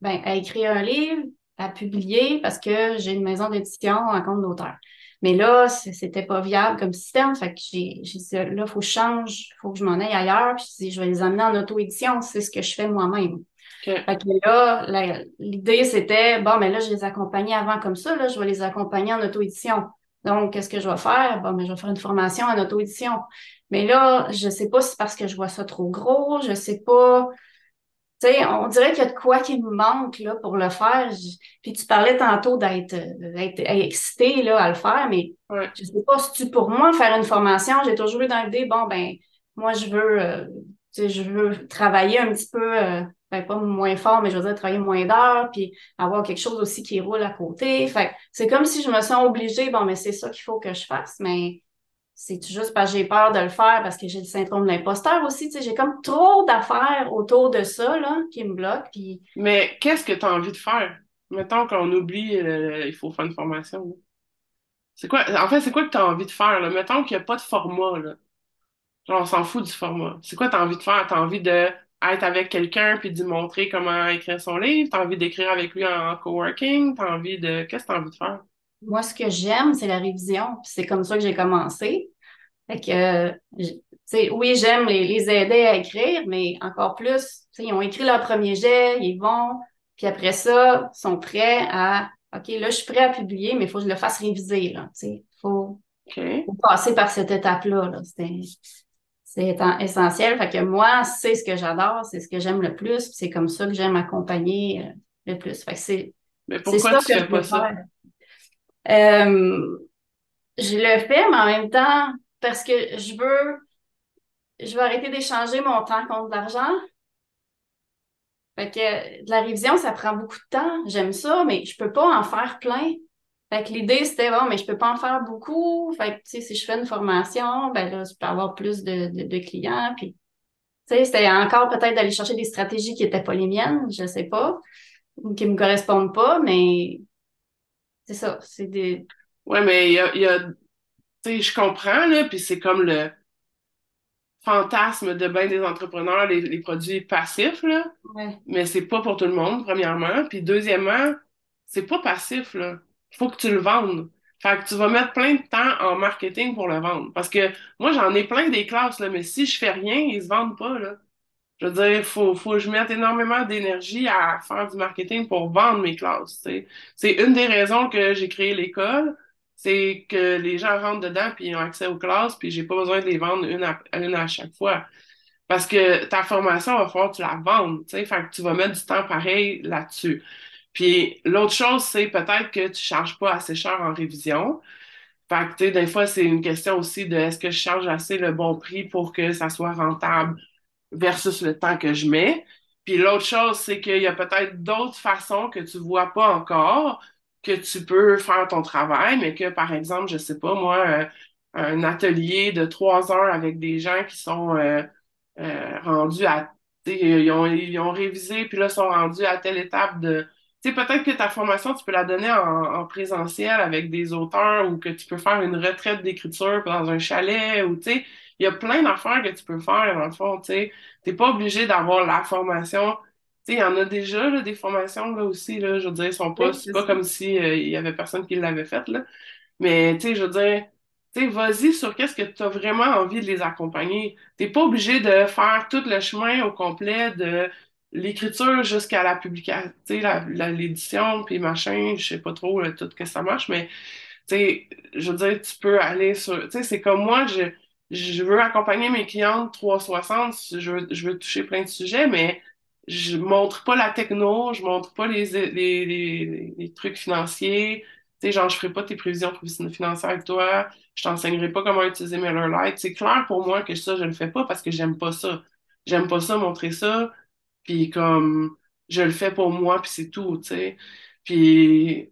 ben, à écrire un livre, à publier, parce que j'ai une maison d'édition en compte d'auteur. Mais là, c'était pas viable comme système. Fait que j'ai, dit, là, faut que je change, faut que je m'en aille ailleurs. Puis dit, je vais les amener en auto-édition. C'est ce que je fais moi-même. Fait que là, l'idée, c'était, bon, mais là, je les accompagnais avant comme ça. Là, je vais les accompagner en auto-édition. Donc, qu'est-ce que je vais faire? Bon, mais je vais faire une formation en auto-édition. Mais là, je sais pas si c'est parce que je vois ça trop gros, je sais pas. Tu sais, on dirait qu'il y a de quoi qui me manque là, pour le faire. Je- Puis tu parlais tantôt d'être d'être excité là, à le faire, mais Ouais. je sais pas si tu pour moi faire une formation, j'ai toujours eu dans l'idée, bon ben moi je veux euh, tu sais, je veux travailler un petit peu euh, ben pas moins fort, mais je veux dire travailler moins d'heures, puis avoir quelque chose aussi qui roule à côté. Fait que c'est comme si je me sens obligée, bon mais c'est ça qu'il faut que je fasse, mais c'est juste parce que j'ai peur de le faire, parce que j'ai le syndrome de l'imposteur aussi. Tu sais, j'ai comme trop d'affaires autour de ça là, qui me bloquent. Puis Mais qu'est-ce que tu as envie de faire? Mettons qu'on oublie, euh, il faut faire une formation. C'est quoi, en fait, c'est quoi que tu as envie de faire, là? Mettons qu'il n'y a pas de format, là. Genre, on s'en fout du format. C'est quoi que tu as envie de faire? Tu as envie de être avec quelqu'un puis d'y montrer comment écrire son livre? Tu as envie d'écrire avec lui en coworking? Tu as envie de. Qu'est-ce que tu as envie de faire? moi, ce que j'aime, c'est la révision. Puis c'est comme ça que j'ai commencé. Fait que, euh, j- tu sais, oui, j'aime les, les aider à écrire, mais encore plus, tu sais, ils ont écrit leur premier jet, ils vont, puis après ça, ils sont prêts à, OK, là, je suis prêt à publier, mais il faut que je le fasse réviser, là, tu sais. Faut, faut passer par cette étape-là, là. C'est, essentiel. Fait que moi, c'est ce que j'adore, c'est ce que j'aime le plus, c'est comme ça que j'aime accompagner euh, le plus. Fait que c'est, Mais pourquoi ça tu je pas ça? faire. Euh, je le fais, mais en même temps, parce que je veux, je veux arrêter d'échanger mon temps contre de l'argent. Fait que de la révision, ça prend beaucoup de temps. J'aime ça, mais je peux pas en faire plein. Fait que l'idée, c'était, bon, mais je peux pas en faire beaucoup. Fait que, tu sais, si je fais une formation, ben là, je peux avoir plus de, de, clients. Puis, tu sais, c'était encore peut-être d'aller chercher des stratégies qui étaient pas les miennes, je sais pas, ou qui me correspondent pas, mais c'est ça. C'est des, Ouais, mais il y a, sais, je comprends, là, puis c'est comme le fantasme de bien des entrepreneurs, les, les produits passifs, là. ouais. mais c'est pas pour tout le monde, premièrement. Puis deuxièmement, c'est pas passif, là. Faut que tu le vendes. Fait que tu vas mettre plein de temps en marketing pour le vendre. Parce que moi, j'en ai plein des classes, là, mais si je fais rien, ils se vendent pas, là. Je veux dire, faut, faut que je mette énormément d'énergie à faire du marketing pour vendre mes classes. C'est une des raisons que j'ai créé l'école, c'est que les gens rentrent dedans puis ils ont accès aux classes puis j'ai pas besoin de les vendre une à, une à chaque fois. Parce que ta formation, va falloir que tu la vendes, tu sais, fait que tu vas mettre du temps pareil là-dessus. Puis l'autre chose, c'est peut-être que tu charges pas assez cher en révision. Fait que, des fois, c'est une question aussi de est-ce que je charge assez le bon prix pour que ça soit rentable versus le temps que je mets. Puis l'autre chose, c'est qu'il y a peut-être d'autres façons que tu vois pas encore que tu peux faire ton travail, mais que, par exemple, je sais pas, moi, euh, un atelier de trois heures avec des gens qui sont euh, euh, rendus à, ils ont, ils ont révisé, puis là, sont rendus à telle étape de, tu sais, peut-être que ta formation, tu peux la donner en, en présentiel avec des auteurs ou que tu peux faire une retraite d'écriture dans un chalet ou, tu sais, il y a plein d'affaires que tu peux faire, dans le fond, tu sais. T'es pas obligé d'avoir la formation. Tu sais, il y en a déjà, là, des formations, là, aussi, là, je veux dire, ils sont pas, Oui, c'est pas ça. comme si, euh, il y avait personne qui l'avait fait, là. Mais, tu sais, je veux dire, tu sais, vas-y sur qu'est-ce que tu as vraiment envie de les accompagner. T'es pas obligé de faire tout le chemin au complet de l'écriture jusqu'à la publication, tu sais, la, la- l'édition, puis machin, je sais pas trop là, tout que ça marche, mais tu sais, je veux dire, tu peux aller sur, tu sais, c'est comme moi, je, je veux accompagner mes clientes 360, je veux, je veux toucher plein de sujets, mais je montre pas la techno, je montre pas les, les, les, les trucs financiers, tu sais, genre, je ferai pas tes prévisions financières avec toi, je t'enseignerai pas comment utiliser MailerLite. C'est clair pour moi que ça, je le fais pas parce que j'aime pas ça. J'aime pas ça, montrer ça, puis comme, je le fais pour moi, puis c'est tout, tu sais. Puis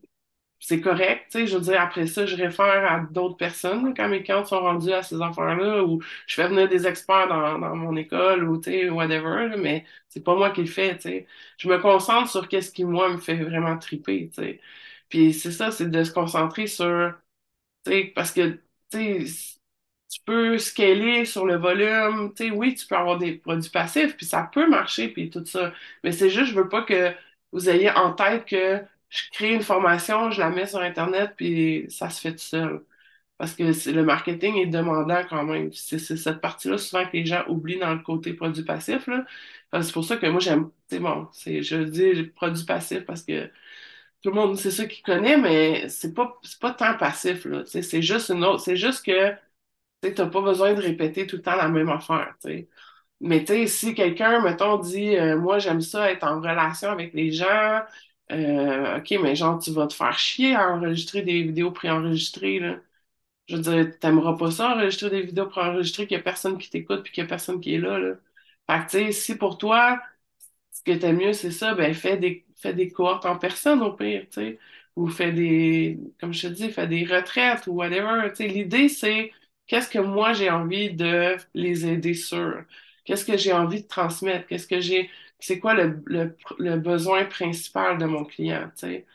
c'est correct, tu je veux dire, après ça, je réfère à d'autres personnes quand mes clients sont rendus à ces affaires-là, ou je fais venir des experts dans, dans mon école, ou tu sais, whatever, là, mais c'est pas moi qui le fais, tu. Je me concentre sur qu'est-ce qui, moi, me fait vraiment triper, tu sais. Puis c'est ça, c'est de se concentrer sur, tu sais, parce que, tu sais, tu peux scaler sur le volume, tu sais, oui, tu peux avoir des produits passifs, puis ça peut marcher, puis tout ça. Mais c'est juste, je veux pas que vous ayez en tête que je crée une formation, je la mets sur Internet, puis ça se fait tout seul. Parce que c'est- le marketing est demandant quand même. C'est c'est cette partie-là souvent que les gens oublient dans le côté produit passif, C'est pour ça que moi, j'aime, sais, bon, c'est, je dis produit passif parce que tout le monde c'est ça qu'il connaît, mais c'est pas, c'est pas tant passif, c'est juste une autre. C'est juste que tu n'as pas besoin de répéter tout le temps la même affaire. Mais si quelqu'un, mettons, dit euh, Moi, j'aime ça être en relation avec les gens, euh, OK, mais genre, tu vas te faire chier à enregistrer des vidéos préenregistrées, là. Je veux dire, t'aimeras pas ça, enregistrer des vidéos préenregistrées, qu'il y a personne qui t'écoute puis qu'il y a personne qui est là, là. Fait que, tu sais, si pour toi, ce que t'aimes mieux, c'est ça, ben, fais des, fais des cohortes en personne, au pire, tu sais. Ou fais des, comme je te dis, fais des retraites ou whatever. Tu sais, l'idée, c'est qu'est-ce que moi, j'ai envie de les aider sur? Qu'est-ce que j'ai envie de transmettre? Qu'est-ce que j'ai, c'est quoi le, besoin principal de mon client, tu sais?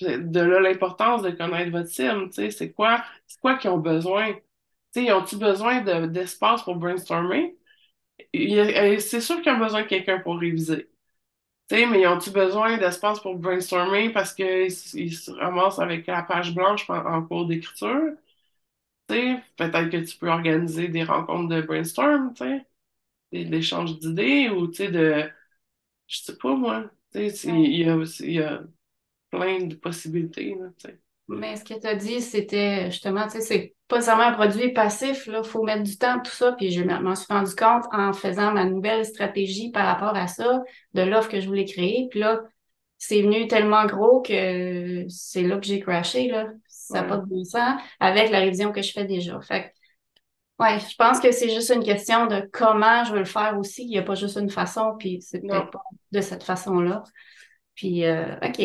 De là l'importance de connaître votre cible, tu sais, c'est quoi, quoi qu'ils ont besoin? Tu ont-ils besoin de, d'espace pour brainstormer? Euh, c'est sûr qu'ils ont besoin de quelqu'un pour réviser. Mais ils ont-ils besoin d'espace pour brainstormer parce qu'ils ils se avec la page blanche en, en cours d'écriture? Tu peut-être que tu peux organiser des rencontres de brainstorm, d'échanges d'idées ou, tu sais, de, je sais pas moi, tu sais, c'est- il y a, il y a plein de possibilités, là. Mais ce que tu as dit, c'était justement, tu sais, c'est pas seulement un produit passif, là, faut mettre du temps, tout ça, puis je m'en suis rendu compte en faisant ma nouvelle stratégie par rapport à ça, de l'offre que je voulais créer, puis là, c'est venu tellement gros que c'est là que j'ai crashé, là, ça n'a Ouais. pas de bon sens, avec la révision que je fais déjà. Fait ouais, je pense que c'est juste une question de comment je veux le faire aussi, il n'y a pas juste une façon, puis c'est peut-être pas de cette façon-là. Puis, euh, OK.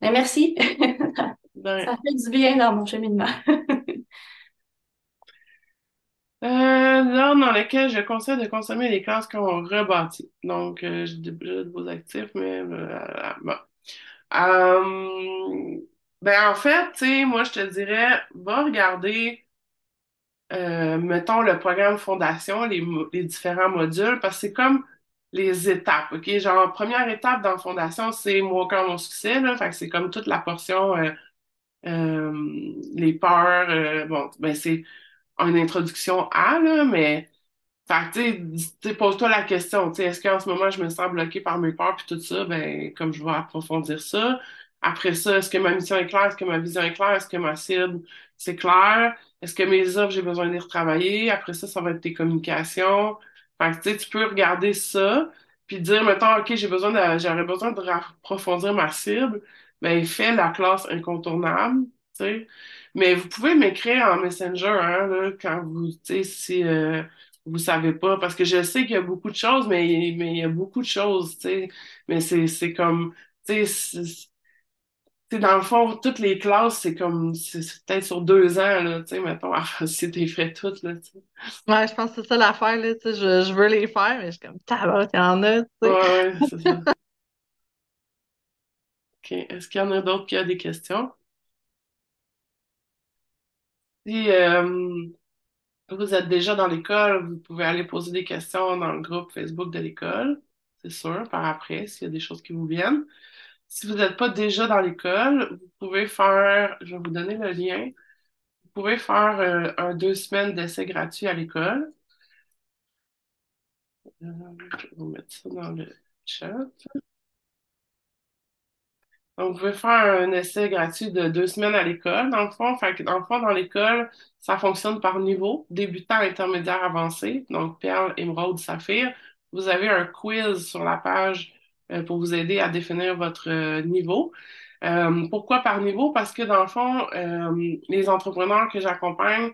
Ben, merci. Ben, Ça fait du bien dans mon cheminement. Euh, là, dans lequel je conseille de consommer les classes qu'on rebâtit. Donc, euh, j'ai déjà de vos actifs, mais euh, bon. Euh, ben, en fait, tu sais, moi, je te dirais, va regarder, euh, mettons, le programme Fondation, les, les différents modules, parce que c'est comme les étapes, OK? Genre, première étape dans Fondation, c'est Mon cœur, mon succès, là. Fait que c'est comme toute la portion, euh, euh, les peurs, euh, bon, ben, c'est une introduction à, là, mais fait que, tu pose-toi la question, tu sais, est-ce qu'en ce moment, je me sens bloquée par mes peurs puis tout ça? Ben, comme je vais approfondir ça. Après ça, est-ce que ma mission est claire? Est-ce que ma vision est claire? Est-ce que ma cible, c'est clair? Est-ce que mes offres, j'ai besoin les retravailler? Après ça, ça va être tes communications. Fait que, tu peux regarder ça puis dire, mettons, OK, j'ai besoin de, j'aurais besoin de approfondir ma cible. Ben, fais la classe incontournable, tu. Mais vous pouvez m'écrire en Messenger, hein, là, quand vous, tu si, euh, vous savez pas, parce que je sais qu'il y a beaucoup de choses, mais, il y a beaucoup de choses, tu. Mais c'est, comme, tu sais, dans le fond, toutes les classes, c'est comme, c'est peut-être sur deux ans, là, tu sais, mettons, si t'es fait toutes, là, tu sais. Ouais, je pense que c'est ça l'affaire, là, tu sais, je, je veux les faire, mais je suis comme, tabarouette, il y en a, tu sais. Ouais, ouais, c'est ça. OK. Est-ce qu'il y en a d'autres qui ont des questions? Si euh, vous êtes déjà dans l'école, vous pouvez aller poser des questions dans le groupe Facebook de l'école, c'est sûr, par après, s'il y a des choses qui vous viennent. Si vous n'êtes pas déjà dans l'école, vous pouvez faire, je vais vous donner le lien, vous pouvez faire euh, un deux semaines d'essai gratuit à l'école. Euh, je vais vous mettre ça dans le chat. Donc, vous pouvez faire un essai gratuit de deux semaines à l'école, dans le fond. Fait dans le fond, dans l'école, ça fonctionne par niveau, débutant, intermédiaire, avancé. Donc, perle, émeraude, saphir. Vous avez un quiz sur la page pour vous aider à définir votre euh, niveau. Euh, pourquoi par niveau? Parce que dans le fond, euh, les entrepreneurs que j'accompagne,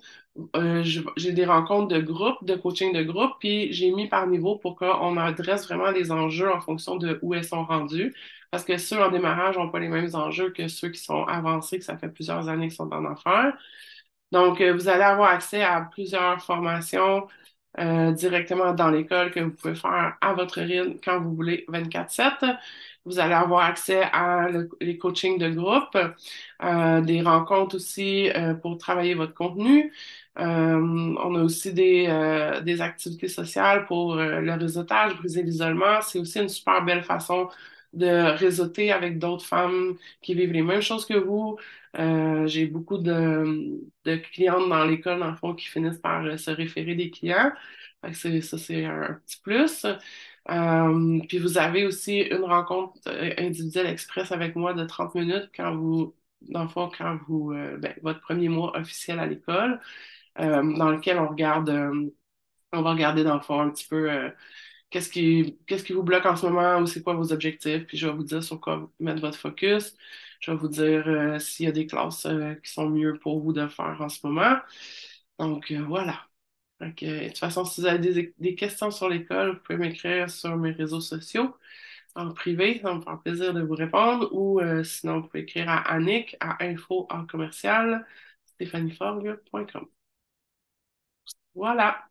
euh, j'ai des rencontres de groupe, de coaching de groupe, puis j'ai mis par niveau pour qu'on adresse vraiment les enjeux en fonction de où elles sont rendues. Parce que ceux en démarrage n'ont pas les mêmes enjeux que ceux qui sont avancés, que ça fait plusieurs années qu'ils sont en affaires. Donc, euh, vous allez avoir accès à plusieurs formations euh, directement dans l'école que vous pouvez faire à votre rythme quand vous voulez 24/7. Vous allez avoir accès à le- les coachings de groupe, euh, des rencontres aussi euh, pour travailler votre contenu. Euh, on a aussi des, euh, des activités sociales pour euh, le réseautage, briser l'isolement. C'est aussi une super belle façon de réseauter avec d'autres femmes qui vivent les mêmes choses que vous. Euh, j'ai beaucoup de, clientes dans l'école, dans le fond, qui finissent par euh, se référer des clients. Ça, c'est un, petit plus. Euh, puis vous avez aussi une rencontre individuelle express avec moi de 30 minutes quand vous, dans le fond, quand vous, ben, votre premier mois officiel à l'école, dans lequel on regarde, on va regarder dans le fond un petit peu qu'est-ce qui, qu'est-ce qui vous bloque en ce moment ou c'est quoi vos objectifs, puis je vais vous dire sur quoi mettre votre focus. Je vais vous dire euh, s'il y a des classes euh, qui sont mieux pour vous de faire en ce moment. Donc, euh, voilà. de toute façon, si vous avez des, questions sur l'école, vous pouvez m'écrire sur mes réseaux sociaux en privé, ça me faire plaisir de vous répondre, ou sinon, vous pouvez écrire à Annick à info en commercial stéphanieforgue.com. Voilà.